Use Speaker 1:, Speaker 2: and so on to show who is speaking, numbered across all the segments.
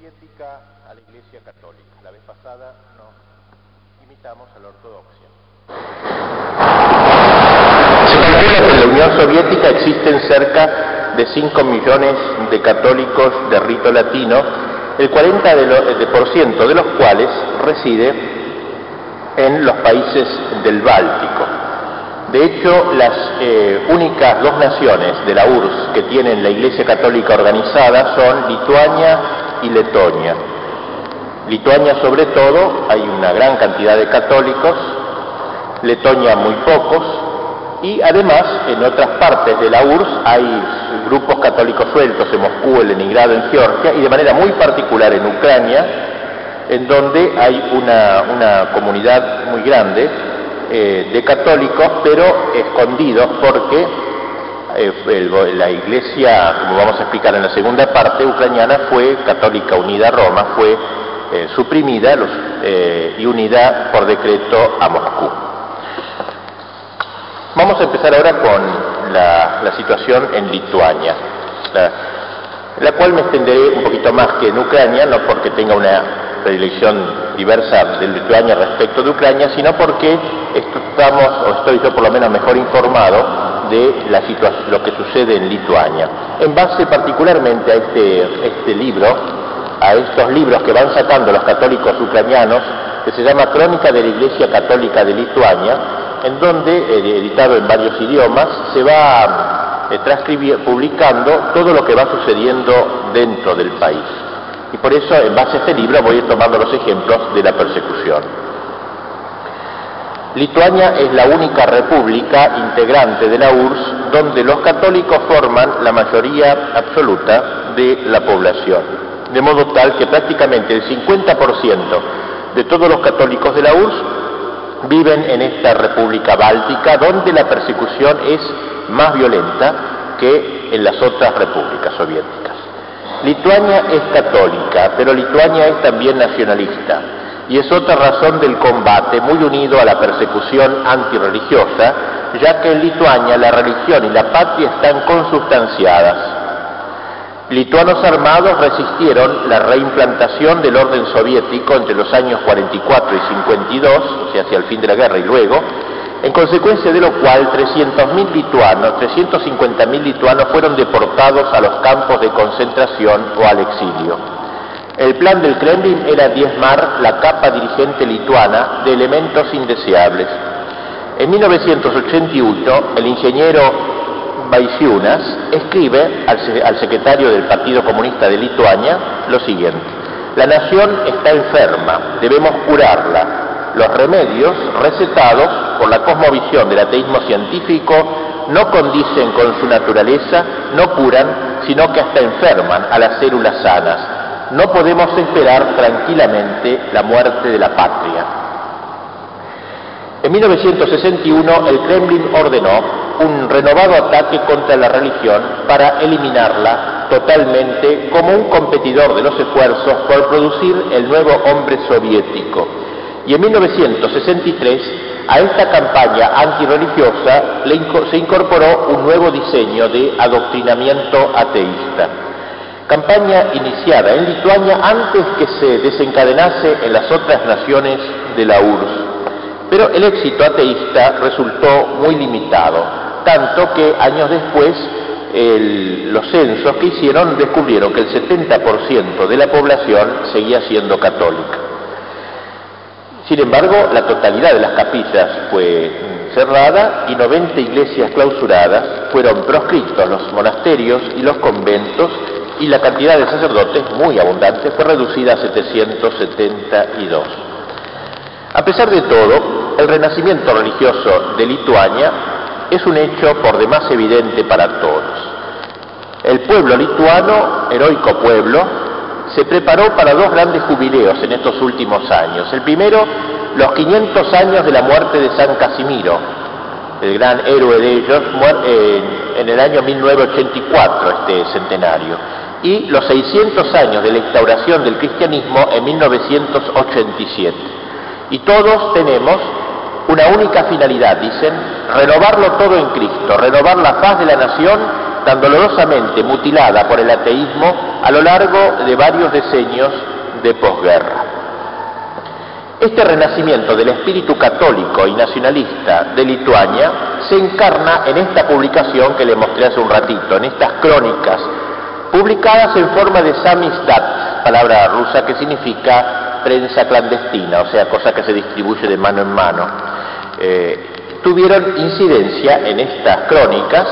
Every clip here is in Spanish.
Speaker 1: Soviética a la Iglesia Católica. La vez pasada nos imitamos a la ortodoxia. Se calcula que en la Unión Soviética existen cerca de 5 millones de católicos de rito latino, el 40% de, los cuales reside en los países del Báltico. De hecho, las eh, únicas dos naciones de la URSS que tienen la Iglesia Católica organizada son Lituania y Letonia. Lituania sobre todo, hay una gran cantidad de católicos, Letonia muy pocos, y además en otras partes de la URSS hay grupos católicos sueltos en Moscú, en Leningrado, en Georgia, y de manera muy particular en Ucrania, en donde hay una, una comunidad muy grande eh, de católicos, pero escondidos porque el, la iglesia, como vamos a explicar en la segunda parte, ucraniana fue católica unida a Roma, fue eh, suprimida los, y unida por decreto a Moscú. Vamos a empezar ahora con la, la situación en Lituania, la, la, cual me extenderé un poquito más que en Ucrania, no porque tenga una predilección diversa de Lituania respecto de Ucrania, sino porque estamos, o estoy yo por lo menos mejor informado de la lo que sucede en Lituania. En base particularmente a este, este libro, a estos libros que van sacando los católicos ucranianos, que se llama Crónica de la Iglesia Católica de Lituania, en donde, eh, editado en varios idiomas, se va eh, publicando todo lo que va sucediendo dentro del país. Y por eso, en base a este libro, voy a ir tomando los ejemplos de la persecución. Lituania es la única república integrante de la URSS donde los católicos forman la mayoría absoluta de la población, de modo tal que prácticamente el 50% de todos los católicos de la URSS viven en esta república báltica donde la persecución es más violenta que en las otras repúblicas soviéticas. Lituania es católica, pero Lituania es también nacionalista y es otra razón del combate muy unido a la persecución antirreligiosa, ya que en Lituania la religión y la patria están consubstanciadas. Lituanos armados resistieron la reimplantación del orden soviético entre los años 44 y 52, o sea, hacia el fin de la guerra y luego, en consecuencia de lo cual 300.000 lituanos, 350.000 lituanos fueron deportados a los campos de concentración o al exilio. El plan del Kremlin era diezmar la capa dirigente lituana de elementos indeseables. En 1981, el ingeniero Baisiunas escribe al, al secretario del Partido Comunista de Lituania lo siguiente. La nación está enferma, debemos curarla, los remedios recetados por la cosmovisión del ateísmo científico no condicen con su naturaleza, no curan, sino que hasta enferman a las células sanas. No podemos esperar tranquilamente la muerte de la patria. En 1961 el Kremlin ordenó un renovado ataque contra la religión para eliminarla totalmente como un competidor de los esfuerzos por producir el nuevo hombre soviético y en 1963 a esta campaña antirreligiosa se incorporó un nuevo diseño de adoctrinamiento ateísta. Campaña iniciada en Lituania antes que se desencadenase en las otras naciones de la URSS. Pero el éxito ateísta resultó muy limitado, tanto que años después los censos que hicieron descubrieron que el 70% de la población seguía siendo católica. Sin embargo, la totalidad de las capillas fue cerrada y 90 iglesias clausuradas, fueron proscritos los monasterios y los conventos y la cantidad de sacerdotes, muy abundante, fue reducida a 772. A pesar de todo, el renacimiento religioso de Lituania es un hecho por demás evidente para todos. El pueblo lituano, heroico pueblo, se preparó para dos grandes jubileos en estos últimos años. El primero, los 500 años de la muerte de San Casimiro, el gran héroe de ellos, en el año 1984, este centenario, y los 600 años de la instauración del cristianismo en 1987. Y todos tenemos una única finalidad, dicen, renovarlo todo en Cristo, renovar la paz de la nación tan dolorosamente mutilada por el ateísmo a lo largo de varios decenios de posguerra. Este renacimiento del espíritu católico y nacionalista de Lituania se encarna en esta publicación que le mostré hace un ratito, en estas crónicas, publicadas en forma de samizdat, palabra rusa que significa prensa clandestina, o sea, cosa que se distribuye de mano en mano. Eh, tuvieron incidencia en estas crónicas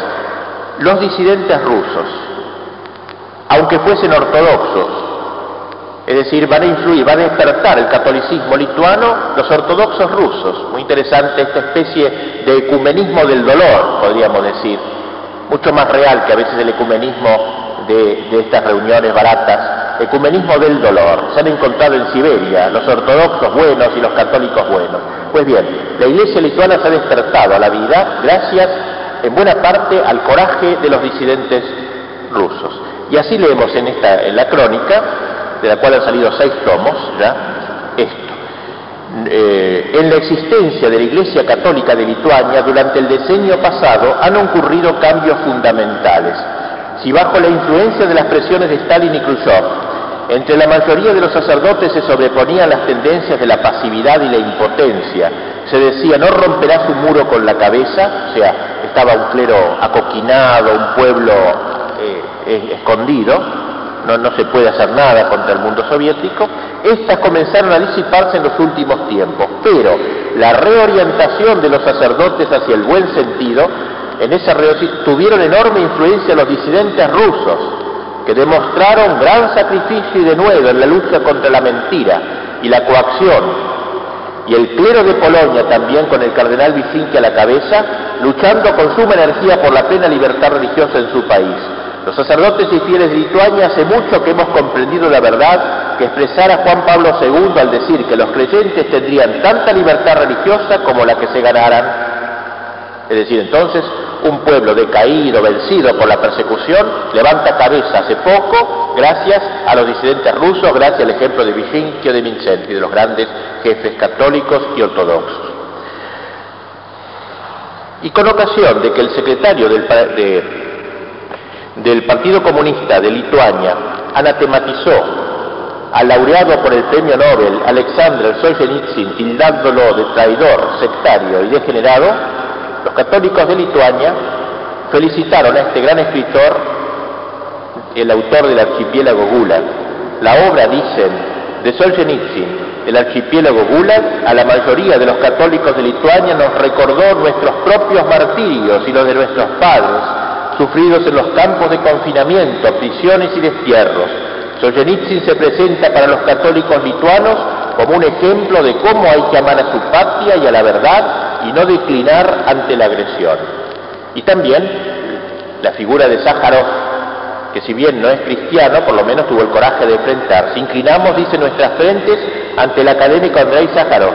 Speaker 1: los disidentes rusos, aunque fuesen ortodoxos, es decir, van a influir, va a despertar el catolicismo lituano los ortodoxos rusos. Muy interesante esta especie de ecumenismo del dolor, podríamos decir, mucho más real que a veces el ecumenismo de, estas reuniones baratas, ecumenismo del dolor. Se han encontrado en Siberia los ortodoxos buenos y los católicos buenos. Pues bien, la iglesia lituana se ha despertado a la vida gracias en buena parte al coraje de los disidentes rusos. Y así leemos en, esta, en la crónica de la cual han salido seis tomos, ¿ya? Esto. Eh, en la existencia de la Iglesia Católica de Lituania durante el decenio pasado han ocurrido cambios fundamentales. Si bajo la influencia de las presiones de Stalin y Khrushchev, entre la mayoría de los sacerdotes se sobreponían las tendencias de la pasividad y la impotencia, se decía no romperás un muro con la cabeza, o sea, estaba un clero acoquinado, un pueblo eh, escondido, no, se puede hacer nada contra el mundo soviético, estas comenzaron a disiparse en los últimos tiempos, pero la reorientación de los sacerdotes hacia el buen sentido, en esa tuvieron enorme influencia los disidentes rusos, que demostraron gran sacrificio y denuedo en la lucha contra la mentira y la coacción, y el clero de Polonia también con el cardenal Vicinque a la cabeza, luchando con suma energía por la plena libertad religiosa en su país. Los sacerdotes y fieles de Lituania hace mucho que hemos comprendido la verdad que expresara Juan Pablo II al decir que los creyentes tendrían tanta libertad religiosa como la que se ganaran. Es decir, entonces, un pueblo decaído, vencido por la persecución, levanta cabeza hace poco gracias a los disidentes rusos, gracias al ejemplo de Viginquio de Vincenti, de los grandes jefes católicos y ortodoxos. Y con ocasión de que el secretario del, de, del Partido Comunista de Lituania anatematizó al laureado por el premio Nobel Alexander Solzhenitsyn, tildándolo de traidor, sectario y degenerado, los católicos de Lituania felicitaron a este gran escritor, el autor del archipiélago Gulag. La obra, dicen, de Solzhenitsyn, el archipiélago Gulag, a la mayoría de los católicos de Lituania nos recordó nuestros propios martirios y los de nuestros padres, sufridos en los campos de confinamiento, prisiones y destierros. Solzhenitsyn se presenta para los católicos lituanos como un ejemplo de cómo hay que amar a su patria y a la verdad y no declinar ante la agresión. Y también la figura de Sájarov, que si bien no es cristiano, por lo menos tuvo el coraje de enfrentarse. Inclinamos, dice, nuestras frentes ante el académico Andrei Sájarov,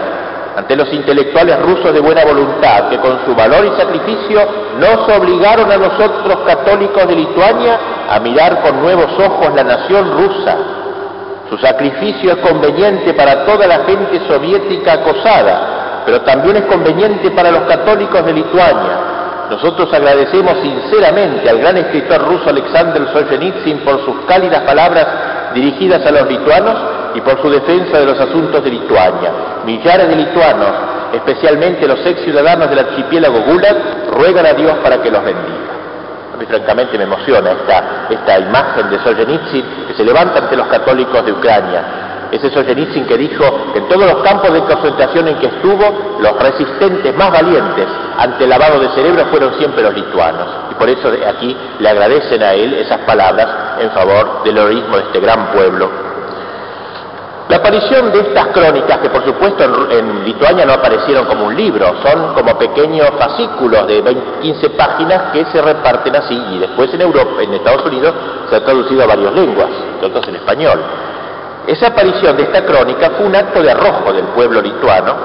Speaker 1: ante los intelectuales rusos de buena voluntad que con su valor y sacrificio nos obligaron a nosotros católicos de Lituania a mirar con nuevos ojos la nación rusa. Su sacrificio es conveniente para toda la gente soviética acosada, pero también es conveniente para los católicos de Lituania. Nosotros agradecemos sinceramente al gran escritor ruso Alexander Solzhenitsyn por sus cálidas palabras dirigidas a los lituanos y por su defensa de los asuntos de Lituania. Millares de lituanos, especialmente los ex ciudadanos del archipiélago Gulag, ruegan a Dios para que los bendiga. A mí francamente me emociona esta, esta imagen de Solzhenitsyn que se levanta ante los católicos de Ucrania. Ese Solzhenitsyn que dijo que en todos los campos de concentración en que estuvo, los resistentes más valientes ante el lavado de cerebro fueron siempre los lituanos. Y por eso aquí le agradecen a él esas palabras en favor del heroísmo de este gran pueblo la aparición de estas crónicas, que por supuesto en, Lituania no aparecieron como un libro, son como pequeños fascículos de 15 páginas que se reparten así y después en Europa, en Estados Unidos, se ha traducido a varias lenguas, otros en español. Esa aparición de esta crónica fue un acto de arrojo del pueblo lituano,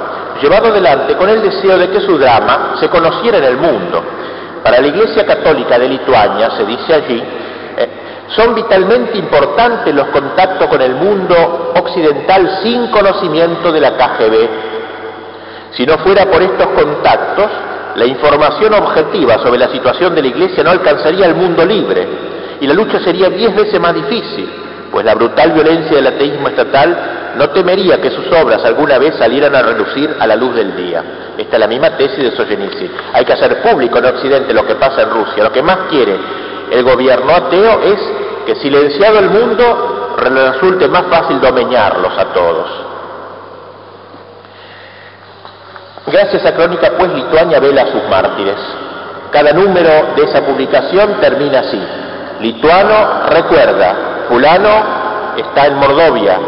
Speaker 1: llevado adelante con el deseo de que su drama se conociera en el mundo. Para la Iglesia Católica de Lituania, se dice allí, son vitalmente importantes los contactos con el mundo occidental sin conocimiento de la KGB. Si no fuera por estos contactos, la información objetiva sobre la situación de la Iglesia no alcanzaría el mundo libre Y la lucha sería diez veces más difícil, pues la brutal violencia del ateísmo estatal no temería que sus obras alguna vez salieran a relucir a la luz del día. Esta es la misma tesis de Solzhenitsyn. Hay que hacer público en Occidente lo que pasa en Rusia. Lo que más quiere el gobierno ateo es que silenciado el mundo resulte más fácil domeñarlos a todos. Gracias a Crónica, pues Lituania vela a sus mártires. Cada número de esa publicación termina así. Lituano recuerda, fulano está en Mordovia,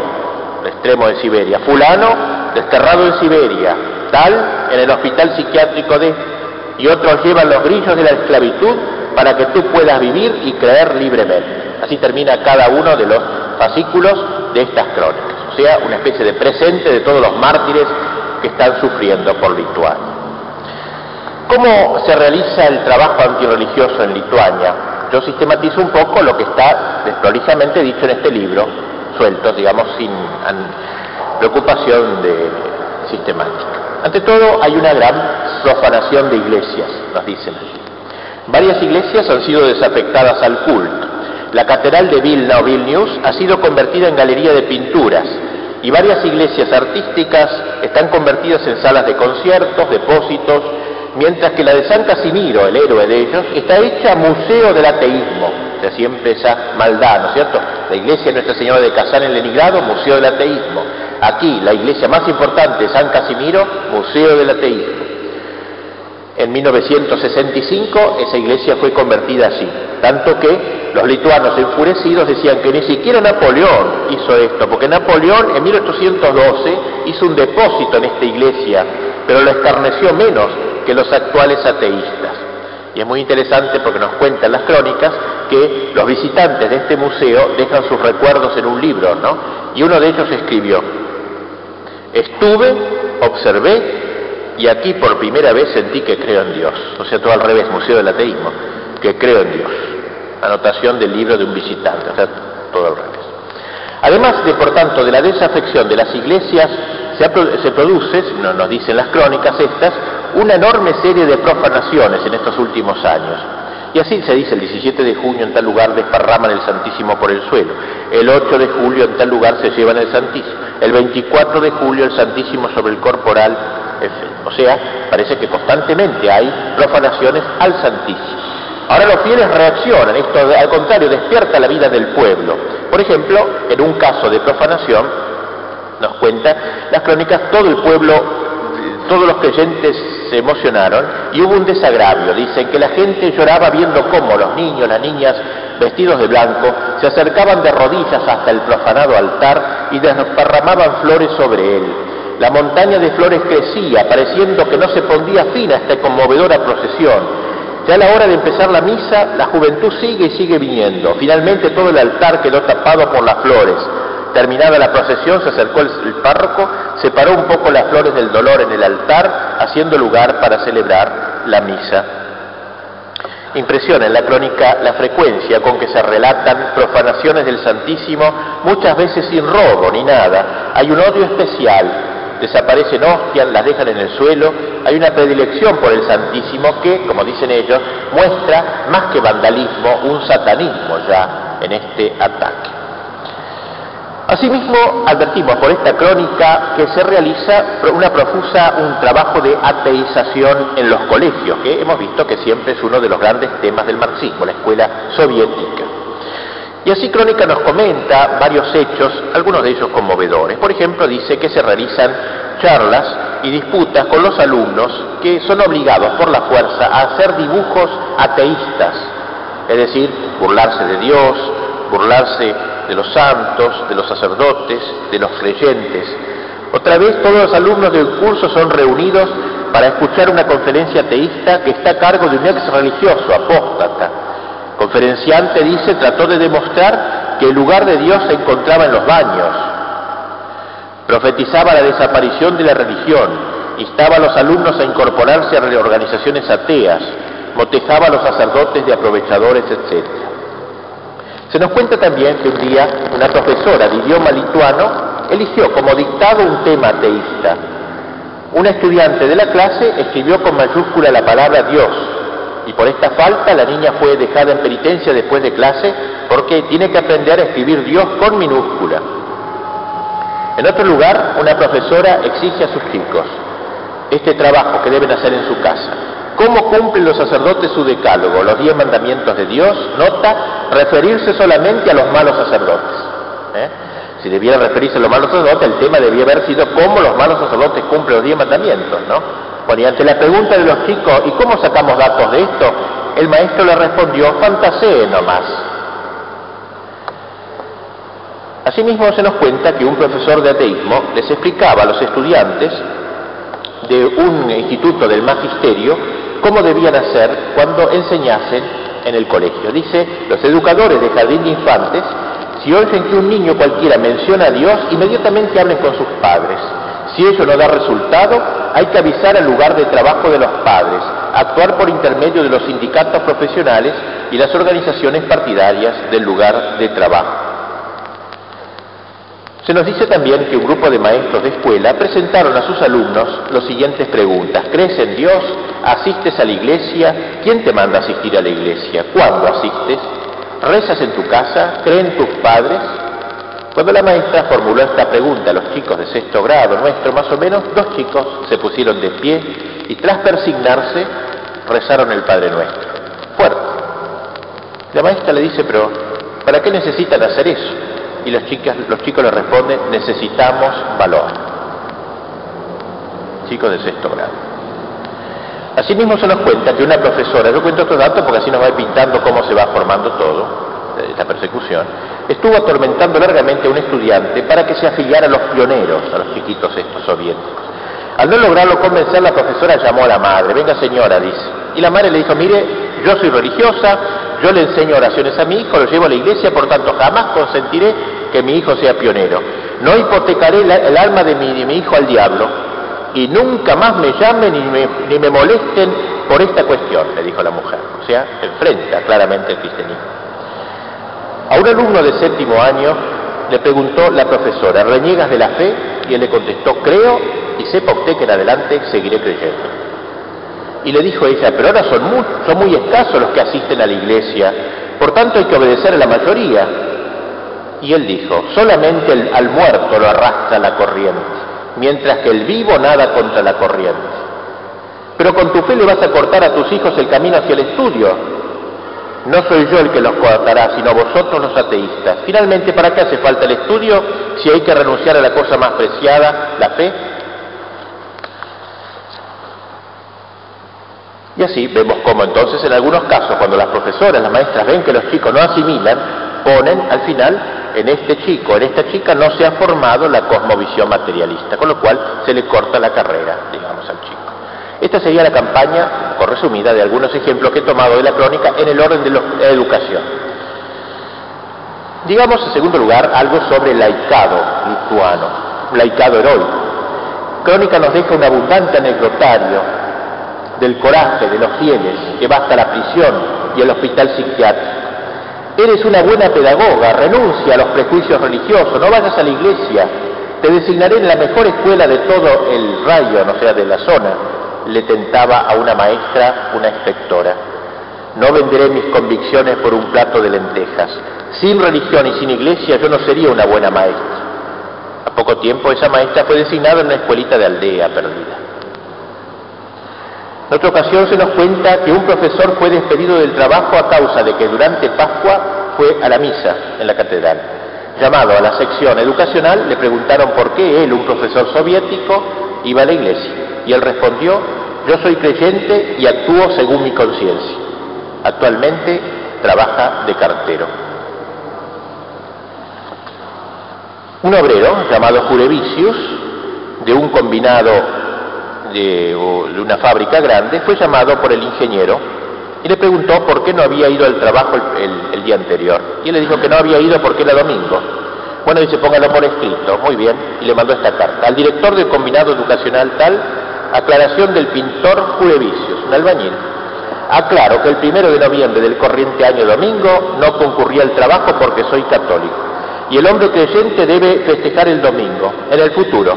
Speaker 1: el extremo de Siberia, fulano desterrado en Siberia, tal en el hospital psiquiátrico de... y otros llevan los grillos de la esclavitud para que tú puedas vivir y creer libremente. Así termina cada uno de los fascículos de estas crónicas, o sea, una especie de presente de todos los mártires que están sufriendo por Lituania. ¿Cómo se realiza el trabajo antirreligioso en Lituania? Yo sistematizo un poco lo que está desprolijamente dicho en este libro, suelto, digamos, sin preocupación de sistemática. Ante todo, hay una gran profanación de iglesias, nos dicen Varias iglesias han sido desafectadas al culto. La catedral de Vilna o Vilnius ha sido convertida en galería de pinturas y varias iglesias artísticas están convertidas en salas de conciertos, depósitos, mientras que la de San Casimiro, el héroe de ellos, está hecha museo del ateísmo. O sea, siempre esa maldad, ¿no es cierto? La iglesia de Nuestra Señora de Kazán en Leningrado, museo del ateísmo. Aquí, la iglesia más importante, San Casimiro, museo del ateísmo. En 1965 esa iglesia fue convertida así, tanto que los lituanos enfurecidos decían que ni siquiera Napoleón hizo esto, porque Napoleón en 1812 hizo un depósito en esta iglesia, pero lo escarneció menos que los actuales ateístas. Y es muy interesante porque nos cuentan las crónicas que los visitantes de este museo dejan sus recuerdos en un libro, ¿no? Y uno de ellos escribió, estuve, observé y aquí por primera vez sentí que creo en Dios. O sea, todo al revés, Museo del Ateísmo, que creo en Dios. Anotación del libro de un visitante, o sea, todo al revés. Además de, por tanto, de la desafección de las iglesias, se, produce, nos dicen las crónicas estas, una enorme serie de profanaciones en estos últimos años. Y así se dice, el 17 de junio en tal lugar desparraman el Santísimo por el suelo, el 8 de julio en tal lugar se llevan el Santísimo, el 24 de julio el Santísimo sobre el corporal, O sea, parece que constantemente hay profanaciones al Santísimo. Ahora los fieles reaccionan, esto al contrario despierta la vida del pueblo. Por ejemplo, en un caso de profanación, nos cuenta las crónicas, todo el pueblo, todos los creyentes se emocionaron y hubo un desagravio. Dicen que la gente lloraba viendo cómo los niños, las niñas, vestidos de blanco, se acercaban de rodillas hasta el profanado altar y desparramaban flores sobre él. La montaña de flores crecía, pareciendo que no se pondría fin a esta conmovedora procesión. Ya a la hora de empezar la misa, la juventud sigue y sigue viniendo. Finalmente todo el altar quedó tapado por las flores. Terminada la procesión, se acercó el, párroco, separó un poco las flores del dolor en el altar, haciendo lugar para celebrar la misa. Impresiona en la crónica la frecuencia con que se relatan profanaciones del Santísimo, muchas veces sin robo ni nada. Hay un odio especial, desaparecen hostias, las dejan en el suelo, hay una predilección por el Santísimo que, como dicen ellos, muestra más que vandalismo, un satanismo ya en este ataque. Asimismo, advertimos por esta crónica que se realiza una profusa, un trabajo de ateización en los colegios, que hemos visto que siempre es uno de los grandes temas del marxismo, la escuela soviética. Y así Crónica nos comenta varios hechos, algunos de ellos conmovedores. Por ejemplo, dice que se realizan charlas y disputas con los alumnos que son obligados por la fuerza a hacer dibujos ateístas, es decir, burlarse de Dios, burlarse de los santos, de los sacerdotes, de los creyentes. Otra vez todos los alumnos del curso son reunidos para escuchar una conferencia ateísta que está a cargo de un ex religioso, apóstata. Conferenciante dice, trató de demostrar que el lugar de Dios se encontraba en los baños. Profetizaba la desaparición de la religión, instaba a los alumnos a incorporarse a organizaciones ateas, motejaba a los sacerdotes de aprovechadores, etc. Se nos cuenta también que un día una profesora de idioma lituano eligió como dictado un tema ateísta. Una estudiante de la clase escribió con mayúscula la palabra Dios y por esta falta la niña fue dejada en penitencia después de clase porque tiene que aprender a escribir Dios con minúscula. En otro lugar, una profesora exige a sus chicos este trabajo que deben hacer en su casa. ¿Cómo cumplen los sacerdotes su decálogo, los diez mandamientos de Dios? Nota, referirse solamente a los malos sacerdotes. ¿eh? Si debiera referirse a los malos sacerdotes, el tema debía haber sido cómo los malos sacerdotes cumplen los diez mandamientos, ¿no? Bueno, y ante la pregunta de los chicos, ¿y cómo sacamos datos de esto? El maestro le respondió, fantasee nomás. Asimismo se nos cuenta que un profesor de ateísmo les explicaba a los estudiantes de un instituto del magisterio cómo debían hacer cuando enseñasen en el colegio. Dice, los educadores de jardín de infantes, si oyen que un niño cualquiera menciona a Dios, inmediatamente hablen con sus padres. Si ello no da resultado, hay que avisar al lugar de trabajo de los padres, actuar por intermedio de los sindicatos profesionales y las organizaciones partidarias del lugar de trabajo. Se nos dice también que un grupo de maestros de escuela presentaron a sus alumnos las siguientes preguntas. ¿Crees en Dios? ¿Asistes a la iglesia? ¿Quién te manda a asistir a la iglesia? ¿Cuándo asistes? ¿Rezas en tu casa? ¿Creen tus padres? Cuando la maestra formuló esta pregunta a los chicos de sexto grado nuestro, más o menos, dos chicos se pusieron de pie y tras persignarse rezaron el Padre Nuestro. Fuerte. La maestra le dice, pero ¿para qué necesitan hacer eso? Y los, chicos, los chicos le responden, necesitamos valor. Chicos de sexto grado. Asimismo se nos cuenta que una profesora, yo cuento estos datos porque así nos va pintando cómo se va formando todo, esta persecución, estuvo atormentando largamente a un estudiante para que se afiliara a los pioneros, a los chiquitos estos soviéticos. Al no lograrlo convencer, la profesora llamó a la madre, venga señora, dice. Y la madre le dijo, mire, yo soy religiosa, yo le enseño oraciones a mi hijo, lo llevo a la iglesia, por tanto jamás consentiré que mi hijo sea pionero. No hipotecaré el alma de mi, hijo al diablo y nunca más me llamen ni me, ni me molesten por esta cuestión, le dijo la mujer. O sea, enfrenta claramente el cristianismo. A un alumno de séptimo año le preguntó la profesora, ¿reniegas de la fe? Y él le contestó, creo y sepa usted que en adelante seguiré creyendo. Y le dijo ella, pero ahora son muy, son muy escasos los que asisten a la iglesia, por tanto hay que obedecer a la mayoría. Y él dijo, solamente el, al muerto lo arrastra la corriente, mientras que el vivo nada contra la corriente. Pero con tu fe le vas a cortar a tus hijos el camino hacia el estudio. No soy yo el que los cortará, sino vosotros los ateístas. Finalmente, ¿para qué hace falta el estudio si hay que renunciar a la cosa más preciada, la fe? Y así vemos cómo entonces en algunos casos, cuando las profesoras, las maestras ven que los chicos no asimilan, ponen al final en este chico, en esta chica no se ha formado la cosmovisión materialista, con lo cual se le corta la carrera, digamos, al chico. Esta sería la campaña, por resumida, de algunos ejemplos que he tomado de la crónica en el orden de la educación. Digamos, en segundo lugar, algo sobre el laicado lituano, laicado heroico. Crónica nos deja un abundante anecdotario del coraje de los fieles que va hasta la prisión y el hospital psiquiátrico. Eres una buena pedagoga, renuncia a los prejuicios religiosos, no vayas a la iglesia, te designaré en la mejor escuela de todo el rayo, no sea de la zona, le tentaba a una maestra, una inspectora. No venderé mis convicciones por un plato de lentejas. Sin religión y sin iglesia yo no sería una buena maestra. A poco tiempo esa maestra fue designada en una escuelita de aldea perdida. En otra ocasión se nos cuenta que un profesor fue despedido del trabajo a causa de que durante Pascua fue a la misa en la catedral. Llamado a la sección educacional, le preguntaron por qué él, un profesor soviético, iba a la iglesia. Y él respondió, yo soy creyente y actúo según mi conciencia. Actualmente trabaja de cartero. Un obrero llamado Jurevicius, de un combinado de, una fábrica grande, fue llamado por el ingeniero y le preguntó por qué no había ido al trabajo el, día anterior. Y él le dijo que no había ido porque era domingo. Bueno, dice, póngalo por escrito, muy bien, y le mandó esta carta. Al director del combinado educacional tal, aclaración del pintor Jurevicius, un albañil. Aclaro que el primero de noviembre del corriente año domingo no concurría al trabajo porque soy católico. Y el hombre creyente debe festejar el domingo, en el futuro,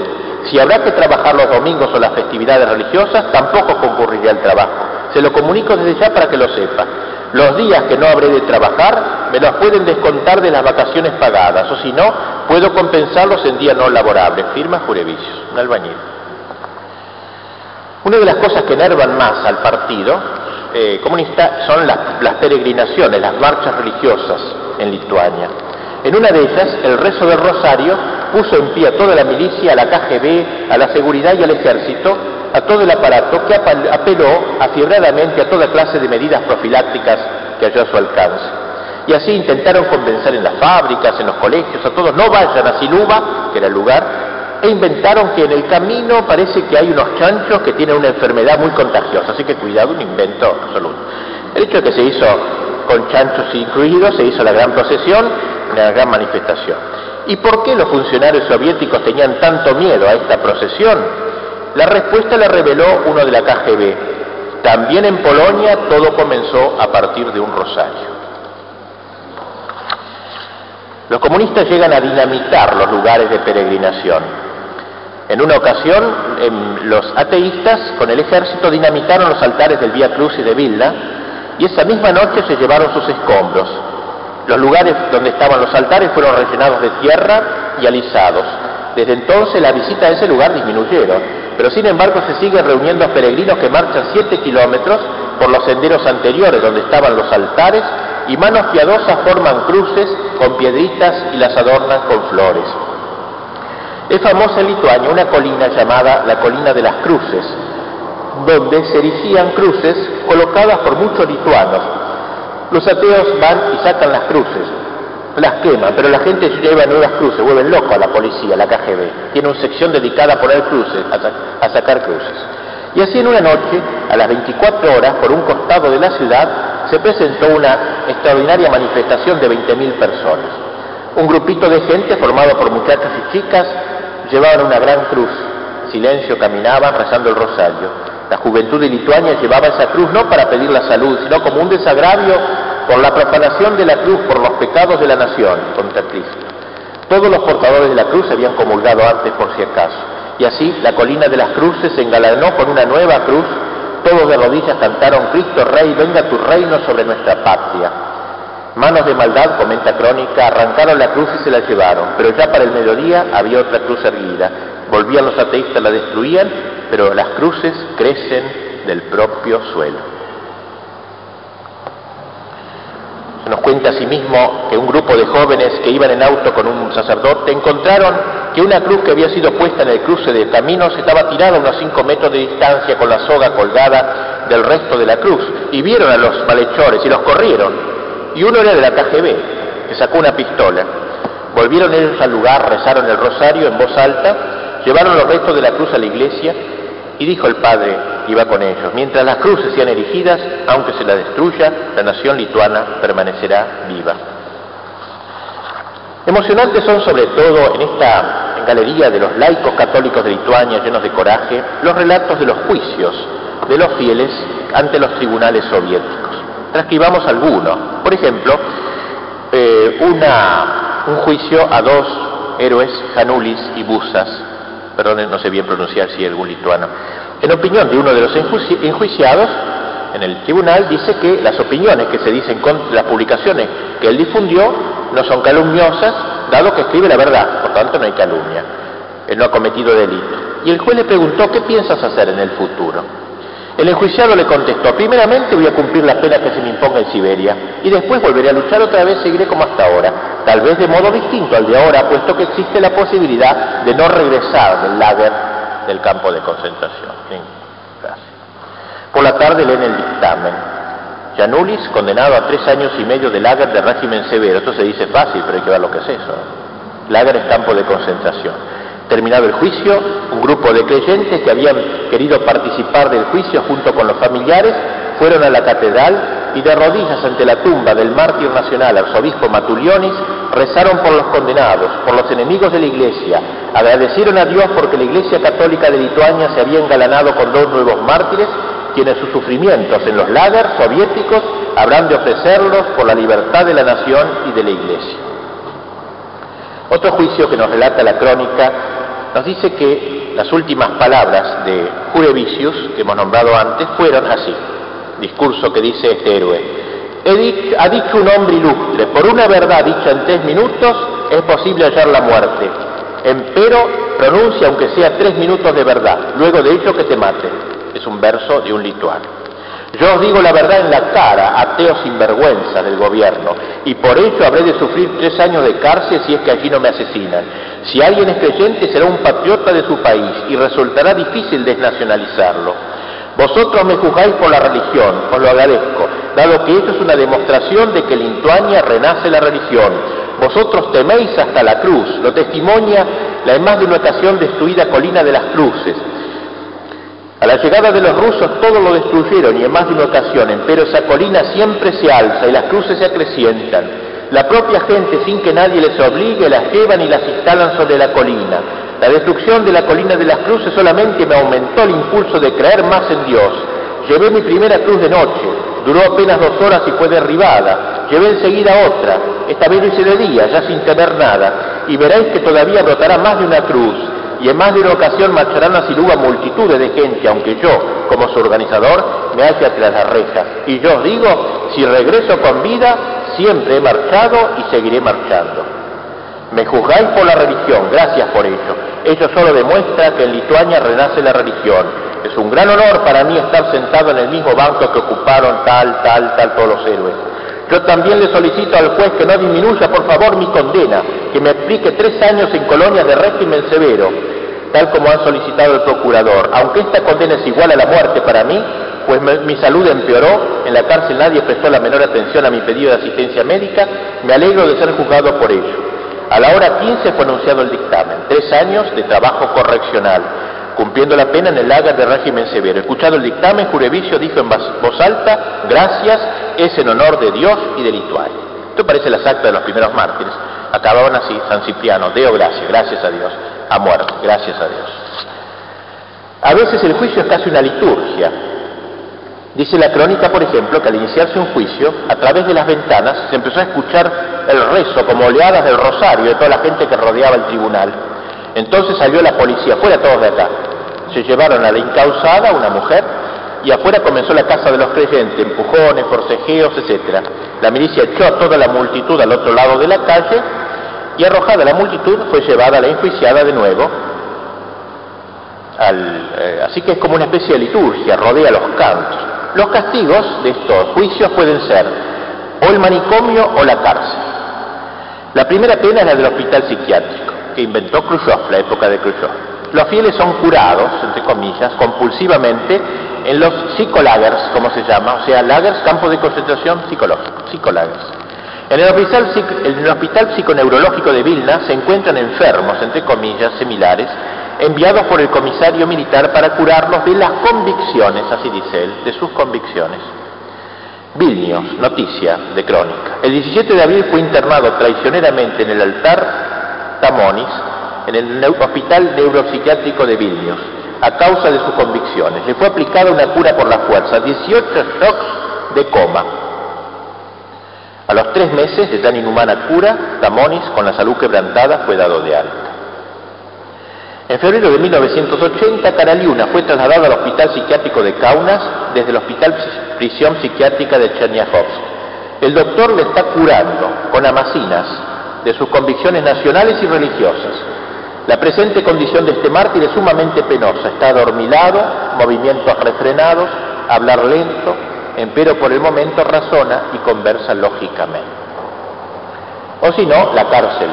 Speaker 1: si habrá que trabajar los domingos o las festividades religiosas, tampoco concurriré al trabajo. Se lo comunico desde ya para que lo sepa. Los días que no habré de trabajar me los pueden descontar de las vacaciones pagadas, o si no, puedo compensarlos en día no laborable. Firma Jurevicius, un albañil. Una de las cosas que enervan más al partido eh, comunista son las, peregrinaciones, las marchas religiosas en Lituania. En una de ellas, el rezo del rosario puso en pie a toda la milicia, a la KGB, a la seguridad y al ejército, a todo el aparato que apeló afiebradamente a toda clase de medidas profilácticas que halló a su alcance. Y así intentaron convencer en las fábricas, en los colegios, a todos, no vayan a Siluba, que era el lugar, e inventaron que en el camino parece que hay unos chanchos que tienen una enfermedad muy contagiosa, así que cuidado, un invento absoluto. El hecho de que se hizo con chanchos incluidos, se hizo la gran procesión, la gran manifestación. ¿Y por qué los funcionarios soviéticos tenían tanto miedo a esta procesión? La respuesta la reveló uno de la KGB. También en Polonia todo comenzó a partir de un rosario. Los comunistas llegan a dinamitar los lugares de peregrinación. En una ocasión, los ateístas con el ejército dinamitaron los altares del Vía Cruz y de Vilna y esa misma noche se llevaron sus escombros. Los lugares donde estaban los altares fueron rellenados de tierra y alisados. Desde entonces la visita a ese lugar disminuyeron, pero sin embargo se siguen reuniendo peregrinos que marchan siete kilómetros por los senderos anteriores donde estaban los altares y manos piadosas forman cruces con piedritas y las adornan con flores. Es famosa en Lituania una colina llamada la Colina de las Cruces, donde se erigían cruces colocadas por muchos lituanos. Los ateos van y sacan las cruces, las queman, pero la gente lleva nuevas cruces, vuelven loco a la policía, la KGB. Tiene una sección dedicada a poner cruces, a, sacar cruces. Y así en una noche, a las 24 horas, por un costado de la ciudad, se presentó una extraordinaria manifestación de 20.000 personas. Un grupito de gente formado por muchachos y chicas llevaban una gran cruz. Silencio caminaban rezando el rosario. La juventud de Lituania llevaba esa cruz no para pedir la salud, sino como un desagravio por la profanación de la cruz por los pecados de la nación contra Cristo. Todos los portadores de la cruz habían comulgado antes por si acaso. Y así la colina de las cruces se engalanó con una nueva cruz. Todos de rodillas cantaron, Cristo Rey, venga tu reino sobre nuestra patria. Manos de maldad, comenta Crónica, arrancaron la cruz y se la llevaron, pero ya para el mediodía había otra cruz erguida. Volvían los ateístas, la destruían, pero las cruces crecen del propio suelo. Se nos cuenta asimismo que un grupo de jóvenes que iban en auto con un sacerdote encontraron que una cruz que había sido puesta en el cruce de caminos estaba tirada a unos cinco metros de distancia con la soga colgada del resto de la cruz. Y vieron a los malhechores y los corrieron. Y uno era de la KGB, que sacó una pistola. Volvieron ellos al lugar, rezaron el rosario en voz alta, llevaron los restos de la cruz a la iglesia y dijo el padre, iba con ellos, mientras las cruces sean erigidas, aunque se la destruya, la nación lituana permanecerá viva. Emocionantes son sobre todo en esta galería de los laicos católicos de Lituania llenos de coraje los relatos de los juicios de los fieles ante los tribunales soviéticos. Transcribamos algunos. Por ejemplo, eh, un juicio a dos héroes, Janulis y Busas, perdón, no sé bien pronunciar si algún lituano. En opinión de uno de los enjuiciados, en el tribunal dice que las opiniones que se dicen con las publicaciones que él difundió no son calumniosas, dado que escribe la verdad, por tanto no hay calumnia. Él no ha cometido delito. Y el juez le preguntó, ¿qué piensas hacer en el futuro? El enjuiciado le contestó, primeramente voy a cumplir la pena que se me imponga en Siberia y después volveré a luchar otra vez, seguiré como hasta ahora, tal vez de modo distinto al de ahora, puesto que existe la posibilidad de no regresar del lager del campo de concentración. Por la tarde leen el dictamen. Janulis, condenado a tres años y medio de lager de régimen severo. Esto se dice fácil, pero hay que ver lo que es eso. Lager es campo de concentración. Terminado el juicio, un grupo de creyentes que habían querido participar del juicio junto con los familiares fueron a la catedral y de rodillas ante la tumba del mártir nacional arzobispo Matulionis rezaron por los condenados, por los enemigos de la Iglesia, agradecieron a Dios porque la Iglesia Católica de Lituania se había engalanado con dos nuevos mártires quienes sus sufrimientos en los lagers soviéticos habrán de ofrecerlos por la libertad de la nación y de la Iglesia. Otro juicio que nos relata la crónica nos dice que las últimas palabras de Jurevicius, que hemos nombrado antes, fueron así. discurso que dice este héroe. ha dicho un hombre ilustre, por una verdad dicha en tres minutos es posible hallar la muerte. Empero pronuncia aunque sea tres minutos de verdad, luego de ello que te mate. Es un verso de un lituano. Yo os digo la verdad en la cara, ateo sin vergüenza del gobierno, y por ello habré de sufrir tres años de cárcel si es que allí no me asesinan. Si alguien es creyente será un patriota de su país y resultará difícil desnacionalizarlo. Vosotros me juzgáis por la religión, os lo agradezco, dado que esto es una demostración de que en Lituania renace la religión. Vosotros teméis hasta la cruz, lo testimonia la más de una ocasión destruida colina de las cruces. A la llegada de los rusos todo lo destruyeron y en más de una ocasión, pero esa colina siempre se alza y las cruces se acrecientan. La propia gente, sin que nadie les obligue, las llevan y las instalan sobre la colina. La destrucción de la colina de las cruces solamente me aumentó el impulso de creer más en Dios. Llevé mi primera cruz de noche, duró apenas dos horas y fue derribada. Llevé enseguida otra, esta vez hice de día, ya sin tener nada, y veréis que todavía brotará más de una cruz y en más de una ocasión marcharán a Siluga multitudes de gente, aunque yo, como su organizador, me halle tras las rejas. Y yo os digo, si regreso con vida, siempre he marchado y seguiré marchando. Me juzgáis por la religión, gracias por ello. Ello solo demuestra que en Lituania renace la religión. Es un gran honor para mí estar sentado en el mismo banco que ocuparon tal, tal, tal todos los héroes. Yo también le solicito al juez que no disminuya, por favor, mi condena, que me aplique tres años en colonias de régimen severo, tal como han solicitado el procurador. Aunque esta condena es igual a la muerte para mí, pues mi salud empeoró, en la cárcel nadie prestó la menor atención a mi pedido de asistencia médica, me alegro de ser juzgado por ello. A la hora 15 fue anunciado el dictamen, tres años de trabajo correccional cumpliendo la pena en el lagar de régimen severo. Escuchado el dictamen, Jurevicio dijo en voz alta, gracias, es en honor de Dios y de Lituania. Esto parece las actas de los primeros mártires. Acababan así, San Cipriano, Deo gracias, gracias a Dios, a muerte, gracias a Dios. A veces el juicio es casi una liturgia. Dice la crónica, por ejemplo, que al iniciarse un juicio, a través de las ventanas se empezó a escuchar el rezo como oleadas del rosario de toda la gente que rodeaba el tribunal. Entonces salió la policía, fuera todos de acá. Se llevaron a la incausada, una mujer, y afuera comenzó la casa de los creyentes, empujones, forcejeos, etc. La milicia echó a toda la multitud al otro lado de la calle y arrojada la multitud fue llevada a la enjuiciada de nuevo. Eh, así que es como una especie de liturgia, rodea los cantos. Los castigos de estos juicios pueden ser o el manicomio o la cárcel. La primera pena es la del hospital psiquiátrico que inventó Khrushchev, la época de Khrushchev. Los fieles son curados, entre comillas, compulsivamente en los psicolagers, como se llama, o sea, lagers, campos de concentración psicológico, psicolagers. En el, hospital, en el hospital psiconeurológico de Vilna se encuentran enfermos, entre comillas, similares, enviados por el comisario militar para curarlos de las convicciones, así dice él, de sus convicciones. Vilnius, noticia de crónica. El 17 de abril fue internado traicioneramente en el altar Tamonis en el Hospital Neuropsiquiátrico de Vilnius a causa de sus convicciones. Le fue aplicada una cura por la fuerza, 18 shocks de coma. A los tres meses de tan inhumana cura, Tamonis, con la salud quebrantada, fue dado de alta. En febrero de 1980, Karaliuna fue trasladado al Hospital Psiquiátrico de Kaunas desde el Hospital Prisión Psiquiátrica de Cherniachovsk. El doctor le está curando con amacinas, de sus convicciones nacionales y religiosas. La presente condición de este mártir es sumamente penosa. Está adormilado, movimientos refrenados, hablar lento, empero por el momento razona y conversa lógicamente. O si no, la cárcel.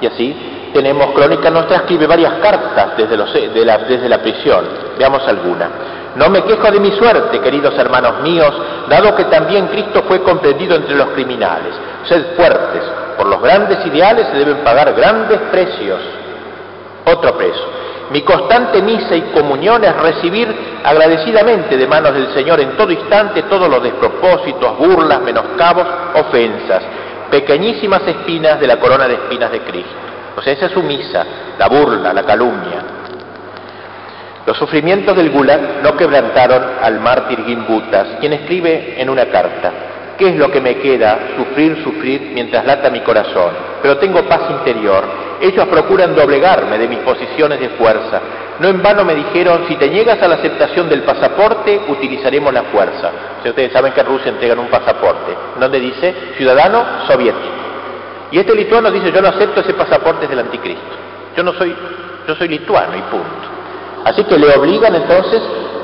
Speaker 1: Y así tenemos Crónica Nuestra escribe varias cartas desde, la, desde la prisión. Veamos alguna. No me quejo de mi suerte, queridos hermanos míos, dado que también Cristo fue comprendido entre los criminales. Sed fuertes, por los grandes ideales se deben pagar grandes precios. Otro precio. Mi constante misa y comunión es recibir agradecidamente de manos del Señor en todo instante todos los despropósitos, burlas, menoscabos, ofensas, pequeñísimas espinas de la corona de espinas de Cristo. O sea, esa es su misa, la burla, la calumnia. Los sufrimientos del Gulag no quebrantaron al mártir Gimbutas, quien escribe en una carta, ¿Qué es lo que me queda? Sufrir, sufrir mientras lata mi corazón. Pero tengo paz interior. Ellos procuran doblegarme de mis posiciones de fuerza. No en vano me dijeron, si te niegas a la aceptación del pasaporte, utilizaremos la fuerza. Si ustedes saben que a Rusia entregan un pasaporte, donde dice ciudadano soviético. Y este lituano dice, yo no acepto ese pasaporte del anticristo. Yo no soy, yo soy lituano y punto. Así que le obligan entonces,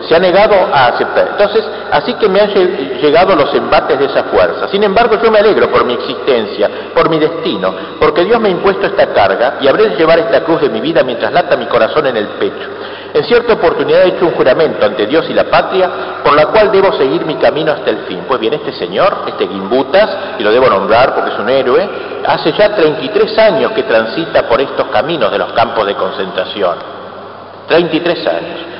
Speaker 1: se ha negado a aceptar. Entonces, así que me han llegado los embates de esa fuerza. Sin embargo, yo me alegro por mi existencia, por mi destino, porque Dios me ha impuesto esta carga y habré de llevar esta cruz de mi vida mientras lata mi corazón en el pecho. En cierta oportunidad he hecho un juramento ante Dios y la patria, por la cual debo seguir mi camino hasta el fin. Pues bien, este señor, este Gimbutas, y lo debo nombrar porque es un héroe, hace ya 33 años que transita por estos caminos de los campos de concentración. 33 años.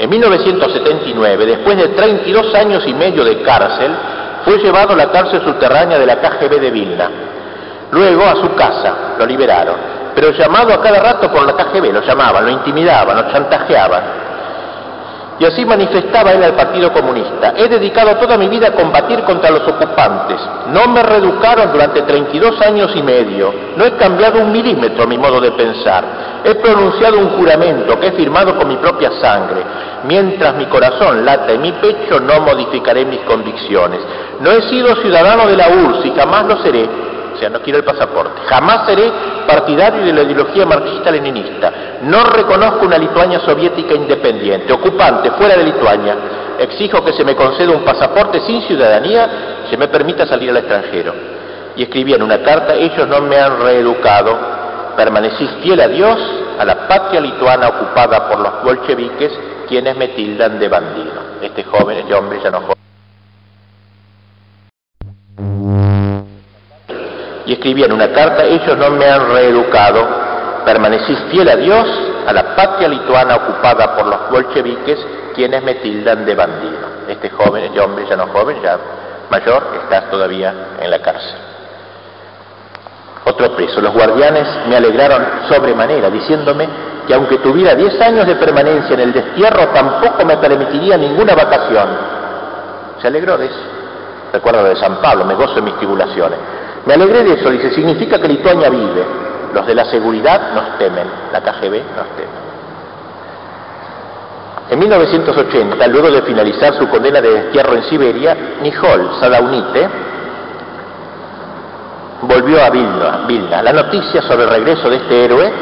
Speaker 1: En 1979, después de 32 años y medio de cárcel, fue llevado a la cárcel subterránea de la KGB de Vilna. Luego a su casa, lo liberaron, pero llamado a cada rato por la KGB, lo llamaban, lo intimidaban, lo chantajeaban. Y así manifestaba él al Partido Comunista. He dedicado toda mi vida a combatir contra los ocupantes. No me reeducaron durante 32 años y medio. No he cambiado un milímetro mi modo de pensar. He pronunciado un juramento que he firmado con mi propia sangre. Mientras mi corazón lata en mi pecho, no modificaré mis convicciones. No he sido ciudadano de la URSS y jamás lo seré no quiero el pasaporte. Jamás seré partidario de la ideología marxista-leninista. No reconozco una Lituania soviética independiente, ocupante, fuera de Lituania. Exijo que se me conceda un pasaporte sin ciudadanía, se me permita salir al extranjero. Y escribí en una carta, ellos no me han reeducado, permanecí fiel a Dios, a la patria lituana ocupada por los bolcheviques, quienes me tildan de bandido. Este joven, este hombre ya no joven. Y escribía en una carta, ellos no me han reeducado, permanecí fiel a Dios, a la patria lituana ocupada por los bolcheviques, quienes me tildan de bandido. Este joven, este hombre ya no joven, ya mayor, está todavía en la cárcel. Otro preso, los guardianes me alegraron sobremanera, diciéndome que aunque tuviera 10 años de permanencia en el destierro, tampoco me permitiría ninguna vacación. Se alegró de eso. Recuerdo de San Pablo, me gozo en mis tribulaciones. Me alegré de eso, dice, significa que Lituania vive. Los de la seguridad nos temen, la KGB nos teme. En 1980, luego de finalizar su condena de destierro en Siberia, Nihol Sadaunite volvió a Vilna, Vilna. La noticia sobre el regreso de este héroe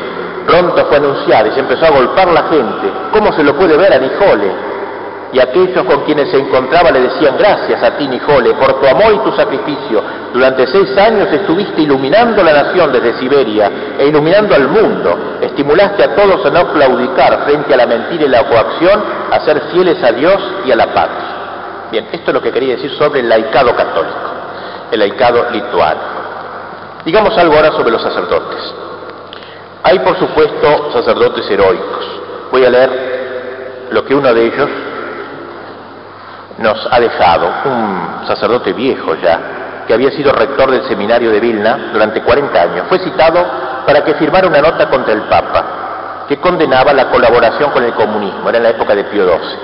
Speaker 1: pronto fue anunciada y se empezó a golpar la gente. ¿Cómo se lo puede ver a Nihole? Y aquellos con quienes se encontraba le decían gracias a ti, Nijole, por tu amor y tu sacrificio. Durante seis años estuviste iluminando la nación desde Siberia e iluminando al mundo. Estimulaste a todos a no claudicar frente a la mentira y la coacción, a ser fieles a Dios y a la patria. Bien, esto es lo que quería decir sobre el laicado católico, el laicado lituano. Digamos algo ahora sobre los sacerdotes. Hay, por supuesto, sacerdotes heroicos. Voy a leer lo que uno de ellos nos ha dejado un sacerdote viejo ya, que había sido rector del seminario de Vilna durante 40 años. Fue citado para que firmara una nota contra el Papa, que condenaba la colaboración con el comunismo, era en la época de Pío XII.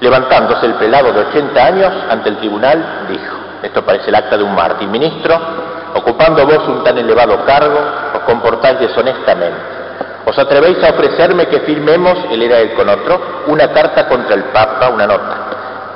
Speaker 1: Levantándose el prelado de 80 años ante el tribunal, dijo, esto parece el acta de un mártir, ministro, ocupando vos un tan elevado cargo, os comportáis deshonestamente. ¿Os atrevéis a ofrecerme que firmemos, él era él con otro, una carta contra el Papa, una nota?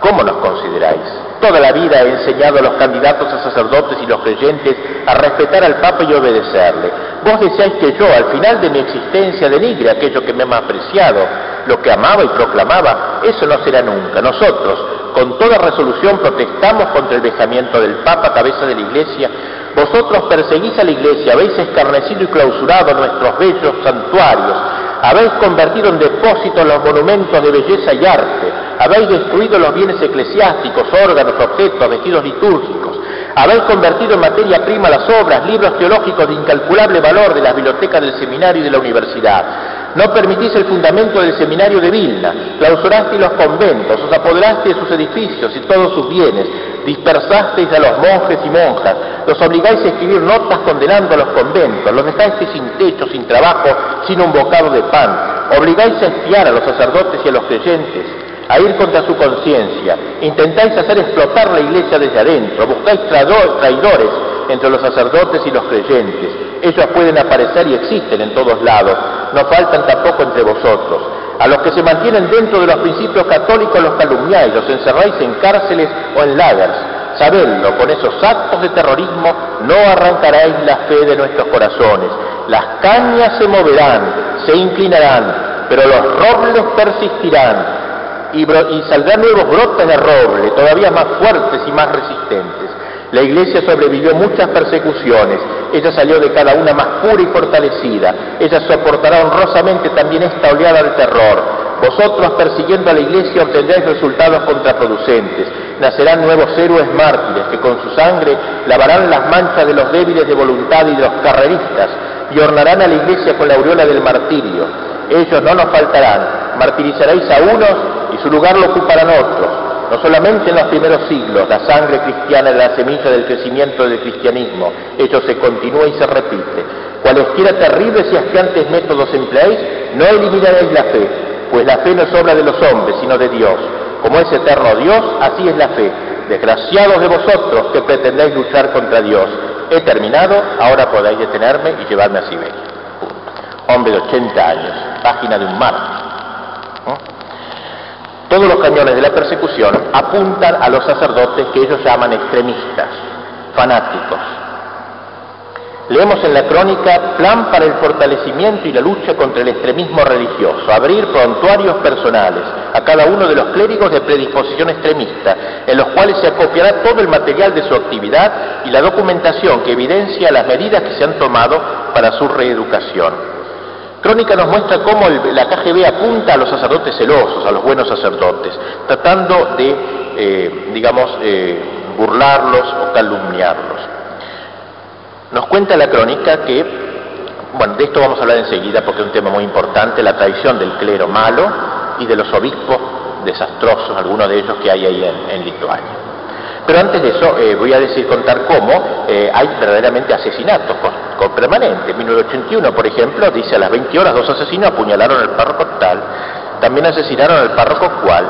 Speaker 1: ¿Cómo nos consideráis? Toda la vida he enseñado a los candidatos a sacerdotes y los creyentes a respetar al Papa y obedecerle. Vos deseáis que yo, al final de mi existencia, denigre aquello que me ha apreciado, lo que amaba y proclamaba. Eso no será nunca. Nosotros, con toda resolución, protestamos contra el vejamiento del Papa, cabeza de la Iglesia. Vosotros perseguís a la Iglesia, habéis escarnecido y clausurado nuestros bellos santuarios habéis convertido en depósito los monumentos de belleza y arte, habéis destruido los bienes eclesiásticos, órganos, objetos, vestidos litúrgicos, habéis convertido en materia prima las obras, libros teológicos de incalculable valor de las bibliotecas del seminario y de la universidad. No permitís el fundamento del seminario de Vilna, clausurasteis los conventos, os apoderasteis de sus edificios y todos sus bienes, dispersasteis a los monjes y monjas, los obligáis a escribir notas condenando a los conventos, los dejáis sin techo, sin trabajo, sin un bocado de pan, obligáis a espiar a los sacerdotes y a los creyentes, a ir contra su conciencia, intentáis hacer explotar la iglesia desde adentro, buscáis traidores entre los sacerdotes y los creyentes. Ellos pueden aparecer y existen en todos lados, no faltan tampoco entre vosotros. A los que se mantienen dentro de los principios católicos los calumniáis, los encerráis en cárceles o en lagers. Sabedlo, con esos actos de terrorismo no arrancaréis la fe de nuestros corazones. Las cañas se moverán, se inclinarán, pero los robles persistirán y, saldrán nuevos brotes de roble, todavía más fuertes y más resistentes. La iglesia sobrevivió muchas persecuciones, ella salió de cada una más pura y fortalecida, ella soportará honrosamente también esta oleada de terror. Vosotros persiguiendo a la iglesia obtendréis resultados contraproducentes, nacerán nuevos héroes mártires que con su sangre lavarán las manchas de los débiles de voluntad y de los carreristas y ornarán a la iglesia con la aureola del martirio. Ellos no nos faltarán, martirizaréis a unos y su lugar lo ocuparán otros no solamente en los primeros siglos, la sangre cristiana es la semilla del crecimiento del cristianismo, esto se continúa y se repite. Cualesquiera terribles y asqueantes métodos empleéis, no eliminaréis la fe, pues la fe no es obra de los hombres, sino de Dios. Como es eterno Dios, así es la fe. Desgraciados de vosotros que pretendéis luchar contra Dios. He terminado, ahora podéis detenerme y llevarme a Siberia. Hombre de 80 años, página de un mar. Todos los cañones de la persecución apuntan a los sacerdotes que ellos llaman extremistas, fanáticos. Leemos en la crónica plan para el fortalecimiento y la lucha contra el extremismo religioso, abrir prontuarios personales a cada uno de los clérigos de predisposición extremista, en los cuales se acopiará todo el material de su actividad y la documentación que evidencia las medidas que se han tomado para su reeducación. Crónica nos muestra cómo la KGB apunta a los sacerdotes celosos, a los buenos sacerdotes, tratando de, eh, digamos, eh, burlarlos o calumniarlos. Nos cuenta la crónica que, bueno, de esto vamos a hablar enseguida porque es un tema muy importante, la traición del clero malo y de los obispos desastrosos, algunos de ellos que hay ahí en Lituania. Pero antes de eso eh, voy a decir, contar cómo eh, hay verdaderamente asesinatos con, permanentes. En 1981, por ejemplo, dice a las 20 horas dos asesinos apuñalaron al párroco tal. También asesinaron al párroco cual.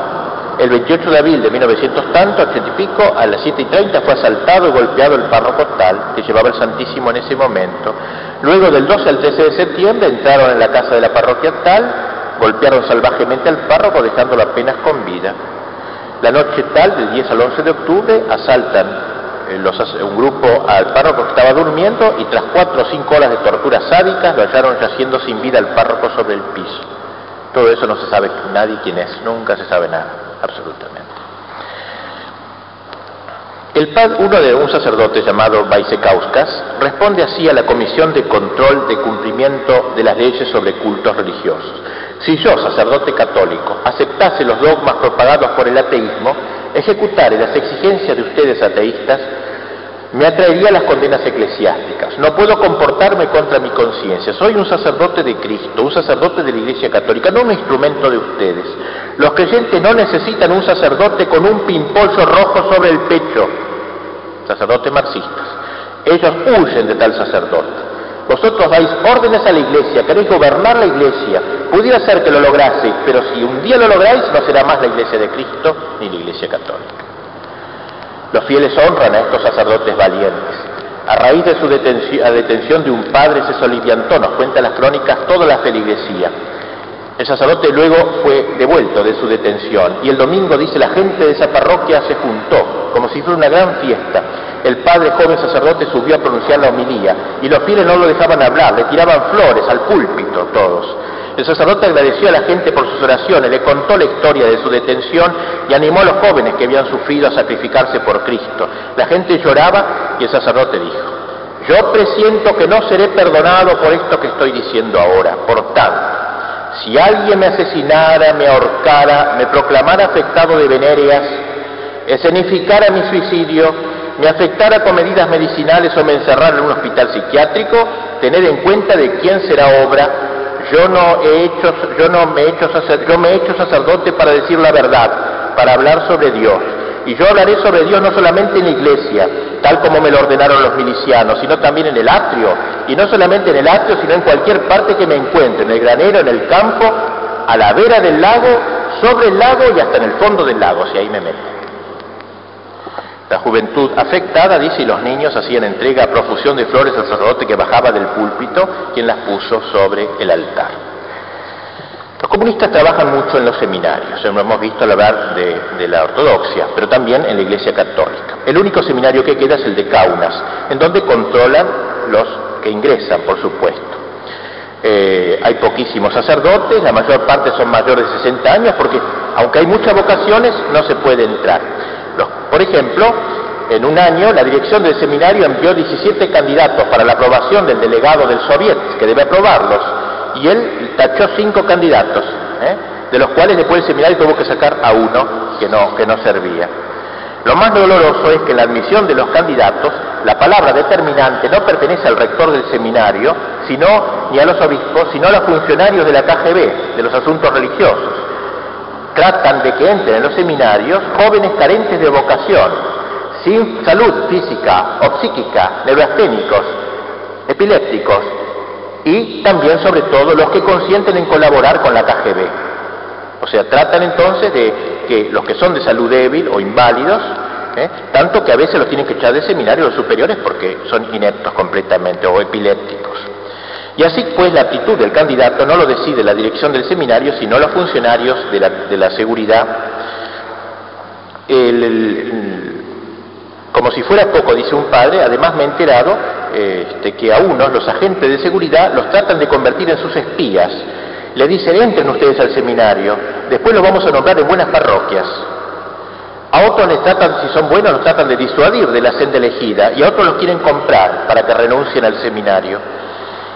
Speaker 1: El 28 de abril de 1900 tanto, 80 y pico, a las 7 y 30 fue asaltado y golpeado el párroco tal, que llevaba el Santísimo en ese momento. Luego del 12 al 13 de septiembre entraron en la casa de la parroquia tal, golpearon salvajemente al párroco dejándolo apenas con vida. La noche tal, del 10 al 11 de octubre, asaltan eh, un grupo al párroco que estaba durmiendo y tras cuatro o cinco horas de torturas sádicas lo hallaron yaciendo sin vida al párroco sobre el piso. Todo eso no se sabe nadie quién es, nunca se sabe nada, absolutamente. El padre, uno de un sacerdote llamado Vaisekauskas responde así a la Comisión de Control de Cumplimiento de las Leyes sobre Cultos Religiosos. Si yo, sacerdote católico, aceptase los dogmas propagados por el ateísmo, ejecutare las exigencias de ustedes ateístas, me atraería las condenas eclesiásticas. No puedo comportarme contra mi conciencia. Soy un sacerdote de Cristo, un sacerdote de la Iglesia Católica, no un instrumento de ustedes. Los creyentes no necesitan un sacerdote con un pimpollo rojo sobre el pecho, sacerdotes marxistas. Ellos huyen de tal sacerdote. Vosotros dais órdenes a la iglesia, queréis gobernar la iglesia. Pudiera ser que lo lograse, pero si un día lo lográis, no será más la iglesia de Cristo ni la iglesia católica. Los fieles honran a estos sacerdotes valientes. A raíz de su detención, de un padre se soliviantó, nos cuentan las crónicas, toda la feligresía. El sacerdote luego fue devuelto de su detención y el domingo, dice, la gente de esa parroquia se juntó, como si fuera una gran fiesta. El padre joven sacerdote subió a pronunciar la homilía y los fieles no lo dejaban hablar, le tiraban flores al púlpito todos. El sacerdote agradeció a la gente por sus oraciones, le contó la historia de su detención y animó a los jóvenes que habían sufrido a sacrificarse por Cristo. La gente lloraba y el sacerdote dijo, yo presiento que no seré perdonado por esto que estoy diciendo ahora. Por tanto, si alguien me asesinara, me ahorcara, me proclamara afectado de venéreas, escenificara mi suicidio, me afectara con medidas medicinales o me encerrara en un hospital psiquiátrico, tener en cuenta de quién será obra. Yo no he hecho, yo no me he hecho, yo me he hecho sacerdote para decir la verdad, para hablar sobre Dios. Y yo hablaré sobre Dios no solamente en la iglesia, tal como me lo ordenaron los milicianos, sino también en el atrio. Y no solamente en el atrio, sino en cualquier parte que me encuentre, en el granero, en el campo, a la vera del lago, sobre el lago y hasta en el fondo del lago, si ahí me meto. La juventud afectada, dice, y los niños hacían entrega a profusión de flores al sacerdote que bajaba del púlpito, quien las puso sobre el altar. Los comunistas trabajan mucho en los seminarios, lo hemos visto al hablar de, la ortodoxia, pero también en la Iglesia Católica. El único seminario que queda es el de Kaunas, en donde controlan los que ingresan, por supuesto. Eh, hay poquísimos sacerdotes, la mayor parte son mayores de 60 años, porque aunque hay muchas vocaciones, no se puede entrar. por ejemplo, en un año la dirección del seminario envió 17 candidatos para la aprobación del delegado del Soviet, que debe aprobarlos, y él tachó cinco candidatos, ¿eh? de los cuales después el seminario tuvo que sacar a uno que no, que no servía. Lo más doloroso es que en la admisión de los candidatos la palabra determinante no pertenece al rector del seminario, sino ni a los obispos, sino a los funcionarios de la KGB, de los asuntos religiosos. Tratan de que entren en los seminarios jóvenes carentes de vocación, sin salud física o psíquica, neurasténicos, epilépticos y también sobre todo los que consienten en colaborar con la KGB. O sea, tratan entonces de que los que son de salud débil o inválidos, ¿eh? tanto que a veces los tienen que echar de seminario los superiores porque son ineptos completamente o epilépticos. Y así pues la actitud del candidato no lo decide la dirección del seminario, sino los funcionarios de la, seguridad. el, como si fuera poco, dice un padre, además me he enterado este, que a unos, los agentes de seguridad, los tratan de convertir en sus espías. Le dicen, entren ustedes al seminario, después los vamos a nombrar en buenas parroquias. A otros les tratan, si son buenos, los tratan de disuadir de la senda elegida, y a otros los quieren comprar para que renuncien al seminario.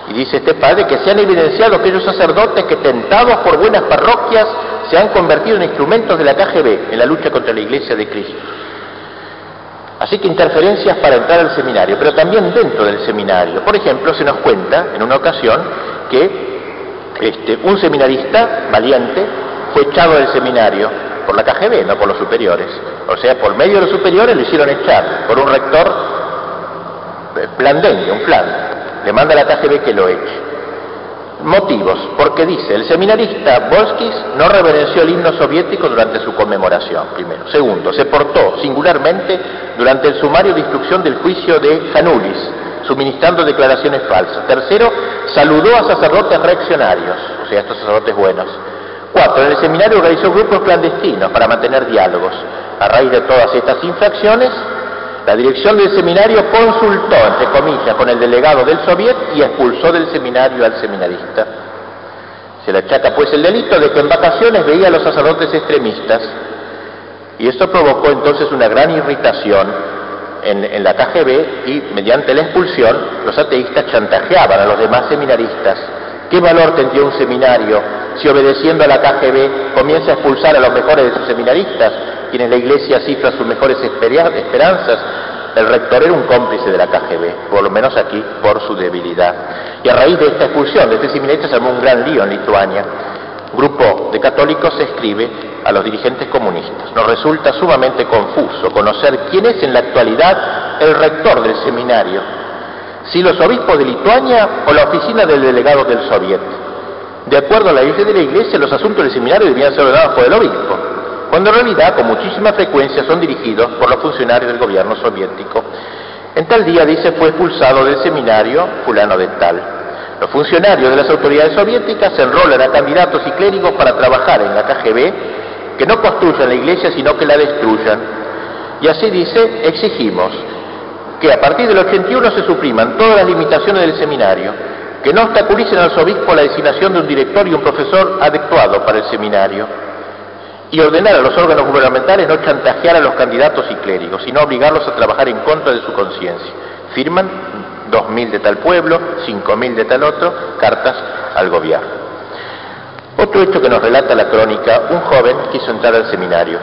Speaker 1: Y dice este padre que se han evidenciado aquellos sacerdotes que tentados por buenas parroquias se han convertido en instrumentos de la KGB en la lucha contra la Iglesia de Cristo. Así que interferencias para entrar al seminario, pero también dentro del seminario. Por ejemplo, se nos cuenta en una ocasión que este, un seminarista valiente fue echado del seminario por la KGB, no por los superiores. O sea, por medio de los superiores lo hicieron echar por un rector blandengue, un plan. Le manda a la KGB que lo eche. Motivos, porque dice, el seminarista Volskis no reverenció el himno soviético durante su conmemoración, primero. Segundo, se portó singularmente durante el sumario de instrucción del juicio de Janulis, suministrando declaraciones falsas. Tercero, saludó a sacerdotes reaccionarios, o sea, estos sacerdotes buenos. Cuatro, en el seminario organizó grupos clandestinos para mantener diálogos. A raíz de todas estas infracciones, la dirección del seminario consultó, entre comillas, con el delegado del soviet y expulsó del seminario al seminarista. Se le achaca pues el delito de que en vacaciones veía a los sacerdotes extremistas y esto provocó entonces una gran irritación en, en, la KGB y mediante la expulsión los ateístas chantajeaban a los demás seminaristas. ¿Qué valor tendría un seminario si obedeciendo a la KGB comienza a expulsar a los mejores de sus seminaristas quienes la Iglesia cifra sus mejores esperanzas, el rector era un cómplice de la KGB, por lo menos aquí, por su debilidad. Y a raíz de esta expulsión de este seminarista se armó un gran lío en Lituania. Un grupo de católicos escribe a los dirigentes comunistas. Nos resulta sumamente confuso conocer quién es en la actualidad el rector del seminario, si los obispos de Lituania o la oficina del delegado del Soviet. De acuerdo a la ley de la Iglesia, los asuntos del seminario debían ser ordenados por el obispo cuando en realidad con muchísima frecuencia son dirigidos por los funcionarios del gobierno soviético. En tal día, dice, fue expulsado del seminario fulano de tal. Los funcionarios de las autoridades soviéticas se enrolan a candidatos y clérigos para trabajar en la KGB, que no construyan la iglesia, sino que la destruyan. Y así dice, exigimos que a partir del 81 se supriman todas las limitaciones del seminario, que no obstaculicen al obispo la designación de un director y un profesor adecuado para el seminario, y ordenar a los órganos gubernamentales no chantajear a los candidatos y clérigos, sino obligarlos a trabajar en contra de su conciencia. Firman 2.000 de tal pueblo, 5.000 de tal otro, cartas al gobierno. Otro hecho que nos relata la crónica, un joven quiso entrar al seminario.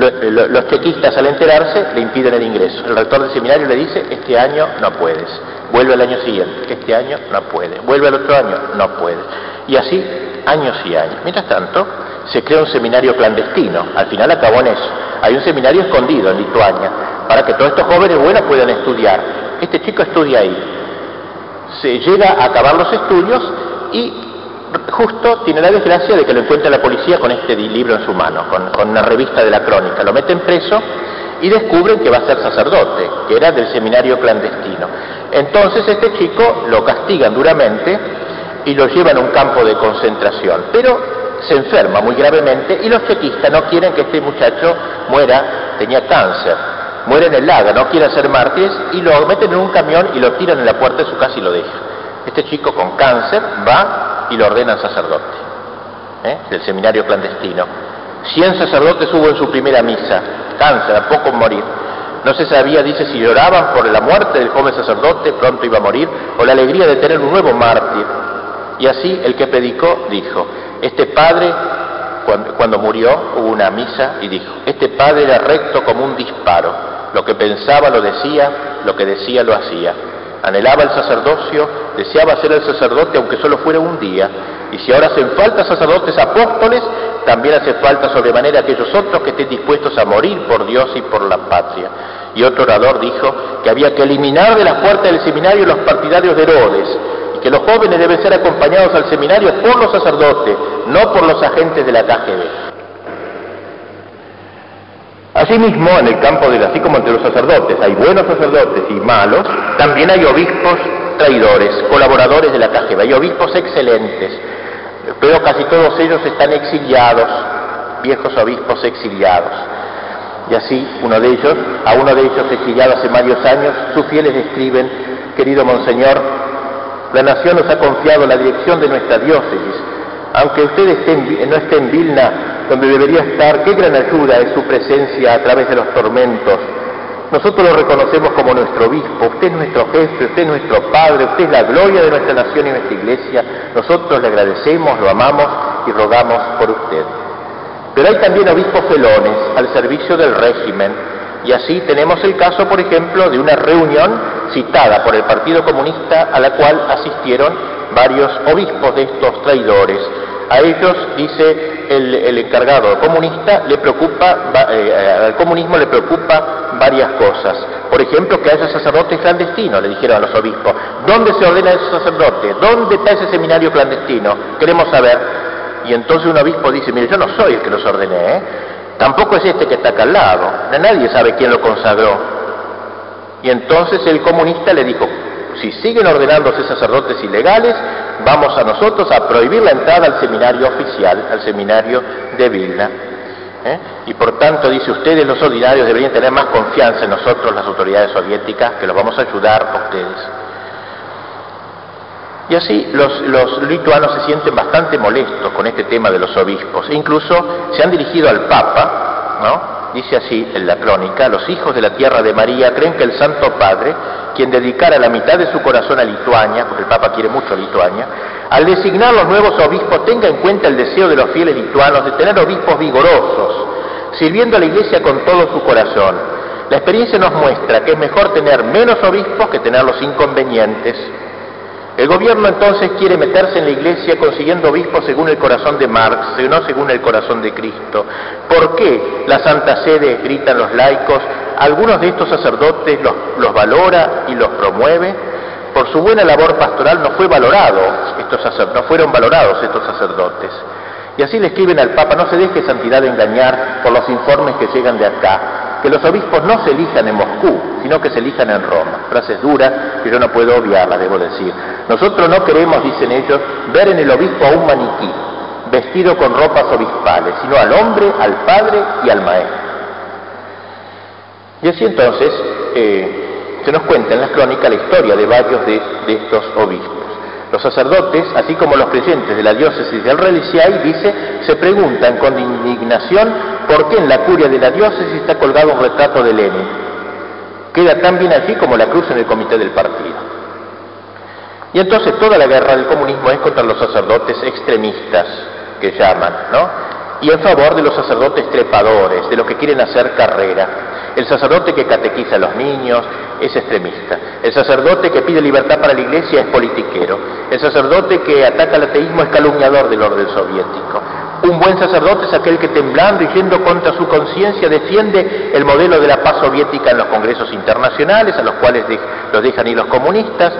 Speaker 1: Los chequistas al enterarse le impiden el ingreso. El rector del seminario le dice, este año no puedes. Vuelve al año siguiente, este año no puede. Vuelve al otro año, no puede. Y así, años y años. Mientras tanto, se crea un seminario clandestino. Al final acabó en eso. Hay un seminario escondido en Lituania para que todos estos jóvenes buenos puedan estudiar. Este chico estudia ahí. Se llega a acabar los estudios y justo tiene la desgracia de que lo encuentra la policía con este libro en su mano, con, una revista de la crónica. Lo meten preso y descubren que va a ser sacerdote, que era del seminario clandestino. Entonces este chico lo castigan duramente y lo llevan a un campo de concentración, pero se enferma muy gravemente y los chequistas no quieren que este muchacho muera, tenía cáncer, muere en el lago, no quiere ser mártires y lo meten en un camión y lo tiran en la puerta de su casa y lo dejan. Este chico con cáncer va y lo ordenan sacerdote ¿eh? del seminario clandestino. Cien sacerdotes hubo en su primera misa, cáncer, a poco morir. No se sabía, dice, si lloraban por la muerte del joven sacerdote, pronto iba a morir, o la alegría de tener un nuevo mártir. Y así el que predicó dijo, este padre, cuando, murió, hubo una misa y dijo, este padre era recto como un disparo, lo que pensaba lo decía, lo que decía lo hacía. Anhelaba el sacerdocio, deseaba ser el sacerdote aunque solo fuera un día. Y si ahora hacen falta sacerdotes apóstoles, también hace falta sobremanera aquellos otros que estén dispuestos a morir por Dios y por la patria. Y otro orador dijo que había que eliminar de la puerta del seminario los partidarios de Herodes, que los jóvenes deben ser acompañados al seminario por los sacerdotes, no por los agentes de la KGB. Asimismo, en el campo de así como entre los sacerdotes hay buenos sacerdotes y malos, también hay obispos traidores, colaboradores de la KGB, hay obispos excelentes, pero casi todos ellos están exiliados, viejos obispos exiliados. Y así, uno de ellos, a uno de ellos exiliado hace varios años, sus fieles escriben, querido Monseñor, la nación nos ha confiado la dirección de nuestra diócesis. Aunque usted no esté en Vilna, donde debería estar, qué gran ayuda es su presencia a través de los tormentos. Nosotros lo reconocemos como nuestro obispo, usted es nuestro jefe, usted es nuestro padre, usted es la gloria de nuestra nación y nuestra iglesia. Nosotros le agradecemos, lo amamos y rogamos por usted. Pero hay también obispos felones al servicio del régimen, y así tenemos el caso, por ejemplo, de una reunión citada por el Partido Comunista a la cual asistieron varios obispos de estos traidores. A ellos, dice el, encargado comunista, le preocupa, eh, al comunismo le preocupa varias cosas. Por ejemplo, que haya sacerdotes clandestinos, le dijeron a los obispos. ¿Dónde se ordena ese sacerdote? ¿Dónde está ese seminario clandestino? Queremos saber. Y entonces un obispo dice, mire, yo no soy el que los ordené, ¿eh? Tampoco es este que está acá al lado. Nadie sabe quién lo consagró. Y entonces el comunista le dijo, si siguen ordenándose sacerdotes ilegales, vamos a nosotros a prohibir la entrada al seminario oficial, al seminario de Vilna. ¿eh? Y por tanto, dice, ustedes los ordinarios deberían tener más confianza en nosotros, las autoridades soviéticas, que los vamos a ayudar a ustedes. Y así los, lituanos se sienten bastante molestos con este tema de los obispos e incluso se han dirigido al Papa, ¿no? Dice así en la crónica, los hijos de la tierra de María creen que el Santo Padre, quien dedicara la mitad de su corazón a Lituania, porque el Papa quiere mucho a Lituania, al designar los nuevos obispos tenga en cuenta el deseo de los fieles lituanos de tener obispos vigorosos, sirviendo a la Iglesia con todo su corazón. La experiencia nos muestra que es mejor tener menos obispos que tener los inconvenientes. El gobierno entonces quiere meterse en la iglesia consiguiendo obispos según el corazón de Marx, no según el corazón de Cristo. ¿Por qué la Santa Sede, gritan los laicos, algunos de estos sacerdotes los, valora y los promueve? Por su buena labor pastoral no fue valorado estos no fueron valorados estos sacerdotes. Y así le escriben al Papa, no se deje santidad engañar por los informes que llegan de acá que los obispos no se elijan en Moscú, sino que se elijan en Roma. Frases duras que yo no puedo obviarlas, debo decir. Nosotros no queremos, dicen ellos, ver en el obispo a un maniquí, vestido con ropas obispales, sino al hombre, al padre y al maestro. Y así entonces eh, se nos cuenta en las crónicas la historia de varios de, de estos obispos. Los sacerdotes, así como los creyentes de la diócesis del Reliciay, dice, se preguntan con indignación por qué en la curia de la diócesis está colgado un retrato de Lenin. Queda tan bien allí como la cruz en el comité del partido. Y entonces toda la guerra del comunismo es contra los sacerdotes extremistas, que llaman, ¿no? Y en favor de los sacerdotes trepadores, de los que quieren hacer carrera. El sacerdote que catequiza a los niños es extremista. El sacerdote que pide libertad para la iglesia es politiquero. El sacerdote que ataca al ateísmo es calumniador del orden soviético. Un buen sacerdote es aquel que temblando y yendo contra su conciencia defiende el modelo de la paz soviética en los congresos internacionales, a los cuales los dejan ir los comunistas,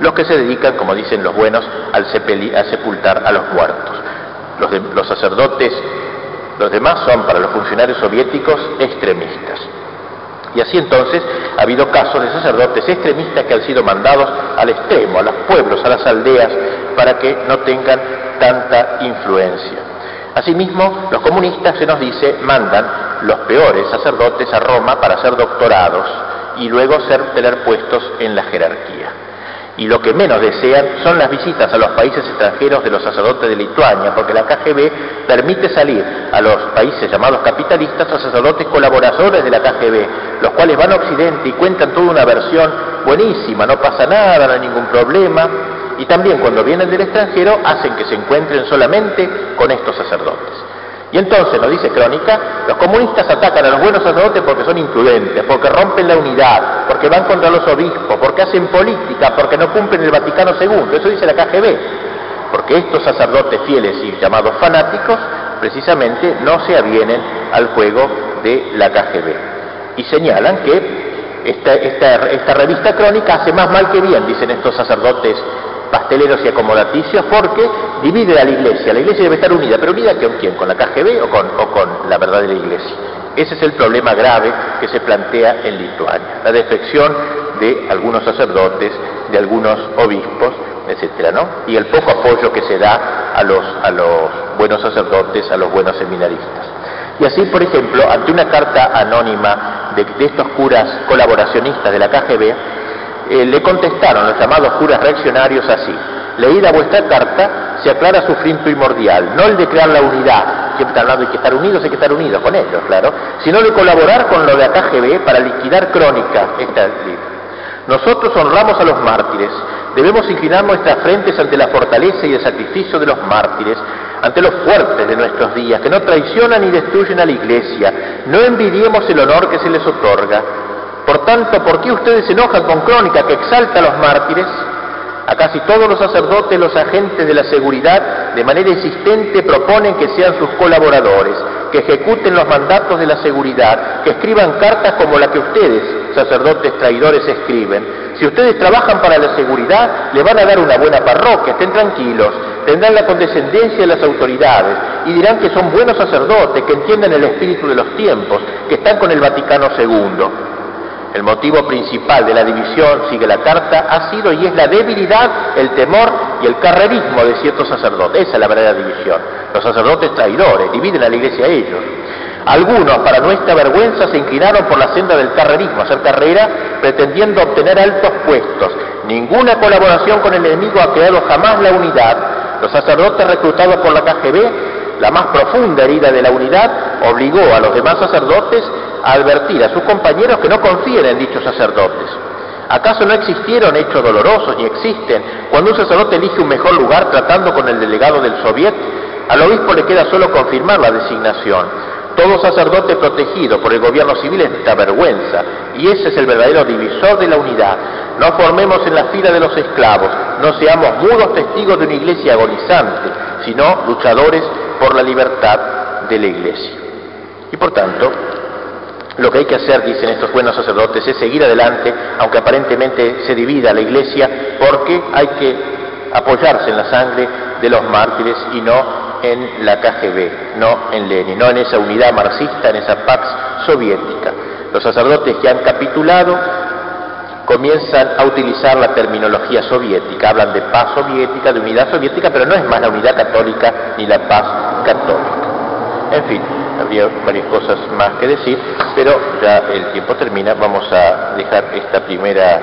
Speaker 1: los que se dedican, como dicen los buenos, a sepultar a los muertos. Los sacerdotes los demás son para los funcionarios soviéticos extremistas. Y así entonces ha habido casos de sacerdotes extremistas que han sido mandados al extremo, a los pueblos, a las aldeas, para que no tengan tanta influencia. Asimismo, los comunistas, se nos dice, mandan los peores sacerdotes a Roma para ser doctorados y luego ser, tener puestos en la jerarquía y lo que menos desean son las visitas a los países extranjeros de los sacerdotes de Lituania, porque la KGB permite salir a los países llamados capitalistas a sacerdotes colaboradores de la KGB, los cuales van a Occidente y cuentan toda una versión buenísima, no pasa nada, no hay ningún problema, y también cuando vienen del extranjero hacen que se encuentren solamente con estos sacerdotes. Y entonces, nos dice Crónica, los comunistas atacan a los buenos sacerdotes porque son imprudentes, porque rompen la unidad, porque van contra los obispos, porque hacen política, porque no cumplen el Vaticano II. Eso dice la KGB. Porque estos sacerdotes fieles y llamados fanáticos, precisamente, no se avienen al juego de la KGB. Y señalan que esta, esta revista crónica hace más mal que bien, dicen estos sacerdotes pasteleros y acomodaticios porque divide a la iglesia. La iglesia debe estar unida, pero unida con quién? ¿Con la KGB o con, o con la verdadera iglesia? Ese es el problema grave que se plantea en Lituania, la defección de algunos sacerdotes, de algunos obispos, etcétera, ¿no? Y el poco apoyo que se da a los, a los buenos sacerdotes, a los buenos seminaristas. Y así, por ejemplo, ante una carta anónima de, de estos curas colaboracionistas de la KGB, eh, le contestaron los llamados curas reaccionarios así. Leída vuestra carta, se aclara su fin primordial, no el de crear la unidad, siempre hablando de que estar unidos, hay que estar unidos con ellos, claro, sino de colaborar con lo de AKGB para liquidar crónica esta Nosotros honramos a los mártires, debemos inclinar nuestras frentes ante la fortaleza y el sacrificio de los mártires, ante los fuertes de nuestros días, que no traicionan ni destruyen a la iglesia, no envidiemos el honor que se les otorga, por tanto, ¿por qué ustedes se enojan con Crónica que exalta a los mártires? A casi todos los sacerdotes, los agentes de la seguridad, de manera insistente proponen que sean sus colaboradores, que ejecuten los mandatos de la seguridad, que escriban cartas como la que ustedes, sacerdotes traidores, escriben. Si ustedes trabajan para la seguridad, le van a dar una buena parroquia, estén tranquilos, tendrán la condescendencia de las autoridades y dirán que son buenos sacerdotes, que entienden el espíritu de los tiempos, que están con el Vaticano II. El motivo principal de la división, sigue la carta, ha sido y es la debilidad, el temor y el carrerismo de ciertos sacerdotes. Esa es la verdadera división. Los sacerdotes traidores dividen a la iglesia a ellos. Algunos, para nuestra vergüenza, se inclinaron por la senda del carrerismo, hacer carrera pretendiendo obtener altos puestos. Ninguna colaboración con el enemigo ha creado jamás la unidad. Los sacerdotes reclutados por la KGB la más profunda herida de la unidad, obligó a los demás sacerdotes a advertir a sus compañeros que no confíen en dichos sacerdotes. ¿Acaso no existieron hechos dolorosos ni existen cuando un sacerdote elige un mejor lugar tratando con el delegado del soviet? Al obispo le queda solo confirmar la designación. Todo sacerdote protegido por el gobierno civil es esta vergüenza y ese es el verdadero divisor de la unidad. No formemos en la fila de los esclavos, no seamos mudos testigos de una iglesia agonizante, sino luchadores por la libertad de la iglesia. Y por tanto, lo que hay que hacer, dicen estos buenos sacerdotes, es seguir adelante, aunque aparentemente se divida la iglesia, porque hay que apoyarse en la sangre de los mártires y no en la KGB, no en Lenin, no en esa unidad marxista, en esa Pax soviética. Los sacerdotes que han capitulado comienzan a utilizar la terminología soviética, hablan de paz soviética, de unidad soviética, pero no es más la unidad católica ni la paz católica. En fin, habría varias cosas más que decir, pero ya el tiempo termina, vamos a dejar esta primera,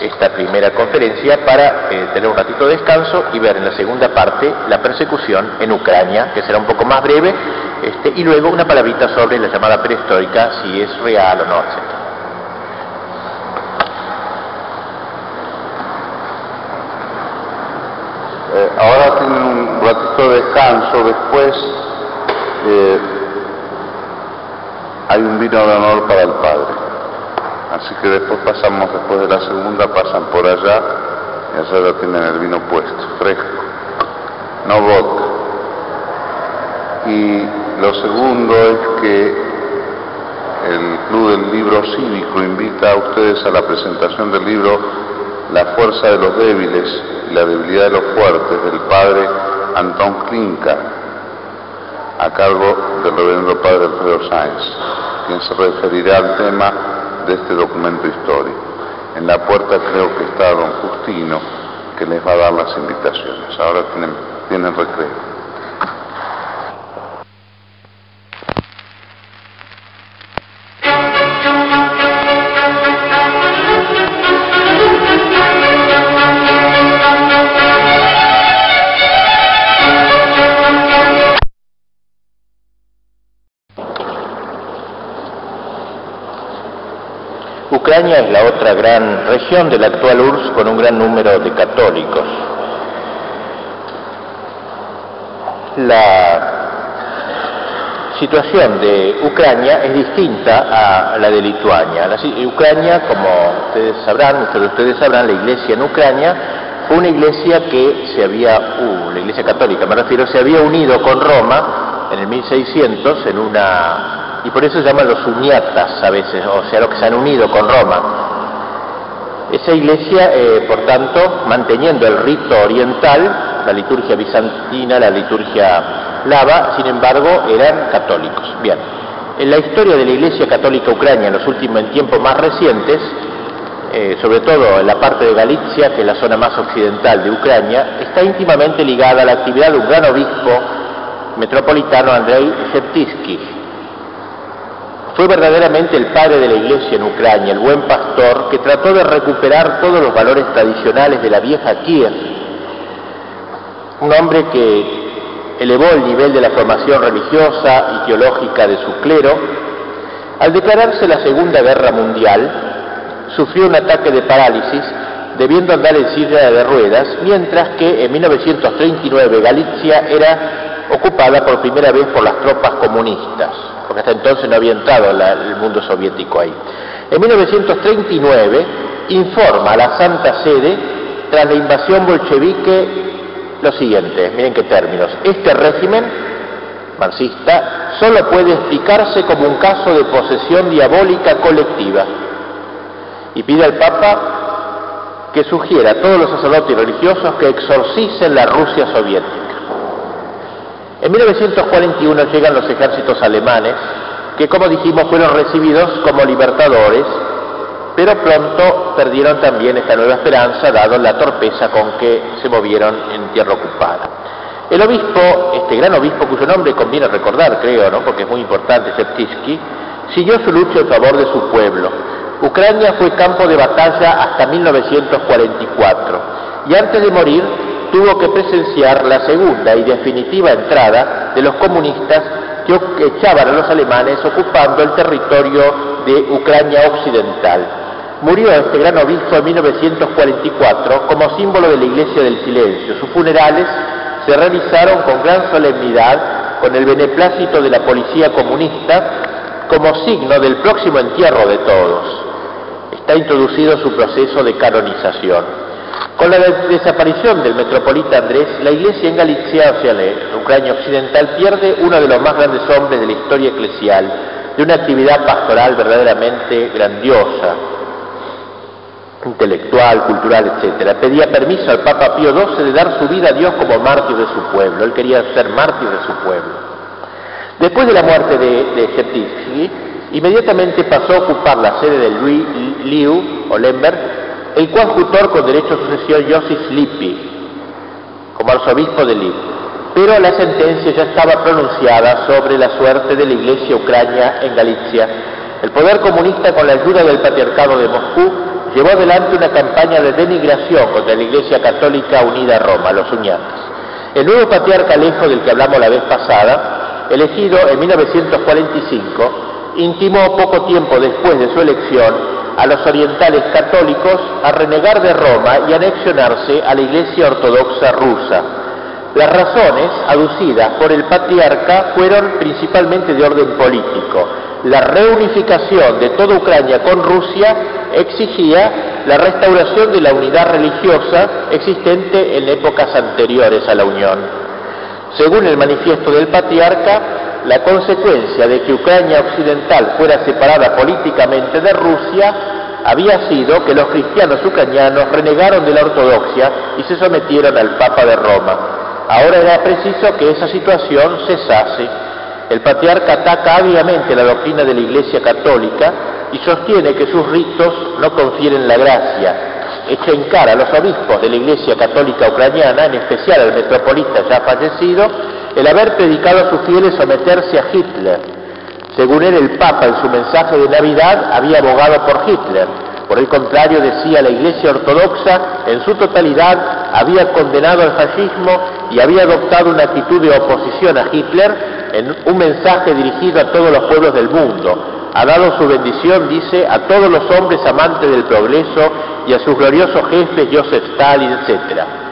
Speaker 1: esta primera conferencia para eh, tener un ratito de descanso y ver en la segunda parte la persecución en Ucrania, que será un poco más breve, este, y luego una palabrita sobre la llamada perestroika, si es real o no, etc.
Speaker 2: Eh, ahora tienen un ratito de descanso, después eh, hay un vino de honor para el Padre. Así que después pasamos, después de la segunda, pasan por allá y allá ya tienen el vino puesto, fresco, no vodka. Y lo segundo es que el Club del Libro Cívico invita a ustedes a la presentación del libro La fuerza de los débiles y la debilidad de los fuertes del padre Antón Klinka, a cargo del reverendo padre Alfredo Sáenz, quien se referirá al tema de este documento histórico. En la puerta creo que está don Justino, que les va a dar las invitaciones. Ahora tienen, tienen recreo.
Speaker 1: Ucrania es la otra gran región de la actual URSS con un gran número de católicos. La situación de Ucrania es distinta a la de Lituania. Ucrania, como ustedes sabrán, muchos de ustedes sabrán, la iglesia en Ucrania fue una iglesia que se había, uh, la iglesia católica me refiero, se había unido con Roma en el 1600 en una y por eso se llaman los uniatas a veces, o sea, los que se han unido con Roma. Esa iglesia, eh, por tanto, manteniendo el rito oriental, la liturgia bizantina, la liturgia lava, sin embargo, eran católicos. Bien, en la historia de la iglesia católica ucrania en los últimos, tiempos más recientes, eh, sobre todo en la parte de Galicia, que es la zona más occidental de Ucrania, está íntimamente ligada a la actividad de un gran obispo metropolitano, Andrei Sheptisky, fue verdaderamente el padre de la iglesia en Ucrania, el buen pastor que trató de recuperar todos los valores tradicionales de la vieja Kiev. Un hombre que elevó el nivel de la formación religiosa y teológica de su clero. Al declararse la Segunda Guerra Mundial, sufrió un ataque de parálisis debiendo andar en silla de ruedas, mientras que en 1939 Galicia era ocupada por primera vez por las tropas comunistas porque hasta entonces no había entrado el mundo soviético ahí. En 1939 informa a la Santa Sede, tras la invasión bolchevique, lo siguiente, miren qué términos, este régimen marxista solo puede explicarse como un caso de posesión diabólica colectiva y pide al Papa que sugiera a todos los sacerdotes religiosos que exorcicen la Rusia soviética. En 1941 llegan los ejércitos alemanes, que como dijimos fueron recibidos como libertadores, pero pronto perdieron también esta nueva esperanza, dado la torpeza con que se movieron en tierra ocupada. El obispo, este gran obispo cuyo nombre conviene recordar, creo, ¿no? porque es muy importante, Septisky, siguió su lucha en favor de su pueblo. Ucrania fue campo de batalla hasta 1944 y antes de morir tuvo que presenciar la segunda y definitiva entrada de los comunistas que echaban a los alemanes ocupando el territorio de Ucrania occidental. Murió este gran obispo en 1944 como símbolo de la Iglesia del Silencio. Sus funerales se realizaron con gran solemnidad, con el beneplácito de la policía comunista, como signo del próximo entierro de todos. Está introducido su proceso de canonización. Con la desaparición del metropolita Andrés, la iglesia en Galicia, o sea, la Ucrania occidental, pierde uno de los más grandes hombres de la historia eclesial, de una actividad pastoral verdaderamente grandiosa, intelectual, cultural, etc. Pedía permiso al Papa Pío XII de dar su vida a Dios como mártir de su pueblo. Él quería ser mártir de su pueblo. Después de la muerte de, de inmediatamente pasó a ocupar la sede de Louis Liu o Lemberg el coadjutor con derecho a sucesión Joseph Lippi, como arzobispo de Lip. Pero la sentencia ya estaba pronunciada sobre la suerte de la iglesia ucrania en Galicia. El poder comunista, con la ayuda del patriarcado de Moscú, llevó adelante una campaña de denigración contra la iglesia católica unida a Roma, los uñatas. El nuevo patriarca Alejo, del que hablamos la vez pasada, elegido en 1945, intimó poco tiempo después de su elección a los orientales católicos a renegar de Roma y anexionarse a la Iglesia Ortodoxa rusa. Las razones aducidas por el patriarca fueron principalmente de orden político. La reunificación de toda Ucrania con Rusia exigía la restauración de la unidad religiosa existente en épocas anteriores a la Unión. Según el manifiesto del patriarca, la consecuencia de que Ucrania occidental fuera separada políticamente de Rusia había sido que los cristianos ucranianos renegaron de la ortodoxia y se sometieron al Papa de Roma. Ahora era preciso que esa situación cesase. El patriarca ataca ávidamente la doctrina de la Iglesia católica y sostiene que sus ritos no confieren la gracia, echa en cara a los obispos de la Iglesia Católica Ucraniana, en especial al metropolita ya fallecido, el haber predicado a sus fieles someterse a Hitler. Según él, el Papa en su mensaje de Navidad había abogado por Hitler. Por el contrario, decía la Iglesia Ortodoxa, en su totalidad había condenado al fascismo y había adoptado una actitud de oposición a Hitler en un mensaje dirigido a todos los pueblos del mundo. Ha dado su bendición, dice, a todos los hombres amantes del progreso y a sus gloriosos jefes Joseph Stalin, etc.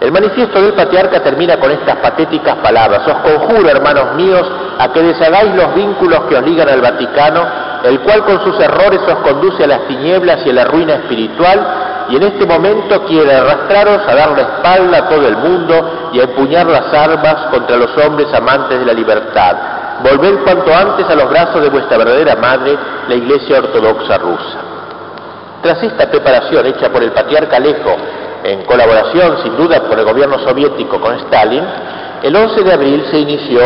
Speaker 1: El manifiesto del patriarca termina con estas patéticas palabras. Os conjuro, hermanos míos, a que deshagáis los vínculos que os ligan al Vaticano, el cual con sus errores os conduce a las tinieblas y a la ruina espiritual, y en este momento quiere arrastraros a dar la espalda a todo el mundo y a empuñar las armas contra los hombres amantes de la libertad. Volved cuanto antes a los brazos de vuestra verdadera madre, la Iglesia Ortodoxa rusa. Tras esta preparación hecha por el patriarca Alejo, en colaboración sin duda por el gobierno soviético con Stalin, el 11 de abril se inició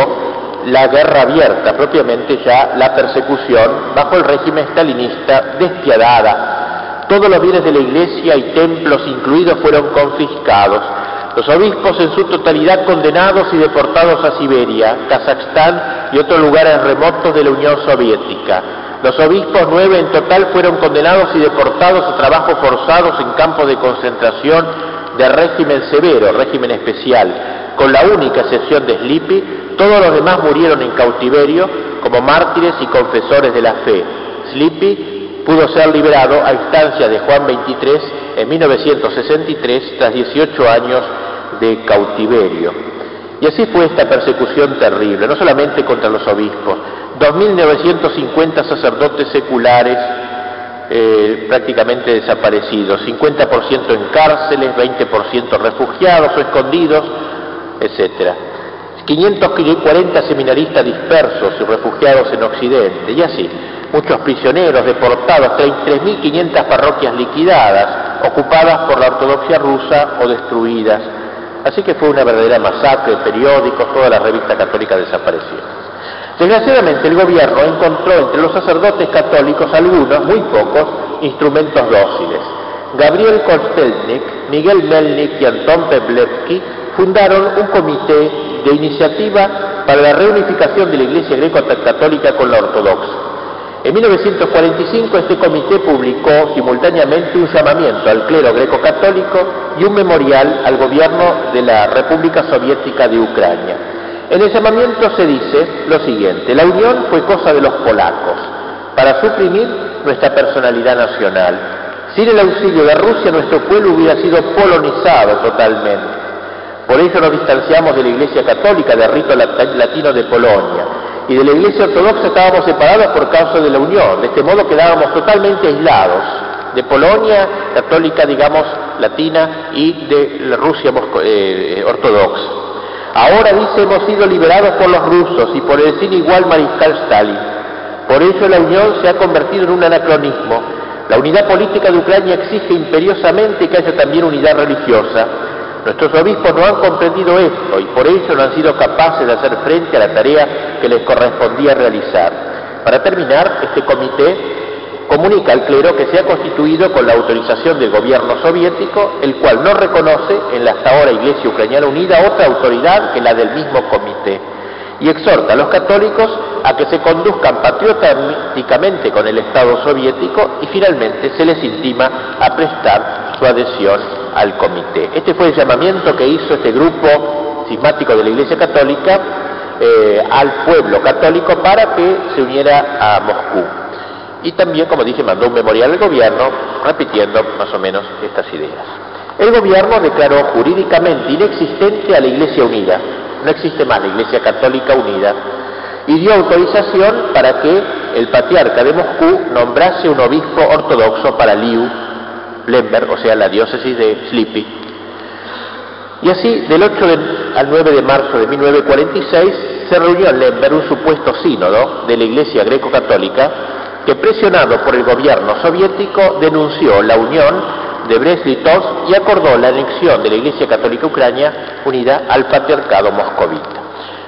Speaker 1: la guerra abierta, propiamente ya la persecución bajo el régimen stalinista despiadada. Todos los bienes de la iglesia y templos incluidos fueron confiscados. Los obispos en su totalidad condenados y deportados a Siberia, Kazajstán y otros lugares remotos de la Unión Soviética. Los obispos nueve en total fueron condenados y deportados a trabajos forzados en campos de concentración de régimen severo, régimen especial, con la única excepción de Slipi, todos los demás murieron en cautiverio como mártires y confesores de la fe. Slipi pudo ser liberado a instancia de Juan XXIII en 1963 tras 18 años de cautiverio. Y así fue esta persecución terrible, no solamente contra los obispos, 2.950 sacerdotes seculares eh, prácticamente desaparecidos, 50% en cárceles, 20% refugiados o escondidos, etc. 540 seminaristas dispersos y refugiados en Occidente, y así, muchos prisioneros deportados, 3.500 parroquias liquidadas, ocupadas por la ortodoxia rusa o destruidas. Así que fue una verdadera masacre, periódicos, toda la revista católica desapareció. Desgraciadamente el gobierno encontró entre los sacerdotes católicos algunos, muy pocos, instrumentos dóciles. Gabriel Kostelnik, Miguel Melnik y Anton Peblevsky fundaron un comité de iniciativa para la reunificación de la Iglesia greco-católica con la ortodoxa. En 1945 este comité publicó simultáneamente un llamamiento al clero greco-católico y un memorial al gobierno de la República Soviética de Ucrania. En el llamamiento se dice lo siguiente, la unión fue cosa de los polacos, para suprimir nuestra personalidad nacional. Sin el auxilio de Rusia nuestro pueblo hubiera sido polonizado totalmente. Por eso nos distanciamos de la Iglesia Católica, del rito latino de Polonia, y de la Iglesia Ortodoxa estábamos separados por causa de la unión, de este modo quedábamos totalmente aislados de Polonia católica, digamos, latina, y de Rusia eh, ortodoxa. Ahora dice hemos sido liberados por los rusos y por el sin igual mariscal Stalin. Por ello la unión se ha convertido en un anacronismo. La unidad política de Ucrania exige imperiosamente que haya también unidad religiosa. Nuestros obispos no han comprendido esto y por ello no han sido capaces de hacer frente a la tarea que les correspondía realizar. Para terminar, este comité comunica al clero que se ha constituido con la autorización del gobierno soviético, el cual no reconoce en la hasta ahora Iglesia Ucraniana Unida otra autoridad que la del mismo comité, y exhorta a los católicos a que se conduzcan patrióticamente con el Estado soviético y finalmente se les intima a prestar su adhesión al comité. Este fue el llamamiento que hizo este grupo cismático de la Iglesia Católica eh, al pueblo católico para que se uniera a Moscú y también, como dije, mandó un memorial al gobierno repitiendo más o menos estas ideas. El gobierno declaró jurídicamente inexistente a la Iglesia Unida, no existe más la Iglesia Católica Unida, y dio autorización para que el patriarca de Moscú nombrase un obispo ortodoxo para Liu, Lemberg, o sea, la diócesis de Slipi. Y así, del 8 al 9 de marzo de 1946, se reunió en Lemberg un supuesto sínodo de la Iglesia greco-católica que presionado por el gobierno soviético denunció la unión de Brest-Litovsk y acordó la anexión de la Iglesia Católica Ucrania unida al patriarcado moscovita.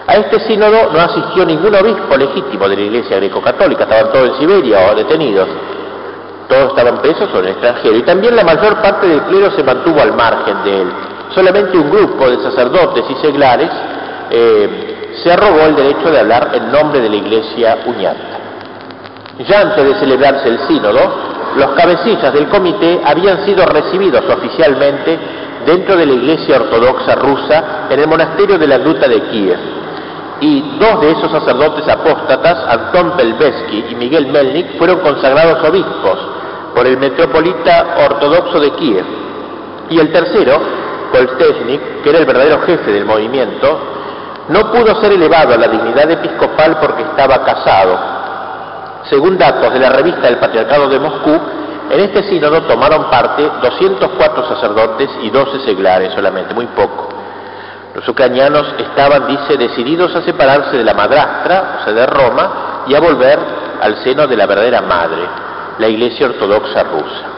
Speaker 1: A este sínodo no asistió ningún obispo legítimo de la Iglesia greco-católica, estaban todos en Siberia o detenidos, todos estaban presos o en el extranjero, y también la mayor parte del clero se mantuvo al margen de él. Solamente un grupo de sacerdotes y seglares eh, se arrogó el derecho de hablar en nombre de la Iglesia uniata. Ya antes de celebrarse el sínodo, los cabecillas del comité habían sido recibidos oficialmente dentro de la Iglesia Ortodoxa rusa en el monasterio de la Gruta de Kiev. Y dos de esos sacerdotes apóstatas, Anton Pelbesky y Miguel Melnik, fueron consagrados obispos por el metropolita ortodoxo de Kiev. Y el tercero, Kolstesnik, que era el verdadero jefe del movimiento, no pudo ser elevado a la dignidad episcopal porque estaba casado. Según datos de la revista del Patriarcado de Moscú, en este sínodo tomaron parte 204 sacerdotes y 12 seglares solamente, muy poco. Los ucranianos estaban, dice, decididos a separarse de la madrastra, o sea, de Roma, y a volver al seno de la verdadera madre, la Iglesia Ortodoxa rusa.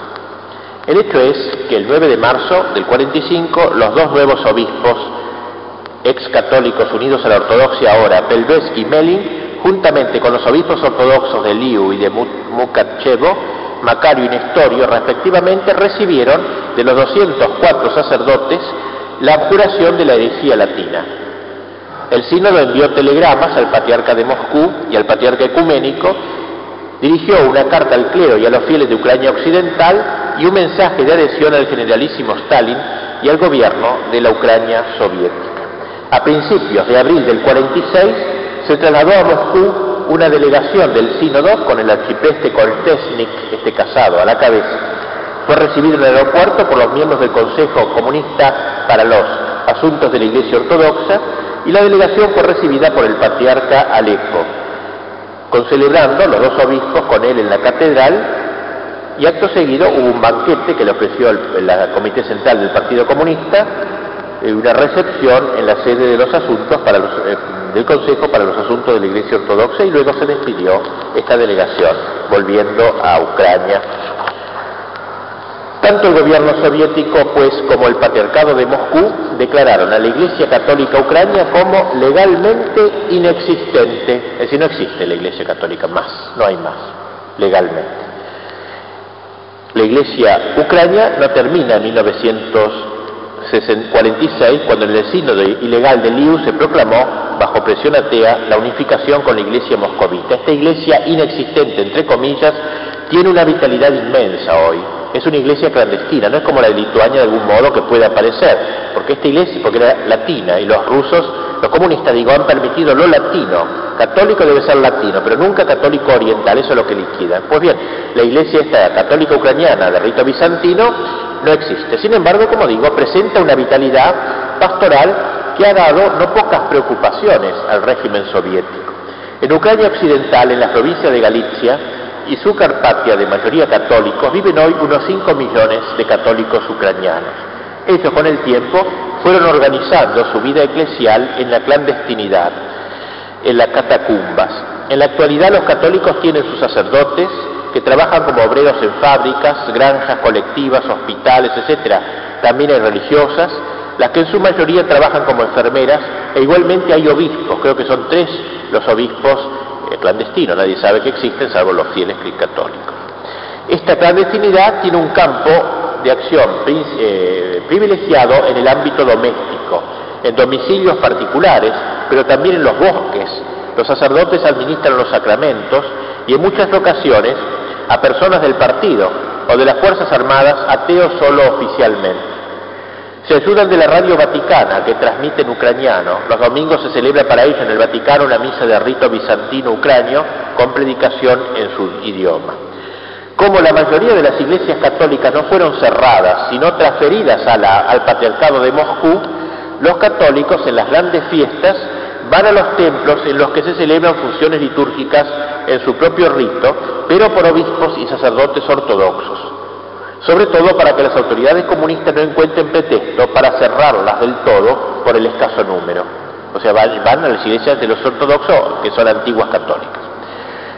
Speaker 1: El hecho es que el 9 de marzo del 45 los dos nuevos obispos ex católicos unidos a la ortodoxia ahora, Pelbesky y Melin, juntamente con los obispos ortodoxos de Liu y de Mukachevo, Macario y Nestorio, respectivamente, recibieron de los 204 sacerdotes la abjuración de la herejía latina. El sínodo envió telegramas al patriarca de Moscú y al patriarca ecuménico, dirigió una carta al clero y a los fieles de Ucrania Occidental y un mensaje de adhesión al generalísimo Stalin y al gobierno de la Ucrania soviética. A principios de abril del 46 se trasladó a Moscú una delegación del sínodo con el arcipreste Koltesnik, este casado, a la cabeza. Fue recibido en el aeropuerto por los miembros del Consejo Comunista para los Asuntos de la Iglesia Ortodoxa y la delegación fue recibida por el patriarca Alejo, concelebrando los dos obispos con él en la catedral y acto seguido hubo un banquete que le ofreció el, Comité Central del Partido Comunista eh, una recepción en la sede de los asuntos para los, eh, del Consejo para los Asuntos de la Iglesia Ortodoxa y luego se despidió esta delegación, volviendo a Ucrania. Tanto el gobierno soviético, pues, como el patriarcado de Moscú declararon a la Iglesia Católica Ucrania como legalmente inexistente, es decir, no existe la Iglesia Católica más, no hay más, legalmente. La Iglesia Ucrania no termina en 1900 46, cuando en el sínodo ilegal de Liu se proclamó, bajo presión atea, la unificación con la iglesia moscovita. Esta iglesia inexistente, entre comillas, tiene una vitalidad inmensa hoy. Es una iglesia clandestina, no es como la de Lituania de algún modo que puede aparecer, porque esta iglesia, porque era latina, y los rusos, los comunistas, digo, han permitido lo latino. Católico debe ser latino, pero nunca católico oriental, eso es lo que liquidan. Pues bien, la iglesia esta católica ucraniana de rito bizantino no existe. Sin embargo, como digo, presenta una vitalidad pastoral que ha dado no pocas preocupaciones al régimen soviético. En Ucrania Occidental, en la provincia de Galicia y su Carpatia de mayoría católicos, viven hoy unos 5 millones de católicos ucranianos. Ellos con el tiempo fueron organizando su vida eclesial en la clandestinidad, en las catacumbas. En la actualidad los católicos tienen sus sacerdotes, que trabajan como obreros en fábricas, granjas colectivas, hospitales, etcétera. También hay religiosas, las que en su mayoría trabajan como enfermeras, e igualmente hay obispos, creo que son tres los obispos clandestinos, nadie sabe que existen salvo los fieles católicos. Esta clandestinidad tiene un campo de acción eh, privilegiado en el ámbito doméstico, en domicilios particulares, pero también en los bosques. Los sacerdotes administran los sacramentos y en muchas ocasiones a personas del partido o de las Fuerzas Armadas ateos solo oficialmente. Se ayudan de la radio vaticana que transmite en ucraniano. Los domingos se celebra para ellos en el Vaticano una misa de rito bizantino ucranio con predicación en su idioma. Como la mayoría de las iglesias católicas no fueron cerradas, sino transferidas al patriarcado de Moscú, los católicos en las grandes fiestas van a los templos en los que se celebran funciones litúrgicas en su propio rito, pero por obispos y sacerdotes ortodoxos. Sobre todo para que las autoridades comunistas no encuentren pretexto para cerrarlas del todo por el escaso número. O sea, van a las iglesias de los ortodoxos, que son antiguas católicas.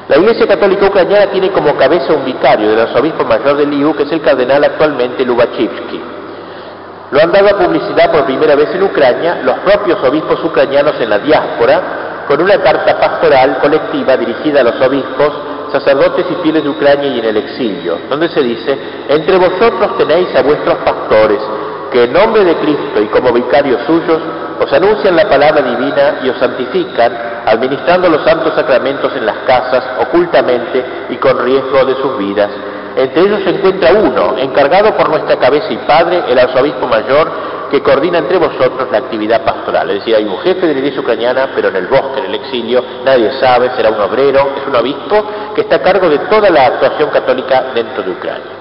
Speaker 1: La Iglesia Católica Ucraniana tiene como cabeza un vicario del arzobispo mayor de Liu, que es el cardenal actualmente Lubachivsky. Lo han dado a publicidad por primera vez en Ucrania los propios obispos ucranianos en la diáspora, con una carta pastoral colectiva dirigida a los obispos, sacerdotes y fieles de Ucrania y en el exilio, donde se dice, entre vosotros tenéis a vuestros pastores, que en nombre de Cristo y como vicarios suyos os anuncian la palabra divina y os santifican, administrando los santos sacramentos en las casas, ocultamente y con riesgo de sus vidas. Entre ellos se encuentra uno, encargado por nuestra cabeza y padre, el arzobispo mayor, que coordina entre vosotros la actividad pastoral. Es decir, hay un jefe de la iglesia ucraniana, pero en el bosque, en el exilio, nadie sabe, será un obrero, es un obispo que está a cargo de toda la actuación católica dentro de Ucrania.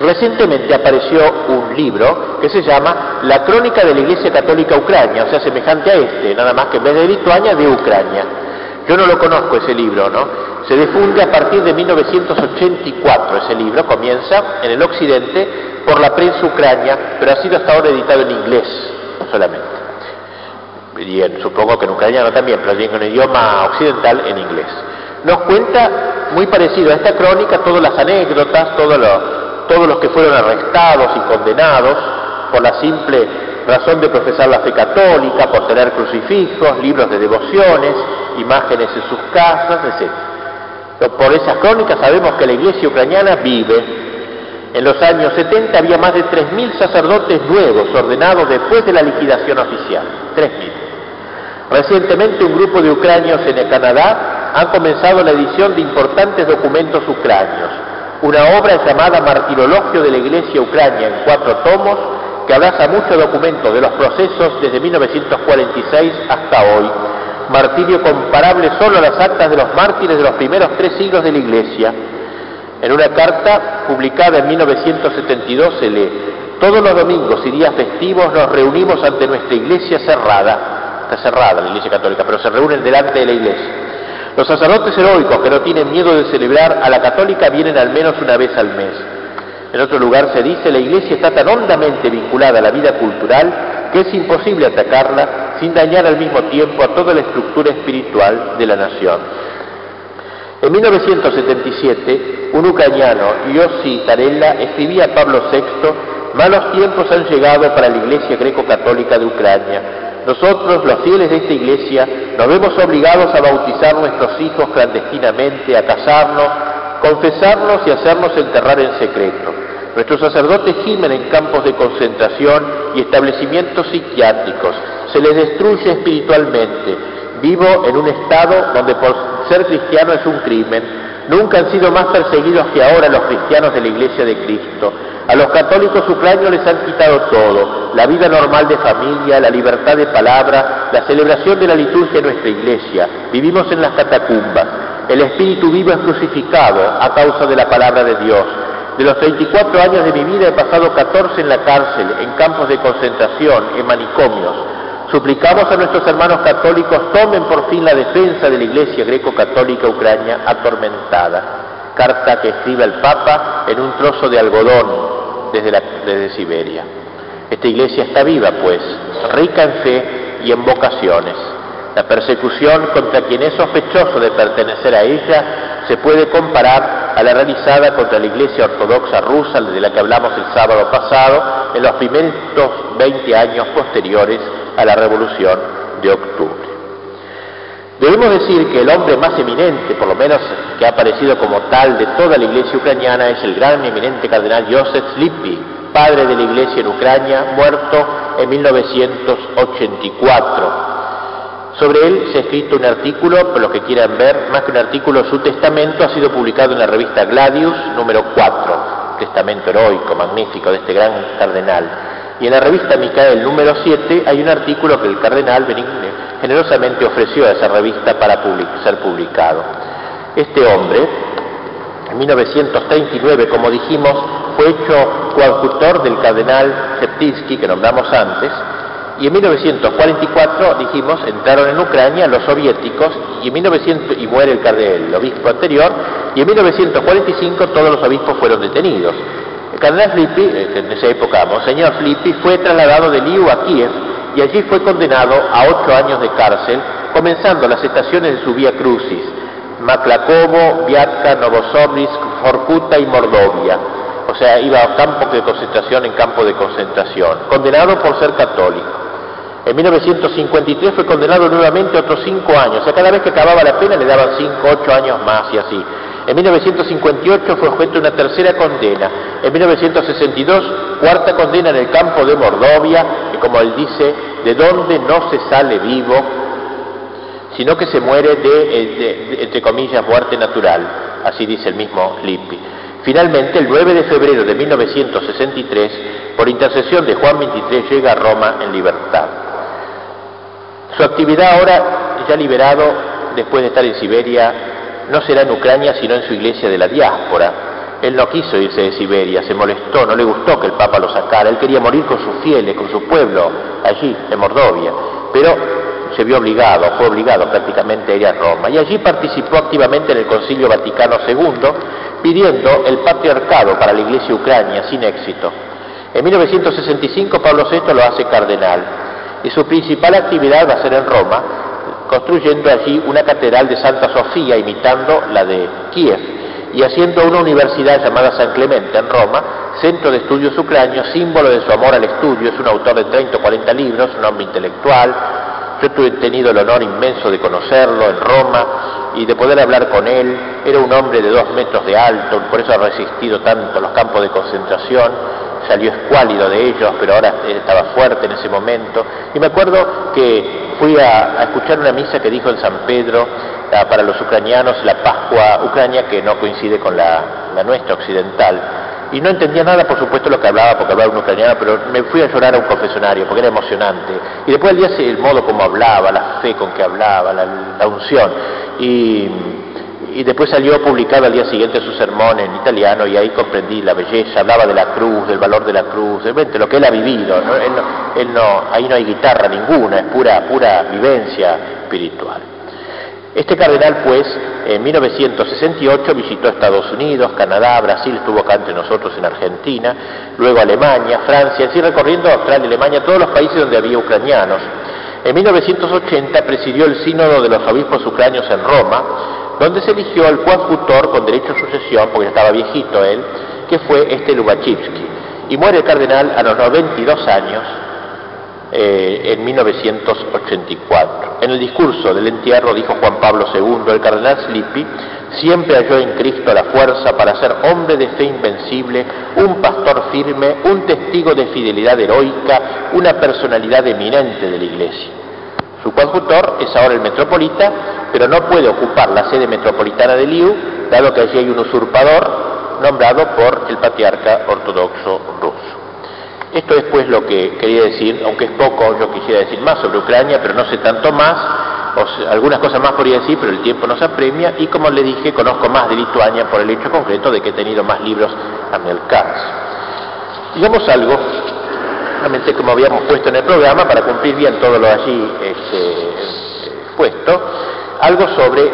Speaker 1: Recientemente apareció un libro que se llama La Crónica de la Iglesia Católica Ucrania, o sea, semejante a este, nada más que en vez de Lituania, de Ucrania. Yo no lo conozco ese libro, ¿no? Se difunde a partir de 1984 ese libro, comienza en el occidente por la prensa ucrania, pero ha sido hasta ahora editado en inglés solamente. Y supongo que en ucraniano también, pero en idioma occidental en inglés. Nos cuenta muy parecido a esta crónica todas las anécdotas, todo lo, todos los que fueron arrestados y condenados por la simple razón de profesar la fe católica, por tener crucifijos, libros de devociones, imágenes en sus casas, etc. Por esas crónicas sabemos que la iglesia ucraniana vive. En los años 70 había más de 3.000 sacerdotes nuevos ordenados después de la liquidación oficial. 3.000. Recientemente un grupo de ucranios en el Canadá han comenzado la edición de importantes documentos ucranios una obra llamada Martirologio de la Iglesia Ucrania en cuatro tomos que abraza muchos documentos de los procesos desde 1946 hasta hoy. Martirio comparable solo a las actas de los mártires de los primeros tres siglos de la Iglesia. En una carta publicada en 1972 se lee, todos los domingos y días festivos nos reunimos ante nuestra iglesia cerrada, está cerrada la iglesia católica, pero se reúnen delante de la iglesia los sacerdotes heroicos que no tienen miedo de celebrar a la católica vienen al menos una vez al mes. En otro lugar se dice, la Iglesia está tan hondamente vinculada a la vida cultural que es imposible atacarla sin dañar al mismo tiempo a toda la estructura espiritual de la nación. En 1977, un ucraniano, Yossi Tarella, escribía a Pablo VI, malos tiempos han llegado para la Iglesia greco-católica de Ucrania nosotros, los fieles de esta iglesia, nos vemos obligados a bautizar nuestros hijos clandestinamente, a casarnos, confesarnos y hacernos enterrar en secreto. Nuestros sacerdotes gimen en campos de concentración y establecimientos psiquiátricos. Se les destruye espiritualmente. Vivo en un estado donde por ser cristiano es un crimen. Nunca han sido más perseguidos que ahora los cristianos de la Iglesia de Cristo. A los católicos ucranianos les han quitado todo, la vida normal de familia, la libertad de palabra, la celebración de la liturgia en nuestra iglesia. Vivimos en las catacumbas. El espíritu vivo es crucificado a causa de la palabra de Dios. De los 34 años de mi vida he pasado 14 en la cárcel, en campos de concentración, en manicomios. Suplicamos a nuestros hermanos católicos tomen por fin la defensa de la Iglesia greco-católica ucrania atormentada. Carta que escribe el Papa en un trozo de algodón desde, Siberia. Esta iglesia está viva, pues, rica en fe y en vocaciones. La persecución contra quien es sospechoso de pertenecer a ella se puede comparar a la realizada contra la Iglesia Ortodoxa rusa, de la que hablamos el sábado pasado, en los primeros 20 años posteriores a la Revolución de Octubre. Debemos decir que el hombre más eminente, por lo menos que ha aparecido como tal de toda la iglesia ucraniana, es el gran eminente cardenal Joseph Lippi, padre de la iglesia en Ucrania, muerto en 1984. Sobre él se ha escrito un artículo, por los que quieran ver, más que un artículo, su testamento ha sido publicado en la revista Gladius número 4, testamento heroico, magnífico de este gran cardenal. Y en la revista Micael número 7 hay un artículo que el cardenal Benigne generosamente ofreció a esa revista para ser publicado. Este hombre, en 1939, como dijimos, fue hecho coadjutor del cardenal Septinsky, que nombramos antes, y en 1944, dijimos, entraron en Ucrania los soviéticos y, en 1900, y muere el, el obispo anterior, y en 1945 todos los obispos fueron detenidos. El cardenal Flippi, eh, en esa época, Monseñor Flippi, fue trasladado de Liu a Kiev y allí fue condenado a ocho años de cárcel, comenzando las estaciones de su vía crucis, Maklakovo, Viatka, Novosibirsk, Forkuta y Mordovia. o sea, iba a campo de concentración en campo de concentración, condenado por ser católico. En 1953 fue condenado nuevamente otros cinco años, o sea, cada vez que acababa la pena le daban cinco, ocho años más y así. En 1958 fue objeto de una tercera condena. En 1962, cuarta condena en el campo de Mordovia, que como él dice, de donde no se sale vivo, sino que se muere de, de entre comillas, muerte natural. Así dice el mismo Lippi. Finalmente, el 9 de febrero de 1963, por intercesión de Juan XXIII, llega a Roma en libertad. Su actividad ahora, ya liberado, después de estar en Siberia, no será en Ucrania, sino en su iglesia de la diáspora. Él no quiso irse de Siberia, se molestó, no le gustó que el Papa lo sacara, él quería morir con sus fieles, con su pueblo, allí, en Mordovia, pero se vio obligado, fue obligado prácticamente a ir a Roma, y allí participó activamente en el Concilio Vaticano II, pidiendo el patriarcado para la iglesia ucrania, sin éxito. En 1965 Pablo VI lo hace cardenal, y su principal actividad va a ser en Roma, construyendo allí una catedral de Santa Sofía imitando la de Kiev y haciendo una universidad llamada San Clemente en Roma, centro de estudios ucranios, símbolo de su amor al estudio, es un autor de 30 o 40 libros, un hombre intelectual, yo he tenido el honor inmenso de conocerlo en Roma y de poder hablar con él. Era un hombre de dos metros de alto, por eso ha resistido tanto los campos de concentración. Salió escuálido de ellos, pero ahora estaba fuerte en ese momento. Y me acuerdo que fui a, escuchar una misa que dijo en San Pedro ah, para los ucranianos la Pascua Ucrania, que no coincide con la nuestra occidental y no entendía nada, por supuesto, lo que hablaba, porque hablaba un ucraniano, pero me fui a llorar a un confesionario, porque era emocionante. Y después el día el modo como hablaba, la fe con que hablaba, la, unción. Y, después salió publicado al día siguiente su sermón en italiano y ahí comprendí la belleza, hablaba de la cruz, del valor de la cruz, de lo que él ha vivido. Él no, ahí no hay guitarra ninguna, es pura, pura vivencia espiritual. Este cardenal, pues, en 1968 visitó Estados Unidos, Canadá, Brasil, estuvo acá entre nosotros en Argentina, luego Alemania, Francia, así recorriendo Australia, Alemania, todos los países donde había ucranianos. En 1980 presidió el Sínodo de los Obispos Ucranios en Roma, donde se eligió al coadjutor con derecho a sucesión, porque ya estaba viejito él, que fue este Lubachivsky. Y muere el cardenal a los 92 años, eh, en 1984. En el discurso del entierro dijo Juan Pablo II, el cardenal Slippi siempre halló en Cristo la fuerza para ser hombre de fe invencible, un pastor firme, un testigo de fidelidad heroica, una personalidad eminente de la Iglesia. Su coadjutor es ahora el metropolita, pero no puede ocupar la sede metropolitana de Liu, dado que allí hay un usurpador nombrado por el patriarca ortodoxo ruso. Esto es pues lo que quería decir, aunque es poco, yo quisiera decir más sobre Ucrania, pero no sé tanto más, algunas cosas más podría decir, pero el tiempo nos apremia, y como le dije, conozco más de Lituania por el hecho concreto de que he tenido más libros a mi alcance. Digamos algo, como habíamos puesto en el programa, para cumplir bien todo lo allí este, puesto, algo sobre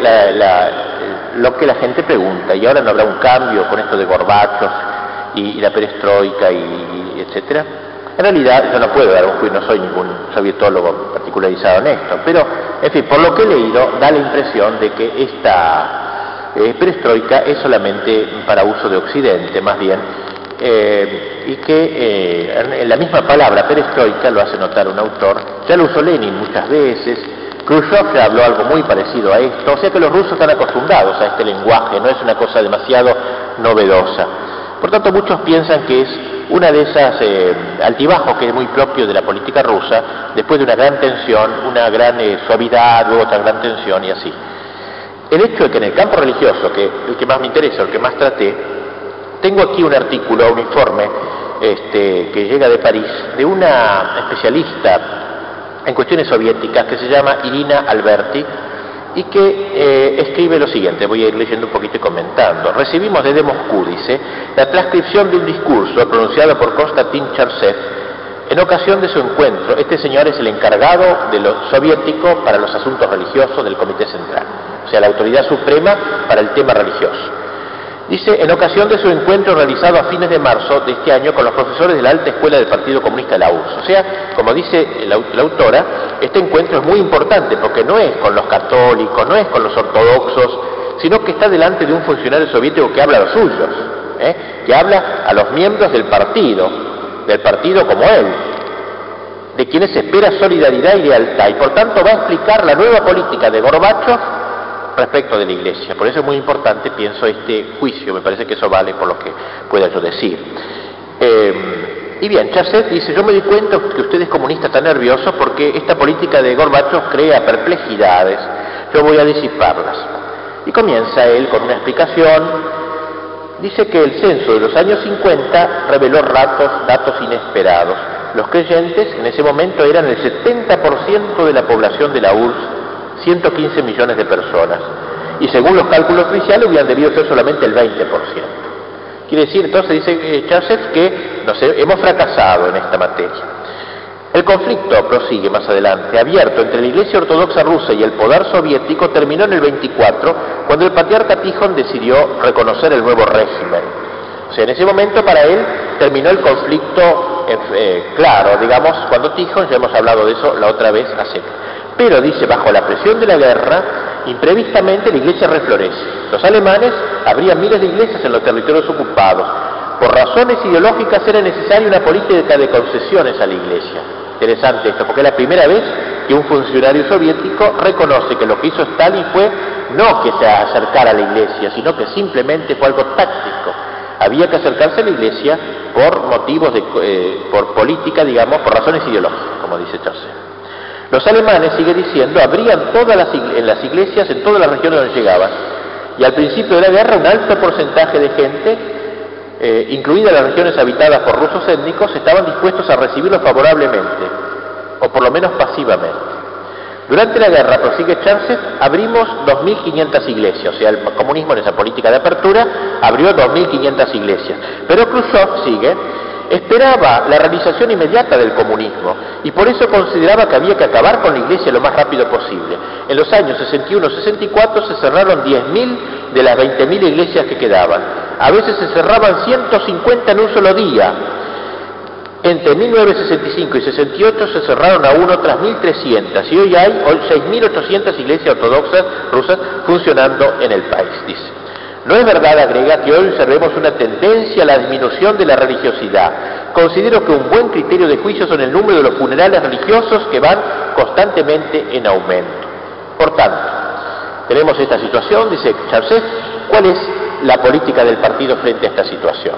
Speaker 1: lo que la gente pregunta, y ahora no habrá un cambio con esto de Gorbachov y, la perestroika y, etcétera. En realidad yo no puedo dar un juicio, no soy ningún sovietólogo particularizado en esto, pero en fin, por lo que he leído da la impresión de que esta eh, perestroika es solamente para uso de Occidente, más bien, eh, y que eh, en la misma palabra perestroika lo hace notar un autor, ya lo usó Lenin muchas veces, Khrushchev ya habló algo muy parecido a esto, o sea que los rusos están acostumbrados a este lenguaje, no es una cosa demasiado novedosa. Por tanto, muchos piensan que es una de esas eh, altibajos que es muy propio de la política rusa, después de una gran tensión, una gran eh, suavidad, luego otra gran tensión y así. El hecho de que en el campo religioso, que el que más me interesa, el que más traté, tengo aquí un artículo, un informe este, que llega de París, de una especialista en cuestiones soviéticas que se llama Irina Alberti, y que eh, escribe lo siguiente, voy a ir leyendo un poquito y comentando. Recibimos desde Moscú, dice, la transcripción de un discurso pronunciado por Konstantin Charsev en ocasión de su encuentro. Este señor es el encargado de soviético para los asuntos religiosos del Comité Central, o sea, la autoridad suprema para el tema religioso. Dice, en ocasión de su encuentro realizado a fines de marzo de este año con los profesores de la alta escuela del Partido Comunista de la URSS. O sea, como dice la, autora, este encuentro es muy importante porque no es con los católicos, no es con los ortodoxos, sino que está delante de un funcionario soviético que habla a los suyos. ¿eh? que habla a los miembros del partido, del partido como él, de quienes espera solidaridad y lealtad, y por tanto va a explicar la nueva política de Gorbachev respecto de la Iglesia. Por eso es muy importante, pienso, este juicio, me parece que eso vale por lo que pueda yo decir. Eh, y bien, Chasset dice, yo me di cuenta que ustedes comunistas están nerviosos porque esta política de Gorbachev crea perplejidades, yo voy a disiparlas. Y comienza él con una explicación, dice que el censo de los años 50 reveló ratos, datos inesperados. Los creyentes en ese momento eran el 70% de la población de la URSS 115 millones de personas. Y según los cálculos oficiales hubieran debido ser solamente el 20%. Quiere decir, entonces dice eh, Charles que no hemos fracasado en esta materia. El conflicto, prosigue más adelante, abierto entre la Iglesia Ortodoxa rusa y el poder soviético terminó en el 24, cuando el patriarca Tijón decidió reconocer el nuevo régimen. O sea, en ese momento para él terminó el conflicto eh, claro, digamos, cuando Tijón, ya hemos hablado de eso la otra vez hace pero dice, bajo la presión de la guerra, imprevistamente la iglesia reflorece. Los alemanes abrían miles de iglesias en los territorios ocupados. Por razones ideológicas era necesaria una política de concesiones a la iglesia. Interesante esto, porque es la primera vez que un funcionario soviético reconoce que lo que hizo Stalin fue no que se acercara a la iglesia, sino que simplemente fue algo táctico. Había que acercarse a la iglesia por motivos de, eh, por política, digamos, por razones ideológicas, como dice Chaucer. Los alemanes, sigue diciendo, abrían todas las, en las iglesias en todas las regiones donde llegaban. Y al principio de la guerra un alto porcentaje de gente, eh, incluidas las regiones habitadas por rusos étnicos, estaban dispuestos a recibirlo favorablemente, o por lo menos pasivamente. Durante la guerra, prosigue Churchill, abrimos 2.500 iglesias, o sea, el comunismo en esa política de apertura abrió 2.500 iglesias. Pero Khrushchev sigue, esperaba la realización inmediata del comunismo y por eso consideraba que había que acabar con la iglesia lo más rápido posible. En los años 61-64 se cerraron 10.000 de las 20.000 iglesias que quedaban. A veces se cerraban 150 en un solo día. Entre 1965 y 68 se cerraron aún otras 1.300 y hoy hay 6.800 iglesias ortodoxas rusas funcionando en el país, dice. No es verdad, agrega, que hoy observemos una tendencia a la disminución de la religiosidad. Considero que un buen criterio de juicio son el número de los funerales religiosos que van constantemente en aumento. Por tanto, tenemos esta situación, dice Charles, ¿cuál es la política del partido frente a esta situación?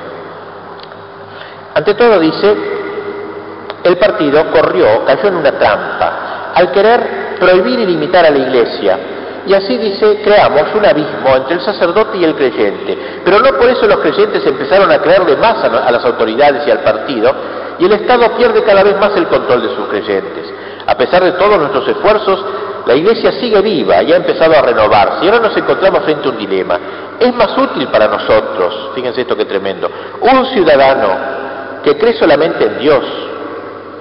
Speaker 1: Ante todo, dice, el partido corrió, cayó en una trampa, al querer prohibir y limitar a la Iglesia, y así dice, creamos un abismo entre el sacerdote y el creyente. Pero no por eso los creyentes empezaron a creerle más a, las autoridades y al partido, y el Estado pierde cada vez más el control de sus creyentes. A pesar de todos nuestros esfuerzos, la Iglesia sigue viva y ha empezado a renovarse. Y ahora nos encontramos frente a un dilema. Es más útil para nosotros, fíjense esto que tremendo, un ciudadano que cree solamente en Dios,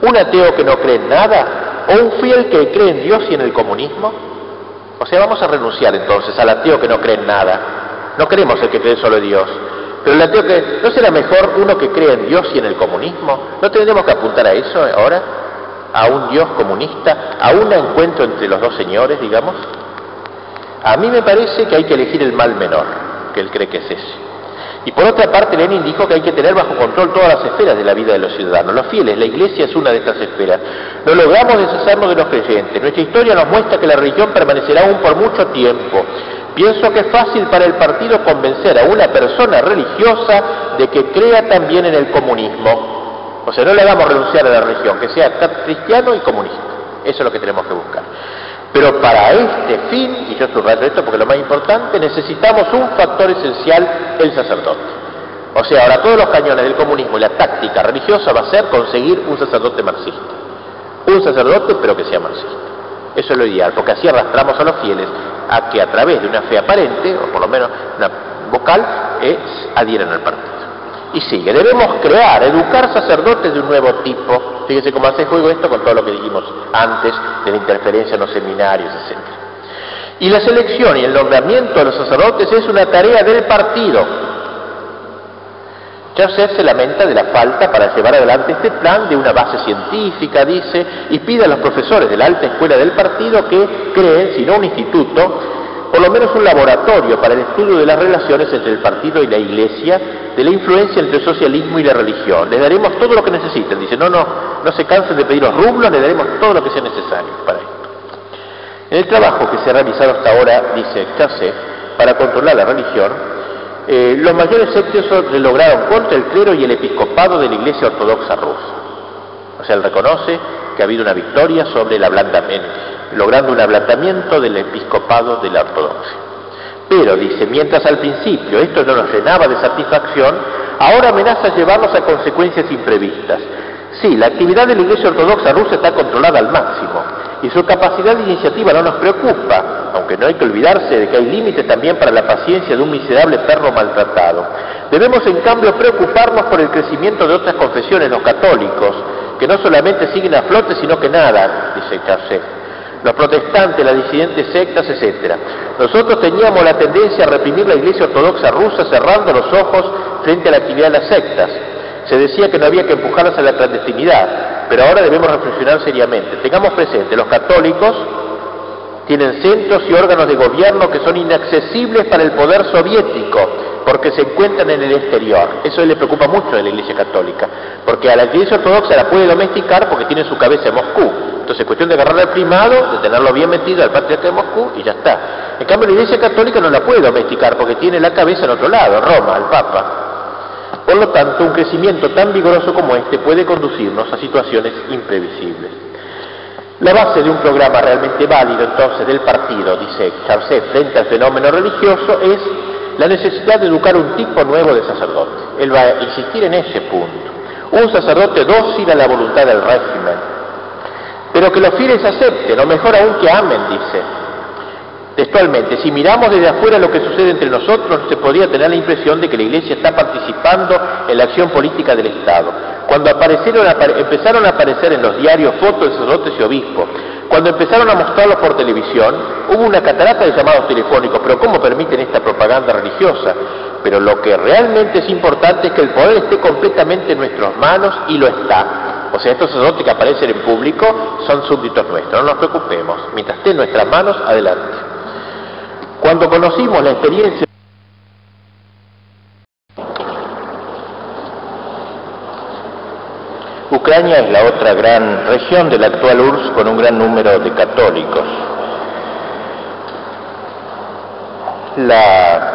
Speaker 1: un ateo que no cree en nada, o un fiel que cree en Dios y en el comunismo. O sea, vamos a renunciar entonces al ateo que no cree en nada. No queremos el que cree solo en Dios. Pero el ateo que... ¿No será mejor uno que cree en Dios y en el comunismo? ¿No tendremos que apuntar a eso ahora? ¿A un Dios comunista? ¿A un encuentro entre los dos señores, digamos? A mí me parece que hay que elegir el mal menor, que él cree que es ese. Y por otra parte, Lenin dijo que hay que tener bajo control todas las esferas de la vida de los ciudadanos. Los fieles, la iglesia es una de estas esferas. No logramos deshacernos de los creyentes. Nuestra historia nos muestra que la religión permanecerá aún por mucho tiempo. Pienso que es fácil para el partido convencer a una persona religiosa de que crea también en el comunismo. O sea, no le hagamos renunciar a la religión, que sea cristiano y comunista. Eso es lo que tenemos que buscar. Pero para este fin, y yo subrayo esto porque lo más importante, necesitamos un factor esencial, el sacerdote. O sea, ahora todos los cañones del comunismo y la táctica religiosa va a ser conseguir un sacerdote marxista. Un sacerdote, pero que sea marxista. Eso es lo ideal, porque así arrastramos a los fieles a que a través de una fe aparente, o por lo menos una vocal, eh, adhieran al partido. Y sigue, debemos crear, educar sacerdotes de un nuevo tipo. Fíjese cómo hace juego esto con todo lo que dijimos antes de la interferencia en los seminarios, etc. Y la selección y el nombramiento de los sacerdotes es una tarea del partido. Joseph se lamenta de la falta para llevar adelante este plan de una base científica, dice, y pide a los profesores de la alta escuela del partido que creen, si no un instituto, por lo menos un laboratorio para el estudio de las relaciones entre el partido y la iglesia, de la influencia entre el socialismo y la religión. Les daremos todo lo que necesiten. Dice, no, no, no se cansen de pedir los rublos, les daremos todo lo que sea necesario para esto. En el trabajo que se ha realizado hasta ahora, dice Chassé, para controlar la religión, eh, los mayores éxitos se lograron contra el clero y el episcopado de la Iglesia Ortodoxa rusa. O sea, él reconoce que ha habido una victoria sobre el ablandamiento, logrando un ablandamiento del episcopado de la ortodoxia. Pero, dice, mientras al principio esto no nos llenaba de satisfacción, ahora amenaza llevarnos a consecuencias imprevistas. Sí, la actividad de la Iglesia Ortodoxa rusa está controlada al máximo y su capacidad de iniciativa no nos preocupa, aunque no hay que olvidarse de que hay límites también para la paciencia de un miserable perro maltratado. Debemos en cambio preocuparnos por el crecimiento de otras confesiones, los católicos, que no solamente siguen a flote, sino que nada, dice Charcet. Los protestantes, las disidentes sectas, etc. Nosotros teníamos la tendencia a reprimir la Iglesia Ortodoxa rusa cerrando los ojos frente a la actividad de las sectas. Se decía que no había que empujarlas a la clandestinidad, pero ahora debemos reflexionar seriamente. Tengamos presente, los católicos tienen centros y órganos de gobierno que son inaccesibles para el poder soviético porque se encuentran en el exterior. Eso le preocupa mucho a la Iglesia Católica, porque a la Iglesia Ortodoxa la puede domesticar porque tiene su cabeza en Moscú. Entonces es cuestión de agarrar al primado, de tenerlo bien metido al patriarca de Moscú y ya está. En cambio la Iglesia Católica no la puede domesticar porque tiene la cabeza en otro lado, Roma, el Papa. Por lo tanto, un crecimiento tan vigoroso como este puede conducirnos a situaciones imprevisibles. La base de un programa realmente válido entonces del partido, dice Charcet, frente al fenómeno religioso es la necesidad de educar un tipo nuevo de sacerdote. Él va a insistir en ese punto. Un sacerdote dócil a la voluntad del régimen, pero que los fieles acepten, o mejor aún que amen, dice. Textualmente, si miramos desde afuera lo que sucede entre nosotros, se podría tener la impresión de que la Iglesia está participando en la acción política del Estado. Cuando aparecieron, empezaron a aparecer en los diarios fotos de sacerdotes y obispos, cuando empezaron a mostrarlos por televisión, hubo una catarata de llamados telefónicos, pero ¿cómo permiten esta propaganda religiosa? Pero lo que realmente es importante es que el poder esté completamente en nuestras manos y lo está. O sea, estos sacerdotes que aparecen en público son súbditos nuestros, no nos preocupemos. Mientras esté en nuestras manos, adelante. Cuando conocimos la experiencia Ucrania es la otra gran región de la actual URSS con un gran número de católicos. La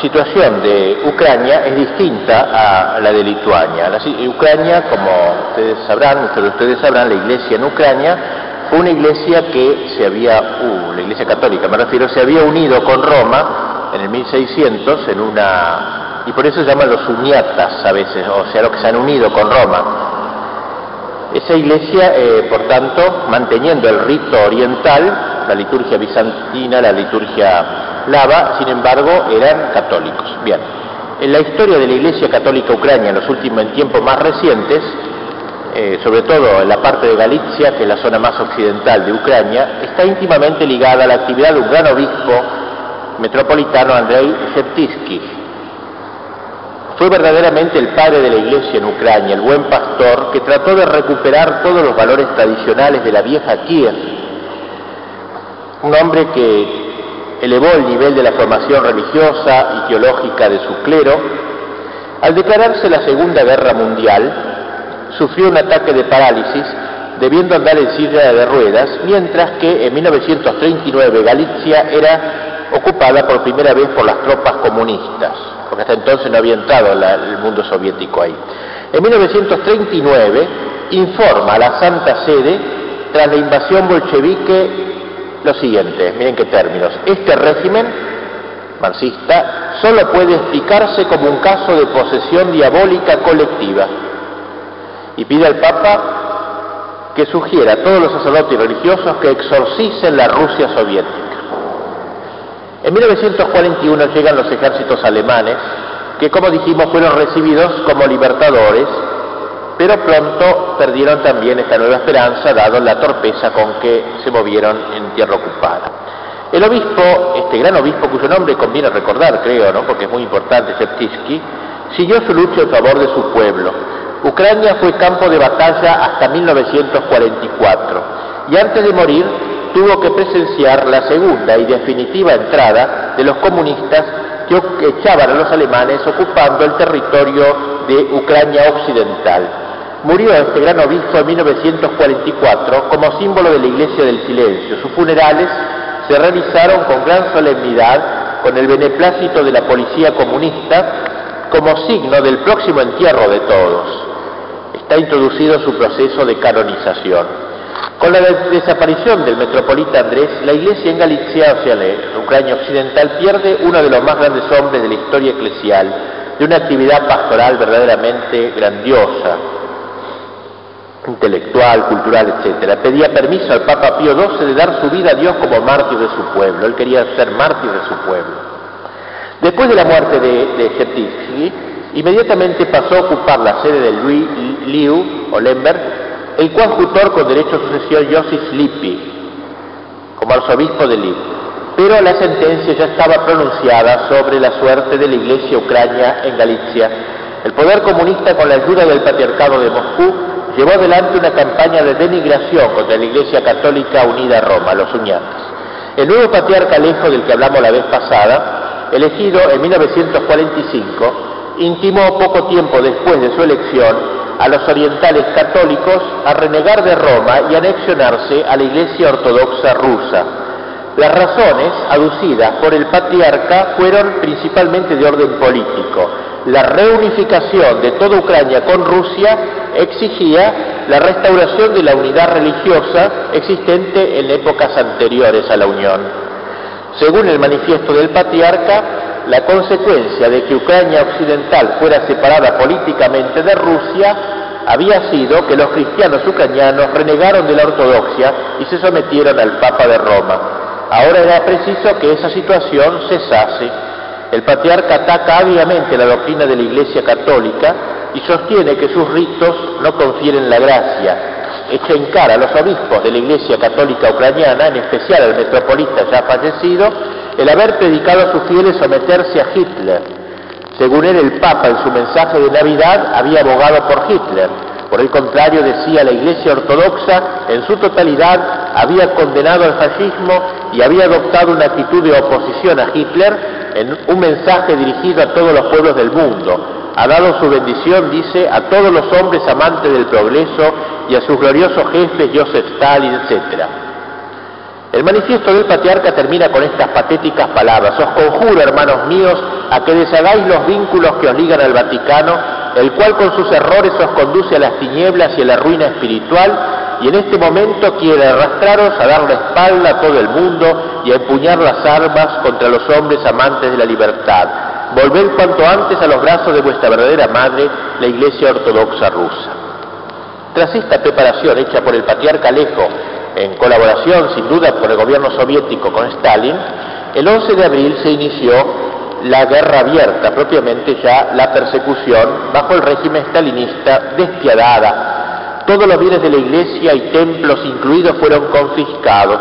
Speaker 1: situación de Ucrania es distinta a la de Lituania. Ucrania, como ustedes sabrán, muchos de ustedes sabrán, la iglesia en Ucrania una iglesia que se había, uh, la iglesia católica me refiero, se había unido con Roma en el 1600 en una, y por eso se llaman los uniatas a veces, o sea, los que se han unido con Roma. Esa iglesia, eh, por tanto, manteniendo el rito oriental, la liturgia bizantina, la liturgia lava, sin embargo, eran católicos. Bien, en la historia de la iglesia católica ucrania en los últimos tiempos más recientes, eh, sobre todo en la parte de Galicia, que es la zona más occidental de Ucrania, está íntimamente ligada a la actividad de un gran obispo metropolitano, Andrei Sheptisky. Fue verdaderamente el padre de la iglesia en Ucrania, el buen pastor que trató de recuperar todos los valores tradicionales de la vieja Kiev. Un hombre que elevó el nivel de la formación religiosa y teológica de su clero. Al declararse la Segunda Guerra Mundial, sufrió un ataque de parálisis debiendo andar en silla de ruedas, mientras que en 1939 Galicia era ocupada por primera vez por las tropas comunistas, porque hasta entonces no había entrado el mundo soviético ahí. En 1939 informa a la Santa Sede, tras la invasión bolchevique, lo siguiente, miren qué términos, este régimen marxista solo puede explicarse como un caso de posesión diabólica colectiva y pide al Papa que sugiera a todos los sacerdotes religiosos que exorcicen la Rusia soviética. En 1941 llegan los ejércitos alemanes, que como dijimos fueron recibidos como libertadores, pero pronto perdieron también esta nueva esperanza dado la torpeza con que se movieron en tierra ocupada. El obispo, este gran obispo cuyo nombre conviene recordar, creo, ¿no? porque es muy importante, Septisky, siguió su lucha en favor de su pueblo, Ucrania fue campo de batalla hasta 1944 y antes de morir tuvo que presenciar la segunda y definitiva entrada de los comunistas que echaban a los alemanes ocupando el territorio de Ucrania occidental. Murió este gran obispo en 1944 como símbolo de la Iglesia del Silencio. Sus funerales se realizaron con gran solemnidad, con el beneplácito de la policía comunista, como signo del próximo entierro de todos. Está introducido su proceso de canonización. Con la desaparición del metropolita Andrés, la iglesia en Galicia, o sea, en Ucrania occidental, pierde uno de los más grandes hombres de la historia eclesial, de una actividad pastoral verdaderamente grandiosa, intelectual, cultural, etc. Pedía permiso al Papa Pío XII de dar su vida a Dios como mártir de su pueblo. Él quería ser mártir de su pueblo. Después de la muerte de, de inmediatamente pasó a ocupar la sede de Louis Liu o Lemberg, el coadjutor con derecho a sucesión Joseph Lippi, como arzobispo de Lip. Pero la sentencia ya estaba pronunciada sobre la suerte de la iglesia ucrania en Galicia. El poder comunista, con la ayuda del patriarcado de Moscú, llevó adelante una campaña de denigración contra la Iglesia Católica Unida a Roma, los uñates. El nuevo patriarca Alejo, del que hablamos la vez pasada, elegido en 1945, intimó poco tiempo después de su elección a los orientales católicos a renegar de Roma y anexionarse a la Iglesia Ortodoxa rusa. Las razones aducidas por el patriarca fueron principalmente de orden político. La reunificación de toda Ucrania con Rusia exigía la restauración de la unidad religiosa existente en épocas anteriores a la Unión. Según el manifiesto del patriarca, la consecuencia de que Ucrania occidental fuera separada políticamente de Rusia había sido que los cristianos ucranianos renegaron de la ortodoxia y se sometieron al Papa de Roma. Ahora era preciso que esa situación cesase. El patriarca ataca ávidamente la doctrina de la Iglesia Católica y sostiene que sus ritos no confieren la gracia. Echa en cara a los obispos de la Iglesia Católica Ucraniana, en especial al metropolita ya fallecido, el haber predicado a sus fieles someterse a Hitler. Según él, el Papa en su mensaje de Navidad había abogado por Hitler. Por el contrario, decía la Iglesia Ortodoxa, en su totalidad había condenado al fascismo y había adoptado una actitud de oposición a Hitler en un mensaje dirigido a todos los pueblos del mundo. Ha dado su bendición, dice, a todos los hombres amantes del progreso y a sus gloriosos jefes, Joseph Stalin, etc. El manifiesto del patriarca termina con estas patéticas palabras. Os conjuro, hermanos míos, a que deshagáis los vínculos que os ligan al Vaticano, el cual con sus errores os conduce a las tinieblas y a la ruina espiritual, y en este momento quiere arrastraros a dar la espalda a todo el mundo y a empuñar las armas contra los hombres amantes de la libertad. Volved cuanto antes a los brazos de vuestra verdadera madre, la Iglesia Ortodoxa rusa. Tras esta preparación hecha por el patriarca Alejo en colaboración sin duda por el gobierno soviético con Stalin, el 11 de abril se inició la guerra abierta, propiamente ya la persecución bajo el régimen stalinista despiadada. Todos los bienes de la iglesia y templos incluidos fueron confiscados.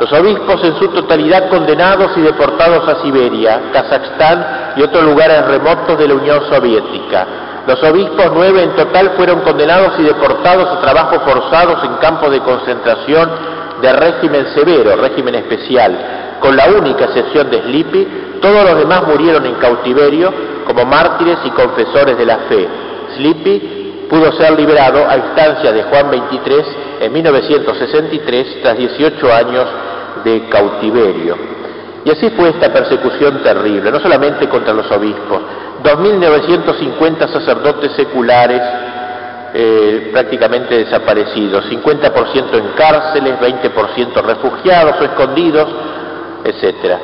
Speaker 1: Los obispos en su totalidad condenados y deportados a Siberia, Kazajstán y otros lugares remotos de la Unión Soviética. Los obispos nueve en total fueron condenados y deportados a trabajos forzados en campos de concentración de régimen severo, régimen especial, con la única excepción de Slipi, todos los demás murieron en cautiverio como mártires y confesores de la fe. Slipi pudo ser liberado a instancia de Juan XXIII en 1963 tras 18 años de cautiverio. Y así fue esta persecución terrible, no solamente contra los obispos, 2.950 sacerdotes seculares eh, prácticamente desaparecidos, 50% en cárceles, 20% refugiados o escondidos, etc.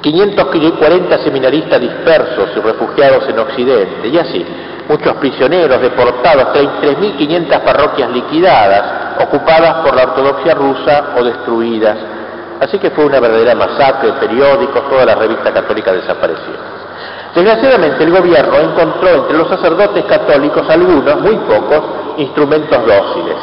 Speaker 1: 540 seminaristas dispersos y refugiados en Occidente, y así, muchos prisioneros deportados, 3.500 parroquias liquidadas, ocupadas por la ortodoxia rusa o destruidas. Así que fue una verdadera masacre, periódicos, toda la revista católica desapareció. Desgraciadamente el gobierno encontró entre los sacerdotes católicos algunos, muy pocos, instrumentos dóciles.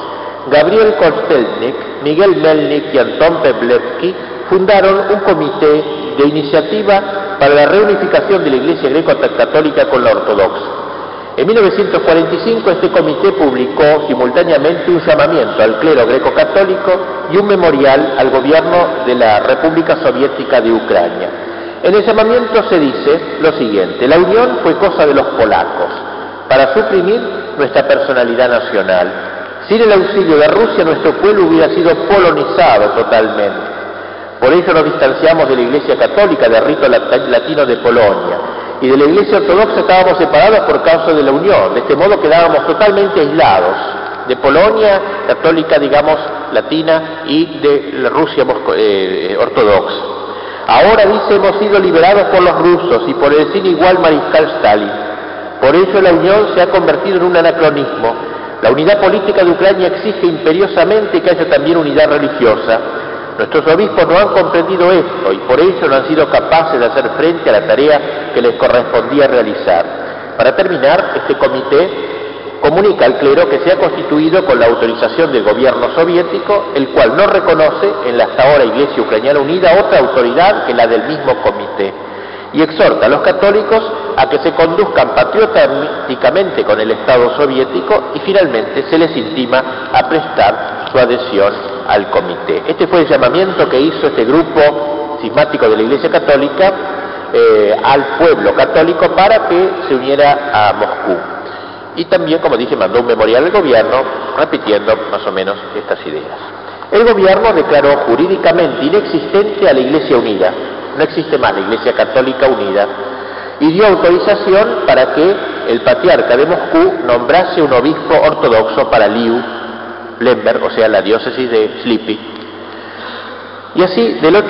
Speaker 1: Gabriel Kostelnik, Miguel Melnik y Anton Peblevsky fundaron un comité de iniciativa para la reunificación de la Iglesia greco-católica con la ortodoxa. En 1945 este comité publicó simultáneamente un llamamiento al clero greco-católico y un memorial al gobierno de la República Soviética de Ucrania. En el llamamiento se dice lo siguiente, la unión fue cosa de los polacos para suprimir nuestra personalidad nacional. Sin el auxilio de Rusia nuestro pueblo hubiera sido polonizado totalmente. Por ello nos distanciamos de la Iglesia Católica de rito latino de Polonia y de la Iglesia Ortodoxa estábamos separados por causa de la unión. De este modo quedábamos totalmente aislados de Polonia católica, digamos, latina y de Rusia eh, ortodoxa. Ahora dice hemos sido liberados por los rusos y por el sin igual mariscal Stalin. Por ello la unión se ha convertido en un anacronismo. La unidad política de Ucrania exige imperiosamente que haya también unidad religiosa. Nuestros obispos no han comprendido esto y por ello no han sido capaces de hacer frente a la tarea que les correspondía realizar. Para terminar, este comité comunica al clero que se ha constituido con la autorización del gobierno soviético, el cual no reconoce en la hasta ahora Iglesia Ucraniana Unida otra autoridad que la del mismo comité, y exhorta a los católicos a que se conduzcan patrióticamente con el Estado soviético y finalmente se les intima a prestar su adhesión al comité. Este fue el llamamiento que hizo este grupo cismático de la Iglesia Católica eh, al pueblo católico para que se uniera a Moscú. Y también, como dije, mandó un memorial al gobierno repitiendo más o menos estas ideas. El gobierno declaró jurídicamente inexistente a la Iglesia Unida, no existe más la Iglesia Católica Unida, y dio autorización para que el patriarca de Moscú nombrase un obispo ortodoxo para Liu, Lemberg, o sea, la diócesis de Slipi. Y así, del 8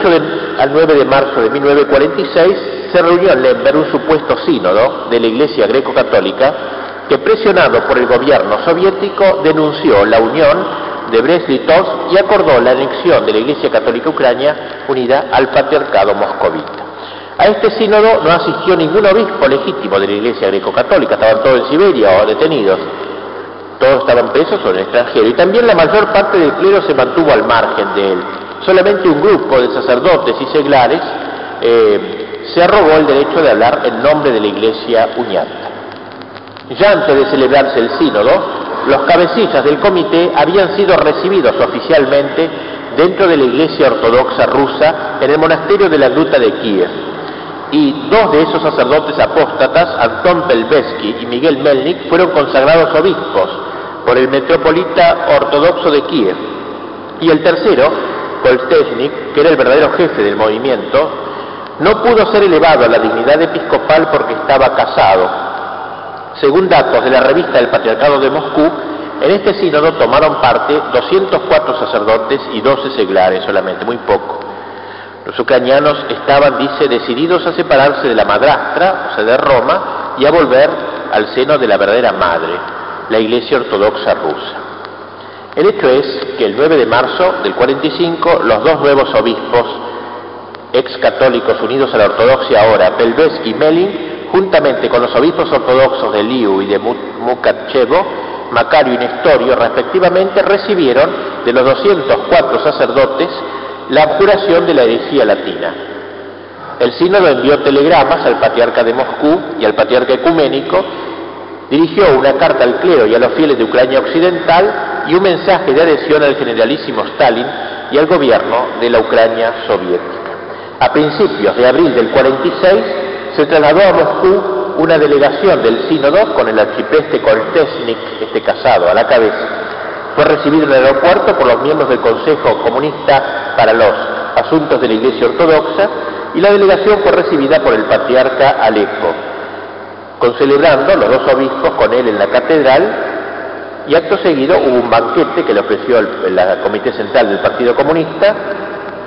Speaker 1: al 9 de marzo de 1946, se reunió en Lemberg un supuesto sínodo de la Iglesia greco-católica que, presionado por el gobierno soviético, denunció la unión de Brest-Litovsk y acordó la anexión de la Iglesia Católica Ucrania unida al patriarcado moscovita. A este sínodo no asistió ningún obispo legítimo de la Iglesia greco-católica, estaban todos en Siberia o detenidos, todos estaban presos o en el extranjero, y también la mayor parte del clero se mantuvo al margen de él. Solamente un grupo de sacerdotes y seglares eh, se arrogó el derecho de hablar en nombre de la Iglesia uniata. Ya antes de celebrarse el sínodo, los cabecillas del comité habían sido recibidos oficialmente dentro de la Iglesia Ortodoxa rusa en el monasterio de la Gruta de Kiev. Y dos de esos sacerdotes apóstatas, Anton Pelbesky y Miguel Melnik, fueron consagrados obispos por el metropolita ortodoxo de Kiev. Y el tercero, Koltesnik, que era el verdadero jefe del movimiento, no pudo ser elevado a la dignidad episcopal porque estaba casado. Según datos de la revista del Patriarcado de Moscú, en este sínodo tomaron parte 204 sacerdotes y 12 seglares solamente, muy poco. Los ucranianos estaban, dice, decididos a separarse de la madrastra, o sea, de Roma, y a volver al seno de la verdadera madre, la Iglesia Ortodoxa rusa. El hecho es que el 9 de marzo del 45 los dos nuevos obispos ex católicos unidos a la ortodoxia ahora, Pelbesky y Melin, juntamente con los obispos ortodoxos de Liu y de Mukachevo, Macario y Nestorio, respectivamente, recibieron de los 204 sacerdotes la abjuración de la herejía latina. El sínodo envió telegramas al patriarca de Moscú y al patriarca ecuménico dirigió una carta al clero y a los fieles de Ucrania Occidental y un mensaje de adhesión al generalísimo Stalin y al gobierno de la Ucrania soviética. A principios de abril del 46 se trasladó a Moscú una delegación del sínodo con el arcipreste Koltesnik, este casado, a la cabeza. Fue recibido en el aeropuerto por los miembros del Consejo Comunista para los Asuntos de la Iglesia Ortodoxa y la delegación fue recibida por el patriarca Alejo concelebrando los dos obispos con él en la catedral y acto seguido hubo un banquete que le ofreció el, Comité Central del Partido Comunista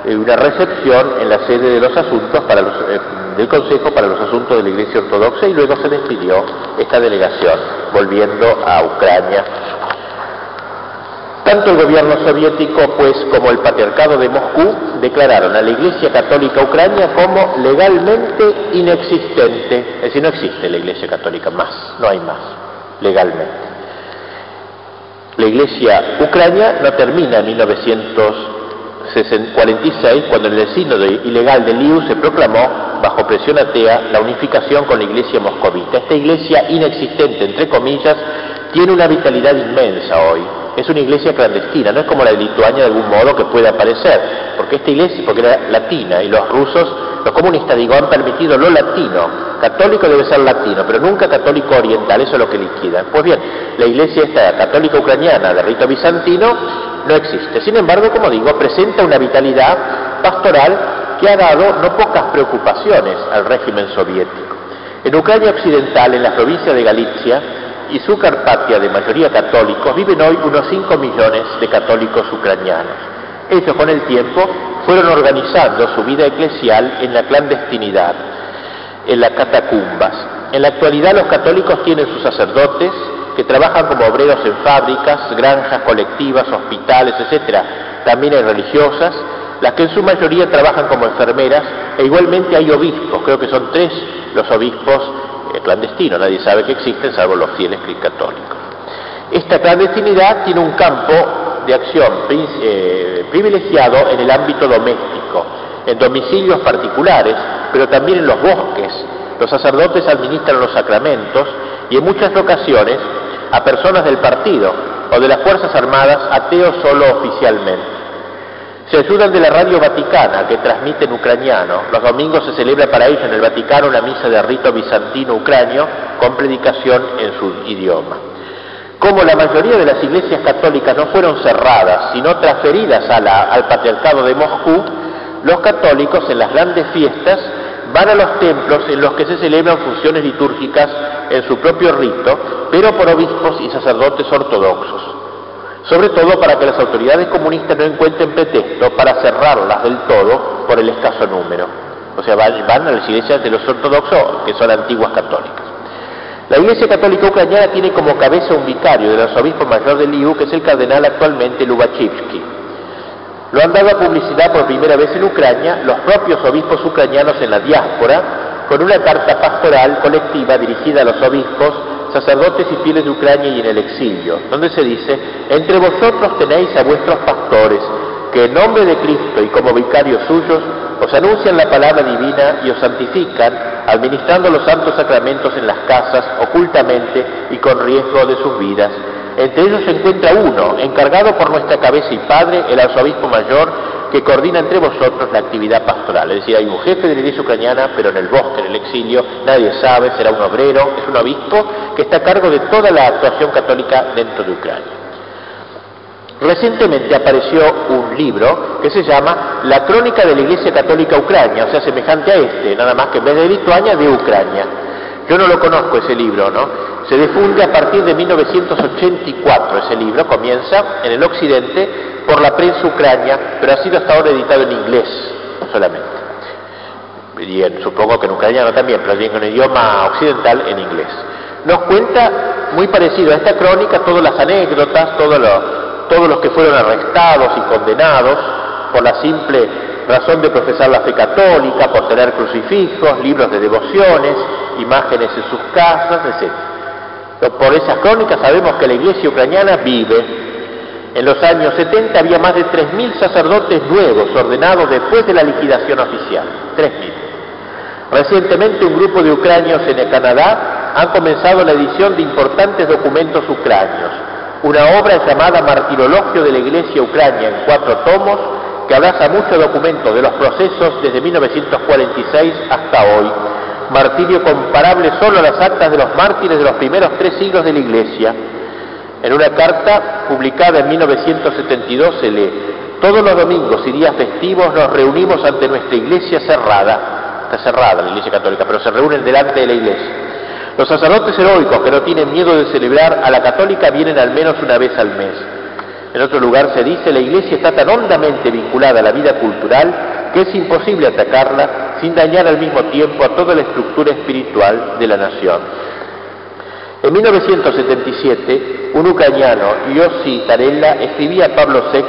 Speaker 1: y una recepción en la sede de los asuntos para eh, del Consejo para los Asuntos de la Iglesia Ortodoxa y luego se despidió esta delegación volviendo a Ucrania tanto el gobierno soviético, pues, como el patriarcado de Moscú declararon a la Iglesia Católica Ucrania como legalmente inexistente. Es decir, no existe la Iglesia Católica más, no hay más, legalmente. La Iglesia Ucrania no termina en 46, cuando en el sínodo ilegal de Liu se proclamó, bajo presión atea, la unificación con la iglesia moscovita. Esta iglesia inexistente, entre comillas, tiene una vitalidad inmensa hoy. Es una iglesia clandestina, no es como la de Lituania de algún modo que puede aparecer, porque esta iglesia, porque era latina y los rusos, los comunistas digo, han permitido lo latino. Católico debe ser latino, pero nunca católico oriental, eso es lo que liquidan. Pues bien, la iglesia esta católica ucraniana de rito bizantino no existe. Sin embargo, como digo, presenta una vitalidad pastoral que ha dado no pocas preocupaciones al régimen soviético. En Ucrania Occidental, en la provincia de Galicia, y su Carpatia de mayoría católicos, viven hoy unos 5 millones de católicos ucranianos. Ellos con el tiempo fueron organizando su vida eclesial en la clandestinidad, en las catacumbas. En la actualidad los católicos tienen sus sacerdotes que trabajan como obreros en fábricas, granjas colectivas, hospitales, etcétera. También hay religiosas, las que en su mayoría trabajan como enfermeras, e igualmente hay obispos, creo que son tres los obispos clandestino, nadie sabe que existen salvo los fieles católicos. Esta clandestinidad tiene un campo de acción eh, privilegiado en el ámbito doméstico, en domicilios particulares, pero también en los bosques. Los sacerdotes administran los sacramentos y en muchas ocasiones a personas del partido o de las Fuerzas Armadas ateos solo oficialmente. Se ayudan de la radio vaticana que transmite en ucraniano. Los domingos se celebra para ellos en el Vaticano una misa de rito bizantino ucranio con predicación en su idioma. Como la mayoría de las iglesias católicas no fueron cerradas, sino transferidas al patriarcado de Moscú, los católicos en las grandes fiestas van a los templos en los que se celebran funciones litúrgicas en su propio rito, pero por obispos y sacerdotes ortodoxos sobre todo para que las autoridades comunistas no encuentren pretexto para cerrarlas del todo por el escaso número. O sea, van, a las iglesias de los ortodoxos, que son antiguas católicas. La Iglesia Católica Ucraniana tiene como cabeza un vicario del arzobispo mayor de Liu, que es el cardenal actualmente Lubachivsky. Lo han dado a publicidad por primera vez en Ucrania los propios obispos ucranianos en la diáspora, con una carta pastoral colectiva dirigida a los obispos sacerdotes y fieles de Ucrania y en el exilio, donde se dice, entre vosotros tenéis a vuestros pastores, que en nombre de Cristo y como vicarios suyos os anuncian la palabra divina y os santifican, administrando los santos sacramentos en las casas, ocultamente y con riesgo de sus vidas. Entre ellos se encuentra uno, encargado por nuestra cabeza y padre, el arzobispo mayor, que coordina entre vosotros la actividad pastoral. Es decir, hay un jefe de la iglesia ucraniana, pero en el bosque, en el exilio, nadie sabe, será un obrero, es un obispo que está a cargo de toda la actuación católica dentro de Ucrania. Recientemente apareció un libro que se llama La Crónica de la Iglesia Católica Ucrania, o sea, semejante a este, nada más que en vez de Lituania, de Ucrania. Yo no lo conozco ese libro, ¿no? Se difunde a partir de 1984 ese libro, comienza en el occidente por la prensa ucrania, pero ha sido hasta ahora editado en inglés solamente. Y supongo que en ucraniano también, pero bien en idioma occidental en inglés. Nos cuenta muy parecido a esta crónica todas las anécdotas, todos los, todos los que fueron arrestados y condenados por la simple razón de profesar la fe católica, por tener crucifijos, libros de devociones, imágenes en sus casas, etc. Por esas crónicas sabemos que la iglesia ucraniana vive en los años 70 había más de 3.000 sacerdotes nuevos ordenados después de la liquidación oficial. 3.000. Recientemente un grupo de ucranios en Canadá han comenzado la edición de importantes documentos ucranios, una obra llamada Martirologio de la Iglesia Ucrania en cuatro tomos que abraza muchos documentos de los procesos desde 1946 hasta hoy, martirio comparable solo a las actas de los mártires de los primeros tres siglos de la Iglesia, en una carta publicada en 1972 se lee, todos los domingos y días festivos nos reunimos ante nuestra iglesia cerrada, está cerrada la iglesia católica, pero se reúnen delante de la iglesia. Los sacerdotes heroicos que no tienen miedo de celebrar a la católica vienen al menos una vez al mes. En otro lugar se dice, la iglesia está tan hondamente vinculada a la vida cultural que es imposible atacarla sin dañar al mismo tiempo a toda la estructura espiritual de la nación. En 1977, un ucraniano, Yossi Tarella, escribía a Pablo VI,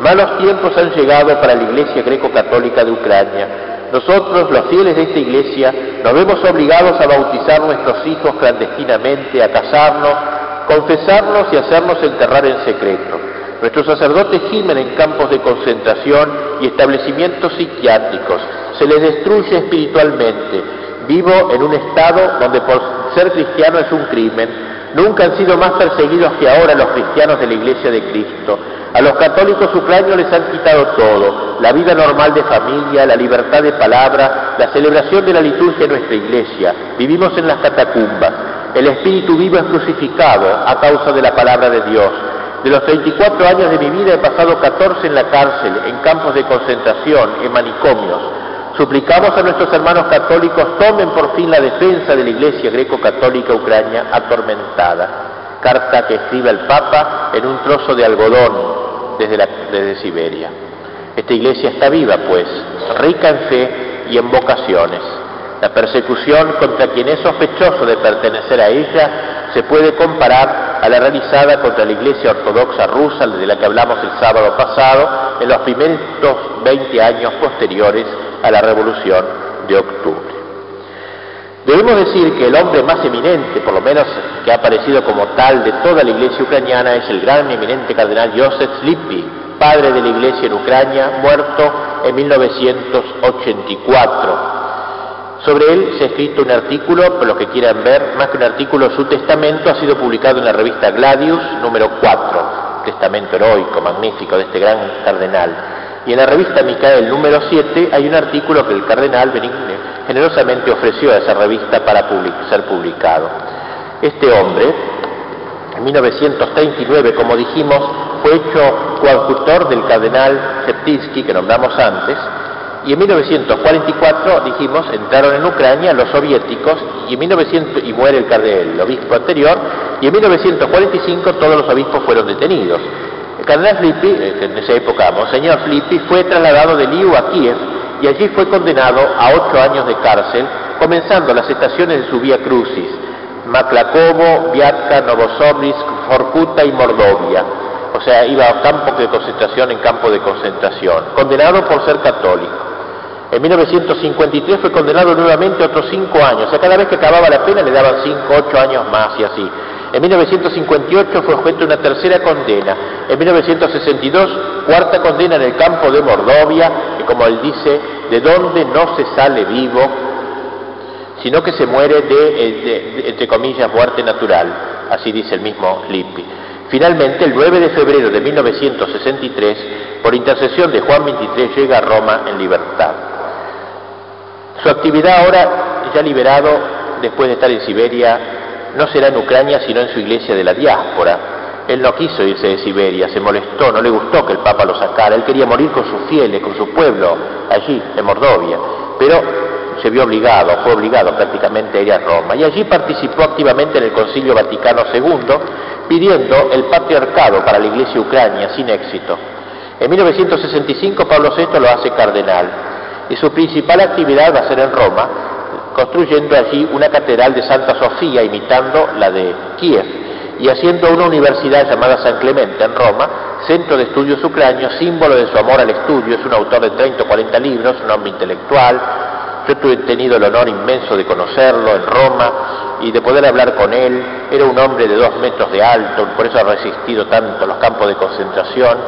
Speaker 1: malos tiempos han llegado para la Iglesia greco-católica de Ucrania. Nosotros, los fieles de esta iglesia, nos vemos obligados a bautizar nuestros hijos clandestinamente, a casarnos, confesarnos y hacernos enterrar en secreto. Nuestros sacerdotes gimen en campos de concentración y establecimientos psiquiátricos. Se les destruye espiritualmente. Vivo en un estado donde por ser cristiano es un crimen. Nunca han sido más perseguidos que ahora los cristianos de la Iglesia de Cristo. A los católicos ucranianos les han quitado todo, la vida normal de familia, la libertad de palabra, la celebración de la liturgia en nuestra iglesia. Vivimos en las catacumbas. El espíritu vivo es crucificado a causa de la palabra de Dios. De los 34 años de mi vida he pasado 14 en la cárcel, en campos de concentración, en manicomios. Suplicamos a nuestros hermanos católicos tomen por fin la defensa de la Iglesia greco-católica ucrania atormentada. Carta que escribe el Papa en un trozo de algodón desde, desde Siberia. Esta Iglesia está viva, pues, rica en fe y en vocaciones. La persecución contra quien es sospechoso de pertenecer a ella se puede comparar a la realizada contra la Iglesia Ortodoxa rusa, de la que hablamos el sábado pasado, en los primeros 20 años posteriores a la Revolución de Octubre. Debemos decir que el hombre más eminente, por lo menos que ha aparecido como tal de toda la Iglesia ucraniana, es el gran eminente cardenal Joseph Slipy, padre de la Iglesia en Ucrania, muerto en 1984 sobre él se ha escrito un artículo, por lo que quieran ver, más que un artículo, su testamento ha sido publicado en la revista Gladius número 4, testamento heroico, magnífico de este gran cardenal. Y en la revista Micael número 7 hay un artículo que el cardenal Benigne generosamente ofreció a esa revista para ser publicado. Este hombre, en 1939, como dijimos, fue hecho coadjutor del cardenal Septinsky, que nombramos antes, y en 1944, dijimos, entraron en Ucrania los soviéticos y, en 1900, y muere el, el obispo anterior y en 1945 todos los obispos fueron detenidos. El cardenal Flippi, eh, en esa época Monseñor Flippi, fue trasladado de Liu a Kiev y allí fue condenado a ocho años de cárcel, comenzando las estaciones de su vía crucis, Maklakovo, Viatka, Novosibirsk, Forkuta y Mordovia. O sea, iba a campo de concentración en campo de concentración, condenado por ser católico. En 1953 fue condenado nuevamente a otros cinco años. O cada vez que acababa la pena le daban cinco, ocho años más y así. En 1958 fue objeto de una tercera condena. En 1962, cuarta condena en el campo de Mordovia, que como él dice, de donde no se sale vivo, sino que se muere de, entre comillas, muerte natural. Así dice el mismo Lippi. Finalmente, el 9 de febrero de 1963, por intercesión de Juan XXIII, llega a Roma en libertad. Su actividad ahora, ya liberado, después de estar en Siberia, no será en Ucrania, sino en su iglesia de la diáspora. Él no quiso irse de Siberia, se molestó, no le gustó que el Papa lo sacara. Él quería morir con sus fieles, con su pueblo, allí, en Mordovia. Pero se vio obligado, fue obligado prácticamente a ir a Roma. Y allí participó activamente en el Concilio Vaticano II, pidiendo el patriarcado para la iglesia ucrania, sin éxito. En 1965 Pablo VI lo hace cardenal y su principal actividad va a ser en Roma, construyendo allí una catedral de Santa Sofía imitando la de Kiev y haciendo una universidad llamada San Clemente en Roma, centro de estudios ucranios, símbolo de su amor al estudio, es un autor de 30 o 40 libros, un hombre intelectual, yo tuve tenido el honor inmenso de conocerlo en Roma y de poder hablar con él. Era un hombre de dos metros de alto, por eso ha resistido tanto los campos de concentración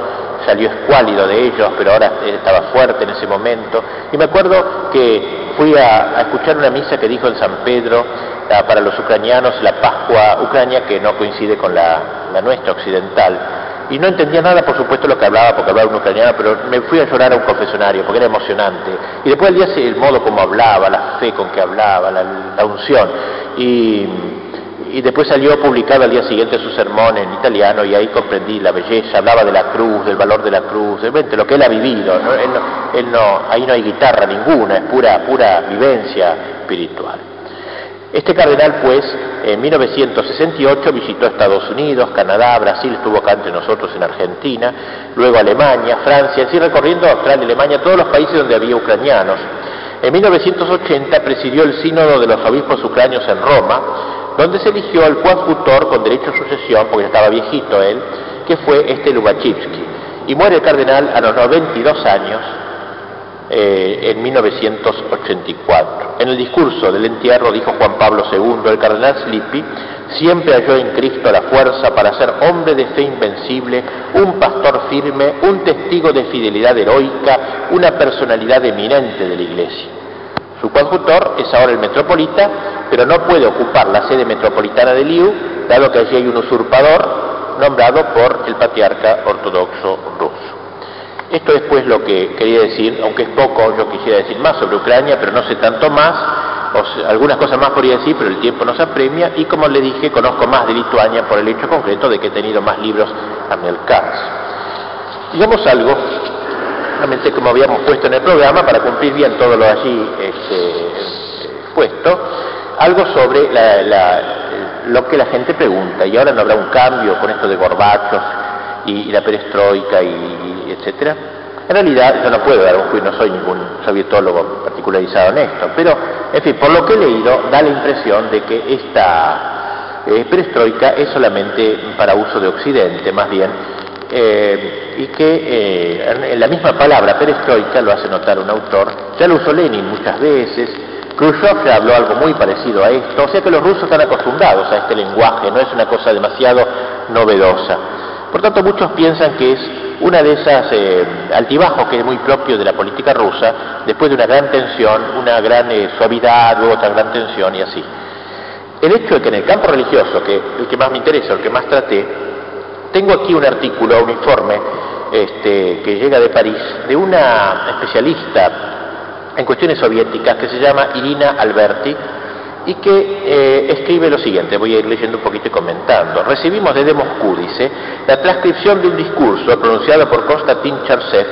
Speaker 1: salió escuálido de ellos, pero ahora estaba fuerte en ese momento. Y me acuerdo que fui a, escuchar una misa que dijo en San Pedro ah, para los ucranianos la Pascua Ucrania, que no coincide con la, la nuestra occidental. Y no entendía nada, por supuesto, lo que hablaba, porque hablaba un ucraniano, pero me fui a llorar a un confesionario, porque era emocionante. Y después el día el modo como hablaba, la fe con que hablaba, la, la unción. Y y después salió publicado al día siguiente su sermón en italiano y ahí comprendí la belleza, hablaba de la cruz, del valor de la cruz, de lo que él ha vivido, Él no, ahí no hay guitarra ninguna, es pura, pura vivencia espiritual. Este cardenal, pues, en 1968 visitó Estados Unidos, Canadá, Brasil, estuvo acá entre nosotros en Argentina, luego Alemania, Francia, así recorriendo Australia, Alemania, todos los países donde había ucranianos. En 1980 presidió el sínodo de los obispos ucranios en Roma, donde se eligió al coadjutor con derecho a sucesión, porque estaba viejito él, que fue este Lubachivsky. Y muere el cardenal a los 92 años eh, en 1984. En el discurso del entierro dijo Juan Pablo II, el cardenal Slippi Siempre halló en Cristo la fuerza para ser hombre de fe invencible, un pastor firme, un testigo de fidelidad heroica, una personalidad eminente de la Iglesia. Su coadjutor es ahora el metropolita, pero no puede ocupar la sede metropolitana de Liu, dado que allí hay un usurpador nombrado por el patriarca ortodoxo ruso. Esto es pues lo que quería decir, aunque es poco, yo quisiera decir más sobre Ucrania, pero no sé tanto más, algunas cosas más podría decir, pero el tiempo nos apremia, y como le dije, conozco más de Lituania por el hecho concreto de que he tenido más libros a mi alcance. Digamos algo, realmente como habíamos puesto en el programa, para cumplir bien todo lo allí este, puesto, algo sobre lo que la gente pregunta, y ahora no habrá un cambio con esto de Gorbachov y, la perestroika y, etcétera. En realidad yo no puedo dar un juicio, no soy ningún sovietólogo particularizado en esto, pero en fin, por lo que he leído da la impresión de que esta eh, perestroika es solamente para uso de Occidente, más bien, eh, y que eh, en la misma palabra perestroika lo hace notar un autor, ya lo usó Lenin muchas veces, Khrushchev ya habló algo muy parecido a esto, o sea que los rusos están acostumbrados a este lenguaje, no es una cosa demasiado novedosa. Por tanto, muchos piensan que es una de esas eh, altibajos que es muy propio de la política rusa, después de una gran tensión, una gran eh, suavidad, luego otra gran tensión y así. El hecho de que en el campo religioso, que el que más me interesa, el que más traté, tengo aquí un artículo, un informe este, que llega de París, de una especialista en cuestiones soviéticas que se llama Irina Alberti, y que eh, escribe lo siguiente, voy a ir leyendo un poquito y comentando. Recibimos desde Moscú, dice, la transcripción de un discurso pronunciado por Konstantin Charsev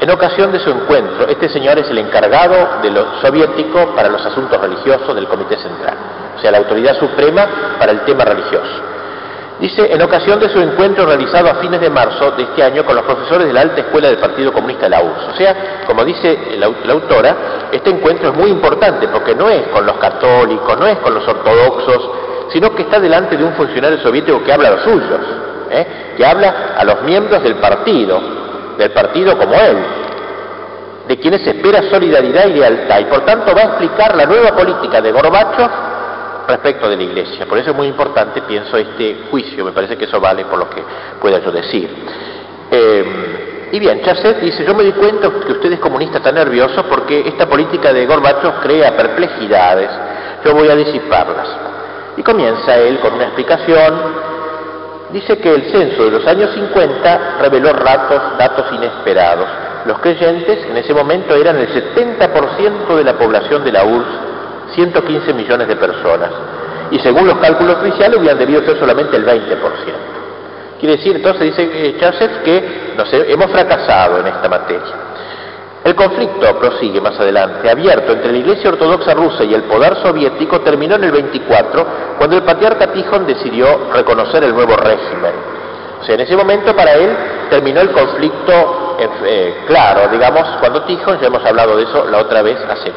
Speaker 1: en ocasión de su encuentro. Este señor es el encargado de lo soviético para los asuntos religiosos del Comité Central, o sea, la autoridad suprema para el tema religioso. Dice, en ocasión de su encuentro realizado a fines de marzo de este año con los profesores de la alta escuela del Partido Comunista de la URSS. O sea, como dice la, autora, este encuentro es muy importante porque no es con los católicos, no es con los ortodoxos, sino que está delante de un funcionario soviético que habla a los suyos, ¿eh? que habla a los miembros del partido, del partido como él, de quienes espera solidaridad y lealtad, y por tanto va a explicar la nueva política de Gorbachev respecto de la Iglesia. Por eso es muy importante, pienso, este juicio, me parece que eso vale por lo que pueda yo decir. Eh, y bien, Chasset dice, yo me di cuenta que ustedes comunistas están nerviosos porque esta política de Gorbachev crea perplejidades, yo voy a disiparlas. Y comienza él con una explicación, dice que el censo de los años 50 reveló ratos, datos inesperados. Los creyentes en ese momento eran el 70% de la población de la URSS 115 millones de personas. Y según los cálculos oficiales hubieran debido ser solamente el 20%. Quiere decir, entonces, dice eh, Chasef, que no sé, hemos fracasado en esta materia. El conflicto, prosigue más adelante, abierto entre la Iglesia Ortodoxa rusa y el poder soviético terminó en el 24, cuando el patriarca Tijón decidió reconocer el nuevo régimen. O sea, en ese momento para él terminó el conflicto eh, claro, digamos, cuando Tijón, ya hemos hablado de eso la otra vez, hace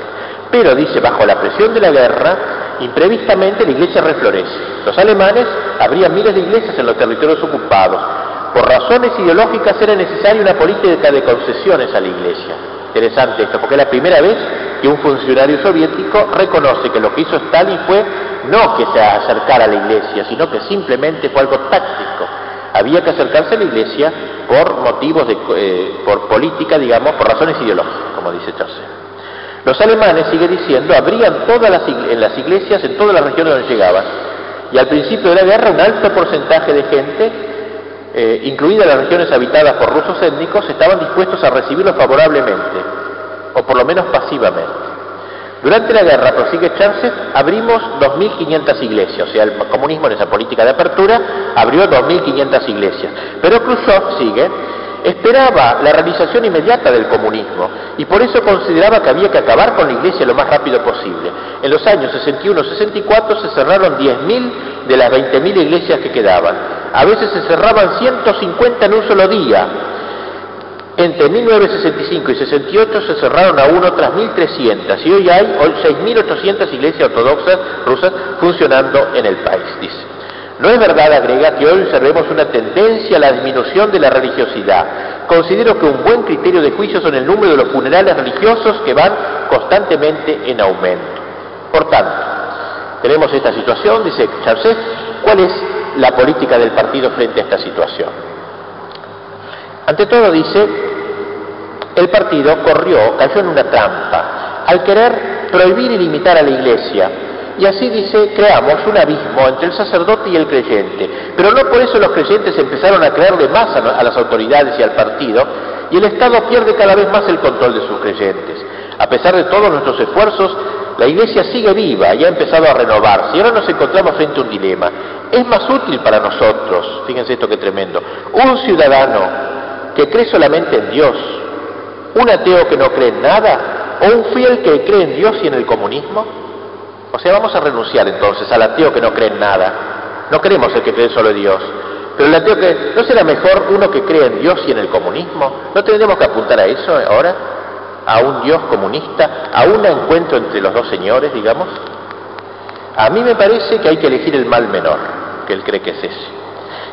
Speaker 1: pero dice, bajo la presión de la guerra, imprevistamente la iglesia reflorece. Los alemanes abrían miles de iglesias en los territorios ocupados. Por razones ideológicas era necesaria una política de concesiones a la iglesia. Interesante esto, porque es la primera vez que un funcionario soviético reconoce que lo que hizo Stalin fue no que se acercara a la iglesia, sino que simplemente fue algo táctico. Había que acercarse a la iglesia por motivos de, eh, por política, digamos, por razones ideológicas, como dice Chaucer. Los alemanes, sigue diciendo, abrían todas las, en las iglesias en todas las regiones donde llegaban. Y al principio de la guerra un alto porcentaje de gente, eh, incluidas las regiones habitadas por rusos étnicos, estaban dispuestos a recibirlos favorablemente, o por lo menos pasivamente. Durante la guerra, prosigue Churchill, abrimos 2.500 iglesias, o sea, el comunismo en esa política de apertura abrió 2.500 iglesias. Pero Khrushchev sigue, esperaba la realización inmediata del comunismo y por eso consideraba que había que acabar con la iglesia lo más rápido posible. En los años 61-64 se cerraron 10.000 de las 20.000 iglesias que quedaban. A veces se cerraban 150 en un solo día. Entre 1965 y 68 se cerraron aún otras 1.300 y hoy hay 6.800 iglesias ortodoxas rusas funcionando en el país, dice. No es verdad, agrega, que hoy observemos una tendencia a la disminución de la religiosidad. Considero que un buen criterio de juicio son el número de los funerales religiosos que van constantemente en aumento. Por tanto, tenemos esta situación, dice Charles, ¿Cuál es la política del partido frente a esta situación? Ante todo dice, el partido corrió, cayó en una trampa, al querer prohibir y limitar a la Iglesia, y así dice, creamos un abismo entre el sacerdote y el creyente. Pero no por eso los creyentes empezaron a creerle más a, las autoridades y al partido, y el Estado pierde cada vez más el control de sus creyentes. A pesar de todos nuestros esfuerzos, la Iglesia sigue viva y ha empezado a renovarse. Y ahora nos encontramos frente a un dilema. Es más útil para nosotros, fíjense esto que tremendo, un ciudadano que cree solamente en Dios, un ateo que no cree en nada, o un fiel que cree en Dios y en el comunismo. O sea, vamos a renunciar entonces al ateo que no cree en nada. No queremos el que cree solo en Dios. Pero el ateo que... ¿No será mejor uno que cree en Dios y en el comunismo? ¿No tendremos que apuntar a eso ahora? ¿A un Dios comunista? ¿A un encuentro entre los dos señores, digamos? A mí me parece que hay que elegir el mal menor, que él cree que es ese.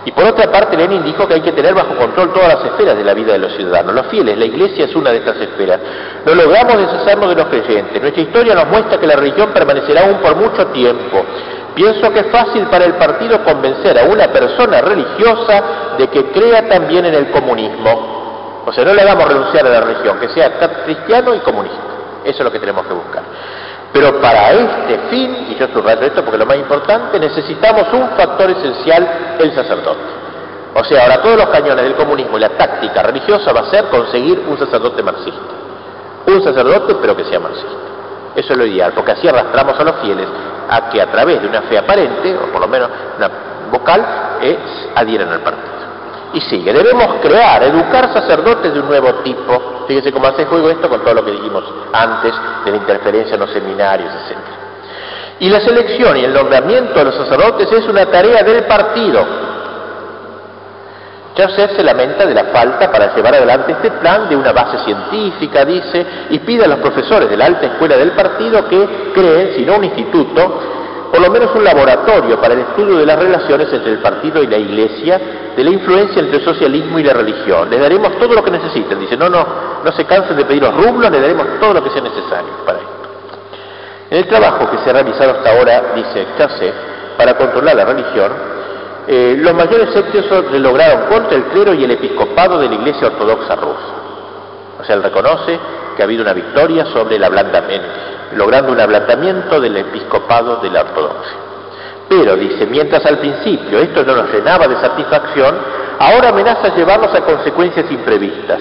Speaker 1: Y por otra parte, Lenin dijo que hay que tener bajo control todas las esferas de la vida de los ciudadanos. Los fieles, la iglesia es una de estas esferas. No logramos deshacernos de los creyentes. Nuestra historia nos muestra que la religión permanecerá aún por mucho tiempo. Pienso que es fácil para el partido convencer a una persona religiosa de que crea también en el comunismo. O sea, no le hagamos renunciar a la religión, que sea cristiano y comunista. Eso es lo que tenemos que buscar. Pero para este fin, y yo subrayo esto porque lo más importante, necesitamos un factor esencial, el sacerdote. O sea, ahora todos los cañones del comunismo y la táctica religiosa va a ser conseguir un sacerdote marxista. Un sacerdote, pero que sea marxista. Eso es lo ideal, porque así arrastramos a los fieles a que a través de una fe aparente, o por lo menos una vocal, adhieran al partido. Y sigue, debemos crear, educar sacerdotes de un nuevo tipo. Fíjese cómo hace juego esto con todo lo que dijimos antes de la interferencia en los seminarios, etc. Y la selección y el nombramiento de los sacerdotes es una tarea del partido. Joseph se lamenta de la falta para llevar adelante este plan de una base científica, dice, y pide a los profesores de la alta escuela del partido que creen, si no un instituto, por lo menos un laboratorio para el estudio de las relaciones entre el partido y la iglesia, de la influencia entre el socialismo y la religión. Les daremos todo lo que necesiten. Dice, no, no, no se cansen de pedir los rublos, les daremos todo lo que sea necesario para esto. En el trabajo que se ha realizado hasta ahora, dice Chassé, para controlar la religión, eh, los mayores éxitos se lograron contra el clero y el episcopado de la Iglesia Ortodoxa rusa. O sea, él reconoce que ha habido una victoria sobre el ablandamiento, logrando un ablandamiento del episcopado de la ortodoxia. Pero, dice, mientras al principio esto no nos llenaba de satisfacción, ahora amenaza llevarnos a consecuencias imprevistas.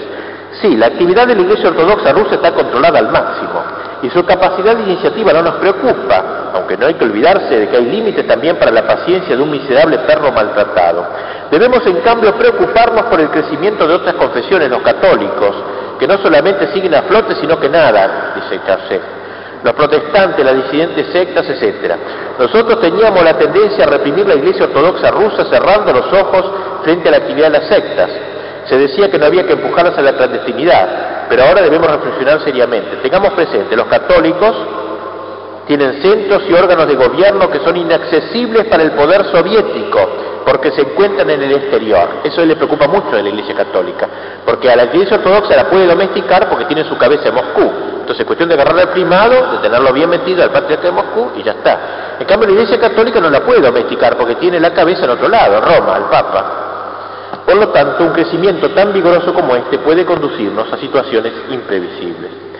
Speaker 1: Sí, la actividad de la Iglesia Ortodoxa rusa está controlada al máximo y su capacidad de iniciativa no nos preocupa, aunque no hay que olvidarse de que hay límites también para la paciencia de un miserable perro maltratado. Debemos en cambio preocuparnos por el crecimiento de otras confesiones, los católicos, que no solamente siguen a flote, sino que nada, dice Charcet. Los protestantes, las disidentes sectas, etc. Nosotros teníamos la tendencia a reprimir la Iglesia Ortodoxa rusa cerrando los ojos frente a la actividad de las sectas. Se decía que no había que empujarlas a la clandestinidad, pero ahora debemos reflexionar seriamente. Tengamos presente, los católicos tienen centros y órganos de gobierno que son inaccesibles para el poder soviético, porque se encuentran en el exterior. Eso le preocupa mucho a la Iglesia Católica, porque a la Iglesia Ortodoxa la puede domesticar porque tiene su cabeza en Moscú. Entonces es cuestión de agarrar al primado, de tenerlo bien metido al patriarca de Moscú y ya está. En cambio la Iglesia Católica no la puede domesticar porque tiene la cabeza en otro lado, Roma, el Papa. Por lo tanto, un crecimiento tan vigoroso como este puede conducirnos a situaciones imprevisibles.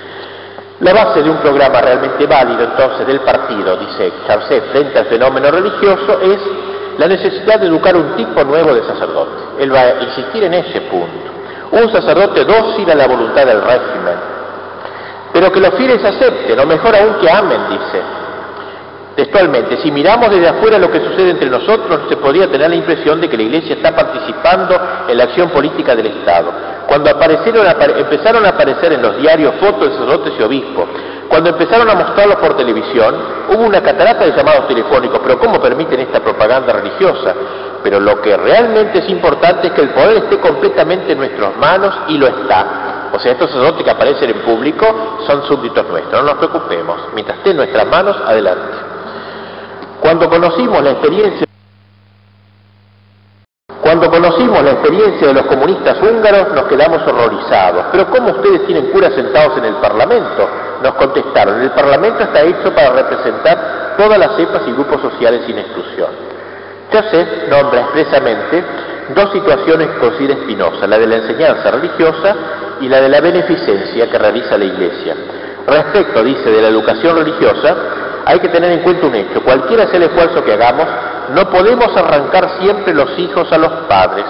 Speaker 1: La base de un programa realmente válido entonces del partido, dice Charcet, frente al fenómeno religioso es la necesidad de educar un tipo nuevo de sacerdote. Él va a insistir en ese punto. Un sacerdote dócil a la voluntad del régimen, pero que los fieles acepten, o mejor aún que amen, dice. Textualmente, si miramos desde afuera lo que sucede entre nosotros, se podría tener la impresión de que la Iglesia está participando en la acción política del Estado. Cuando aparecieron, empezaron a aparecer en los diarios fotos de sacerdotes y obispos, cuando empezaron a mostrarlos por televisión, hubo una catarata de llamados telefónicos, pero ¿cómo permiten esta propaganda religiosa? Pero lo que realmente es importante es que el poder esté completamente en nuestras manos y lo está. O sea, estos sacerdotes que aparecen en público son súbditos nuestros, no nos preocupemos. Mientras esté en nuestras manos, adelante. Cuando conocimos la experiencia cuando conocimos la experiencia de los comunistas húngaros nos quedamos horrorizados. Pero ¿cómo ustedes tienen curas sentados en el Parlamento? Nos contestaron, el Parlamento está hecho para representar todas las cepas y grupos sociales sin exclusión. Joseph nombra expresamente dos situaciones que considera Espinosa, la de la enseñanza religiosa y la de la beneficencia que realiza la Iglesia. Respecto, dice, de la educación religiosa, hay que tener en cuenta un hecho, cualquiera sea el esfuerzo que hagamos, no podemos arrancar siempre los hijos a los padres,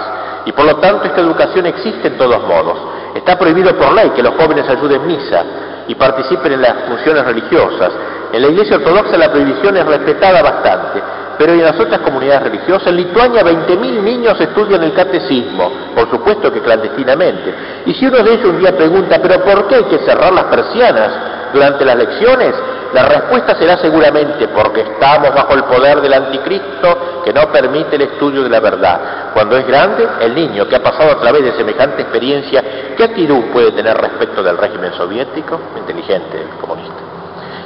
Speaker 1: y por lo tanto esta educación existe en todos modos. Está prohibido por ley que los jóvenes ayuden misa y participen en las funciones religiosas. En la Iglesia Ortodoxa la prohibición es respetada bastante, pero en las otras comunidades religiosas, en Lituania 20.000 niños estudian el catecismo, por supuesto que clandestinamente. Y si uno de ellos un día pregunta, ¿pero por qué hay que cerrar las persianas durante las lecciones? La respuesta será seguramente porque estamos bajo el poder del anticristo que no permite el estudio de la verdad. Cuando es grande, el niño que ha pasado a través de semejante experiencia, ¿qué actitud puede tener respecto del régimen soviético? Inteligente, comunista.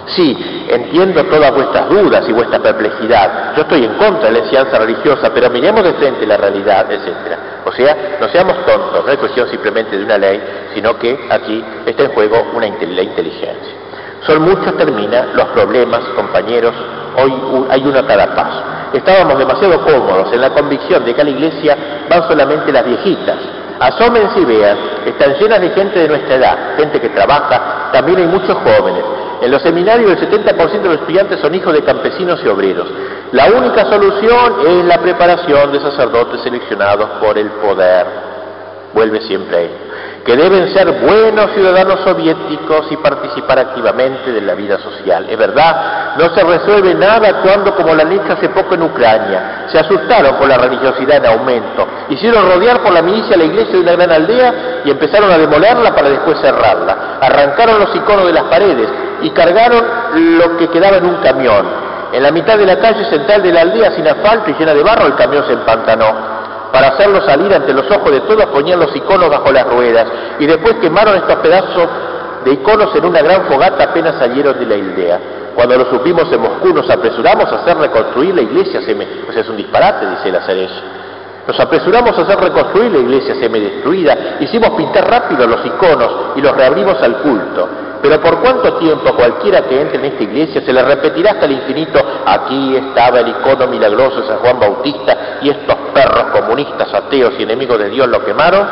Speaker 1: Sí, entiendo todas vuestras dudas y vuestra perplejidad. Yo estoy en contra de la enseñanza religiosa, pero miremos de frente la realidad, etc. O sea, no seamos tontos, no es cuestión simplemente de una ley, sino que aquí está en juego una, la inteligencia. Son muchos, termina, los problemas, compañeros, hoy hay uno a cada paso. Estábamos demasiado cómodos en la convicción de que a la iglesia van solamente las viejitas. Asómense y vean, están llenas de gente de nuestra edad, gente que trabaja, también hay muchos jóvenes. En los seminarios el 70% de los estudiantes son hijos de campesinos y obreros. La única solución es la preparación de sacerdotes seleccionados por el poder. Vuelve siempre a que deben ser buenos ciudadanos soviéticos y participar activamente de la vida social. Es verdad, no se resuelve nada actuando como la han hace poco en Ucrania. Se asustaron por la religiosidad en aumento, hicieron rodear por la milicia la iglesia de una gran aldea y empezaron a demolerla para después cerrarla. Arrancaron los iconos de las paredes y cargaron lo que quedaba en un camión. En la mitad de la calle central de la aldea, sin asfalto y llena de barro, el camión se empantanó para hacerlo salir ante los ojos de todos, ponían los iconos bajo las ruedas y después quemaron estos pedazos de iconos en una gran fogata apenas salieron de la aldea. Cuando lo supimos en Moscú nos apresuramos a hacer reconstruir la iglesia semi... O sea, es un disparate, dice la Cerezo. Nos apresuramos a hacer reconstruir la iglesia semi-destruida, hicimos pintar rápido los iconos y los reabrimos al culto. Pero por cuánto tiempo cualquiera que entre en esta iglesia se le repetirá hasta el infinito, aquí estaba el icono milagroso San Juan Bautista y estos perros comunistas, ateos y enemigos de Dios lo quemaron.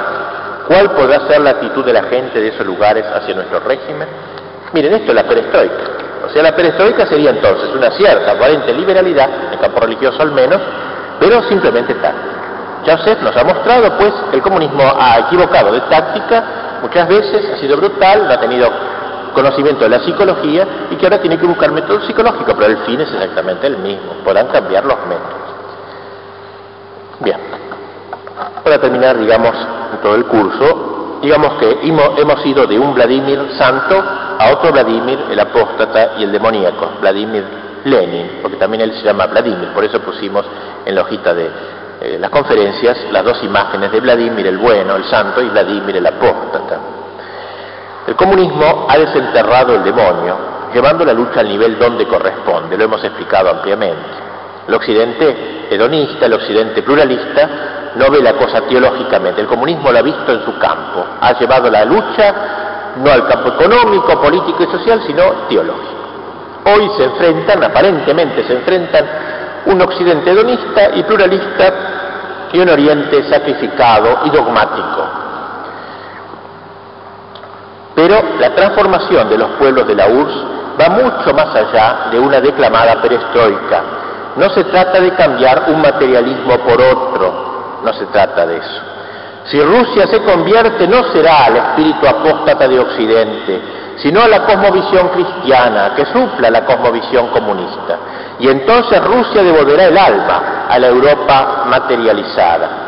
Speaker 1: ¿Cuál podrá ser la actitud de la gente de esos lugares hacia nuestro régimen? Miren, esto es la perestroika. O sea, la perestroika sería entonces una cierta aparente liberalidad, en campo religioso al menos, pero simplemente táctica. Joseph nos ha mostrado, pues, el comunismo ha equivocado de táctica, muchas veces ha sido brutal, no ha tenido conocimiento de la psicología y que ahora tiene que buscar métodos psicológicos, pero el fin es exactamente el mismo, podrán cambiar los métodos. Bien, para terminar, digamos, todo el curso, digamos que hemos ido de un Vladimir santo a otro Vladimir, el apóstata y el demoníaco, Vladimir Lenin, porque también él se llama Vladimir, por eso pusimos en la hojita de eh, las conferencias las dos imágenes de Vladimir el bueno, el santo, y Vladimir el apóstata. El comunismo ha desenterrado el demonio, llevando la lucha al nivel donde corresponde, lo hemos explicado ampliamente. El occidente hedonista, el occidente pluralista, no ve la cosa teológicamente, el comunismo la ha visto en su campo, ha llevado la lucha no al campo económico, político y social, sino teológico. Hoy se enfrentan, aparentemente se enfrentan, un occidente hedonista y pluralista y un oriente sacrificado y dogmático, pero la transformación de los pueblos de la URSS va mucho más allá de una declamada perestroika. No se trata de cambiar un materialismo por otro, no se trata de eso. Si Rusia se convierte no será al espíritu apóstata de Occidente, sino a la cosmovisión cristiana que supla la cosmovisión comunista. Y entonces Rusia devolverá el alma a la Europa materializada.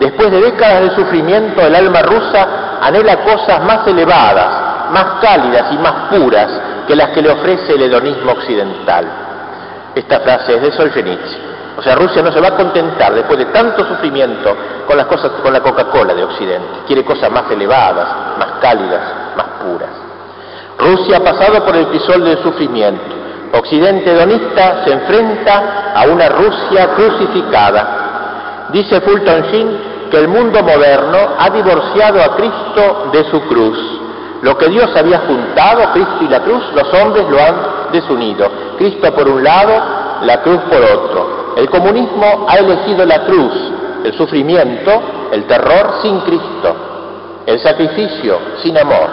Speaker 1: Después de décadas de sufrimiento, el alma rusa anhela cosas más elevadas, más cálidas y más puras que las que le ofrece el hedonismo occidental. Esta frase es de Solzhenitsyn. O sea, Rusia no se va a contentar después de tanto sufrimiento con las cosas, con la Coca-Cola de Occidente. Quiere cosas más elevadas, más cálidas, más puras. Rusia ha pasado por el crisol del sufrimiento. Occidente hedonista se enfrenta a una Rusia crucificada. Dice Fulton Sheen que el mundo moderno ha divorciado a Cristo de su cruz. Lo que Dios había juntado, Cristo y la cruz, los hombres lo han desunido. Cristo por un lado, la cruz por otro. El comunismo ha elegido la cruz, el sufrimiento, el terror sin Cristo, el sacrificio sin amor.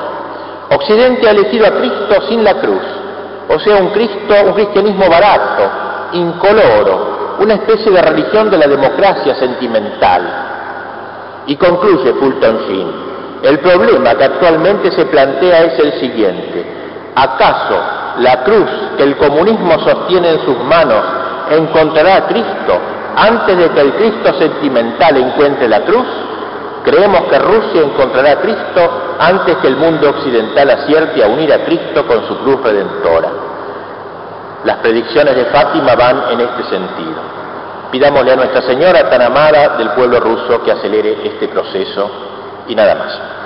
Speaker 1: Occidente ha elegido a Cristo sin la cruz, o sea, un Cristo, un cristianismo barato, incoloro, una especie de religión de la democracia sentimental. Y concluye Fulton Sheen, el problema que actualmente se plantea es el siguiente, ¿acaso la cruz que el comunismo sostiene en sus manos encontrará a Cristo antes de que el Cristo sentimental encuentre la cruz? Creemos que Rusia encontrará a Cristo antes que el mundo occidental acierte a unir a Cristo con su cruz redentora. Las predicciones de Fátima van en este sentido. Pidámosle a Nuestra Señora tan amada del pueblo ruso que acelere este proceso y nada más.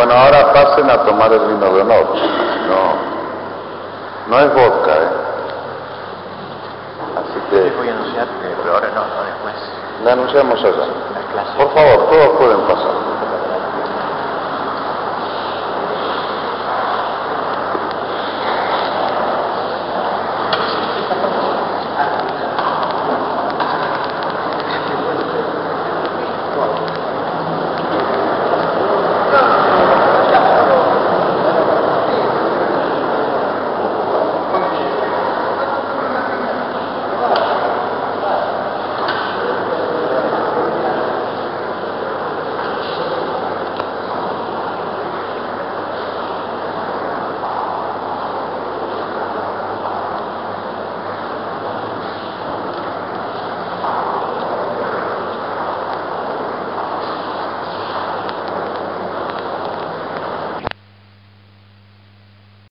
Speaker 2: Bueno, ahora pasen a tomar el vino de honor. No, no es vodka, ¿eh? Así que
Speaker 1: voy a anunciar, pero ahora no, no después.
Speaker 2: la anunciamos allá. Por favor, todos pueden pasar.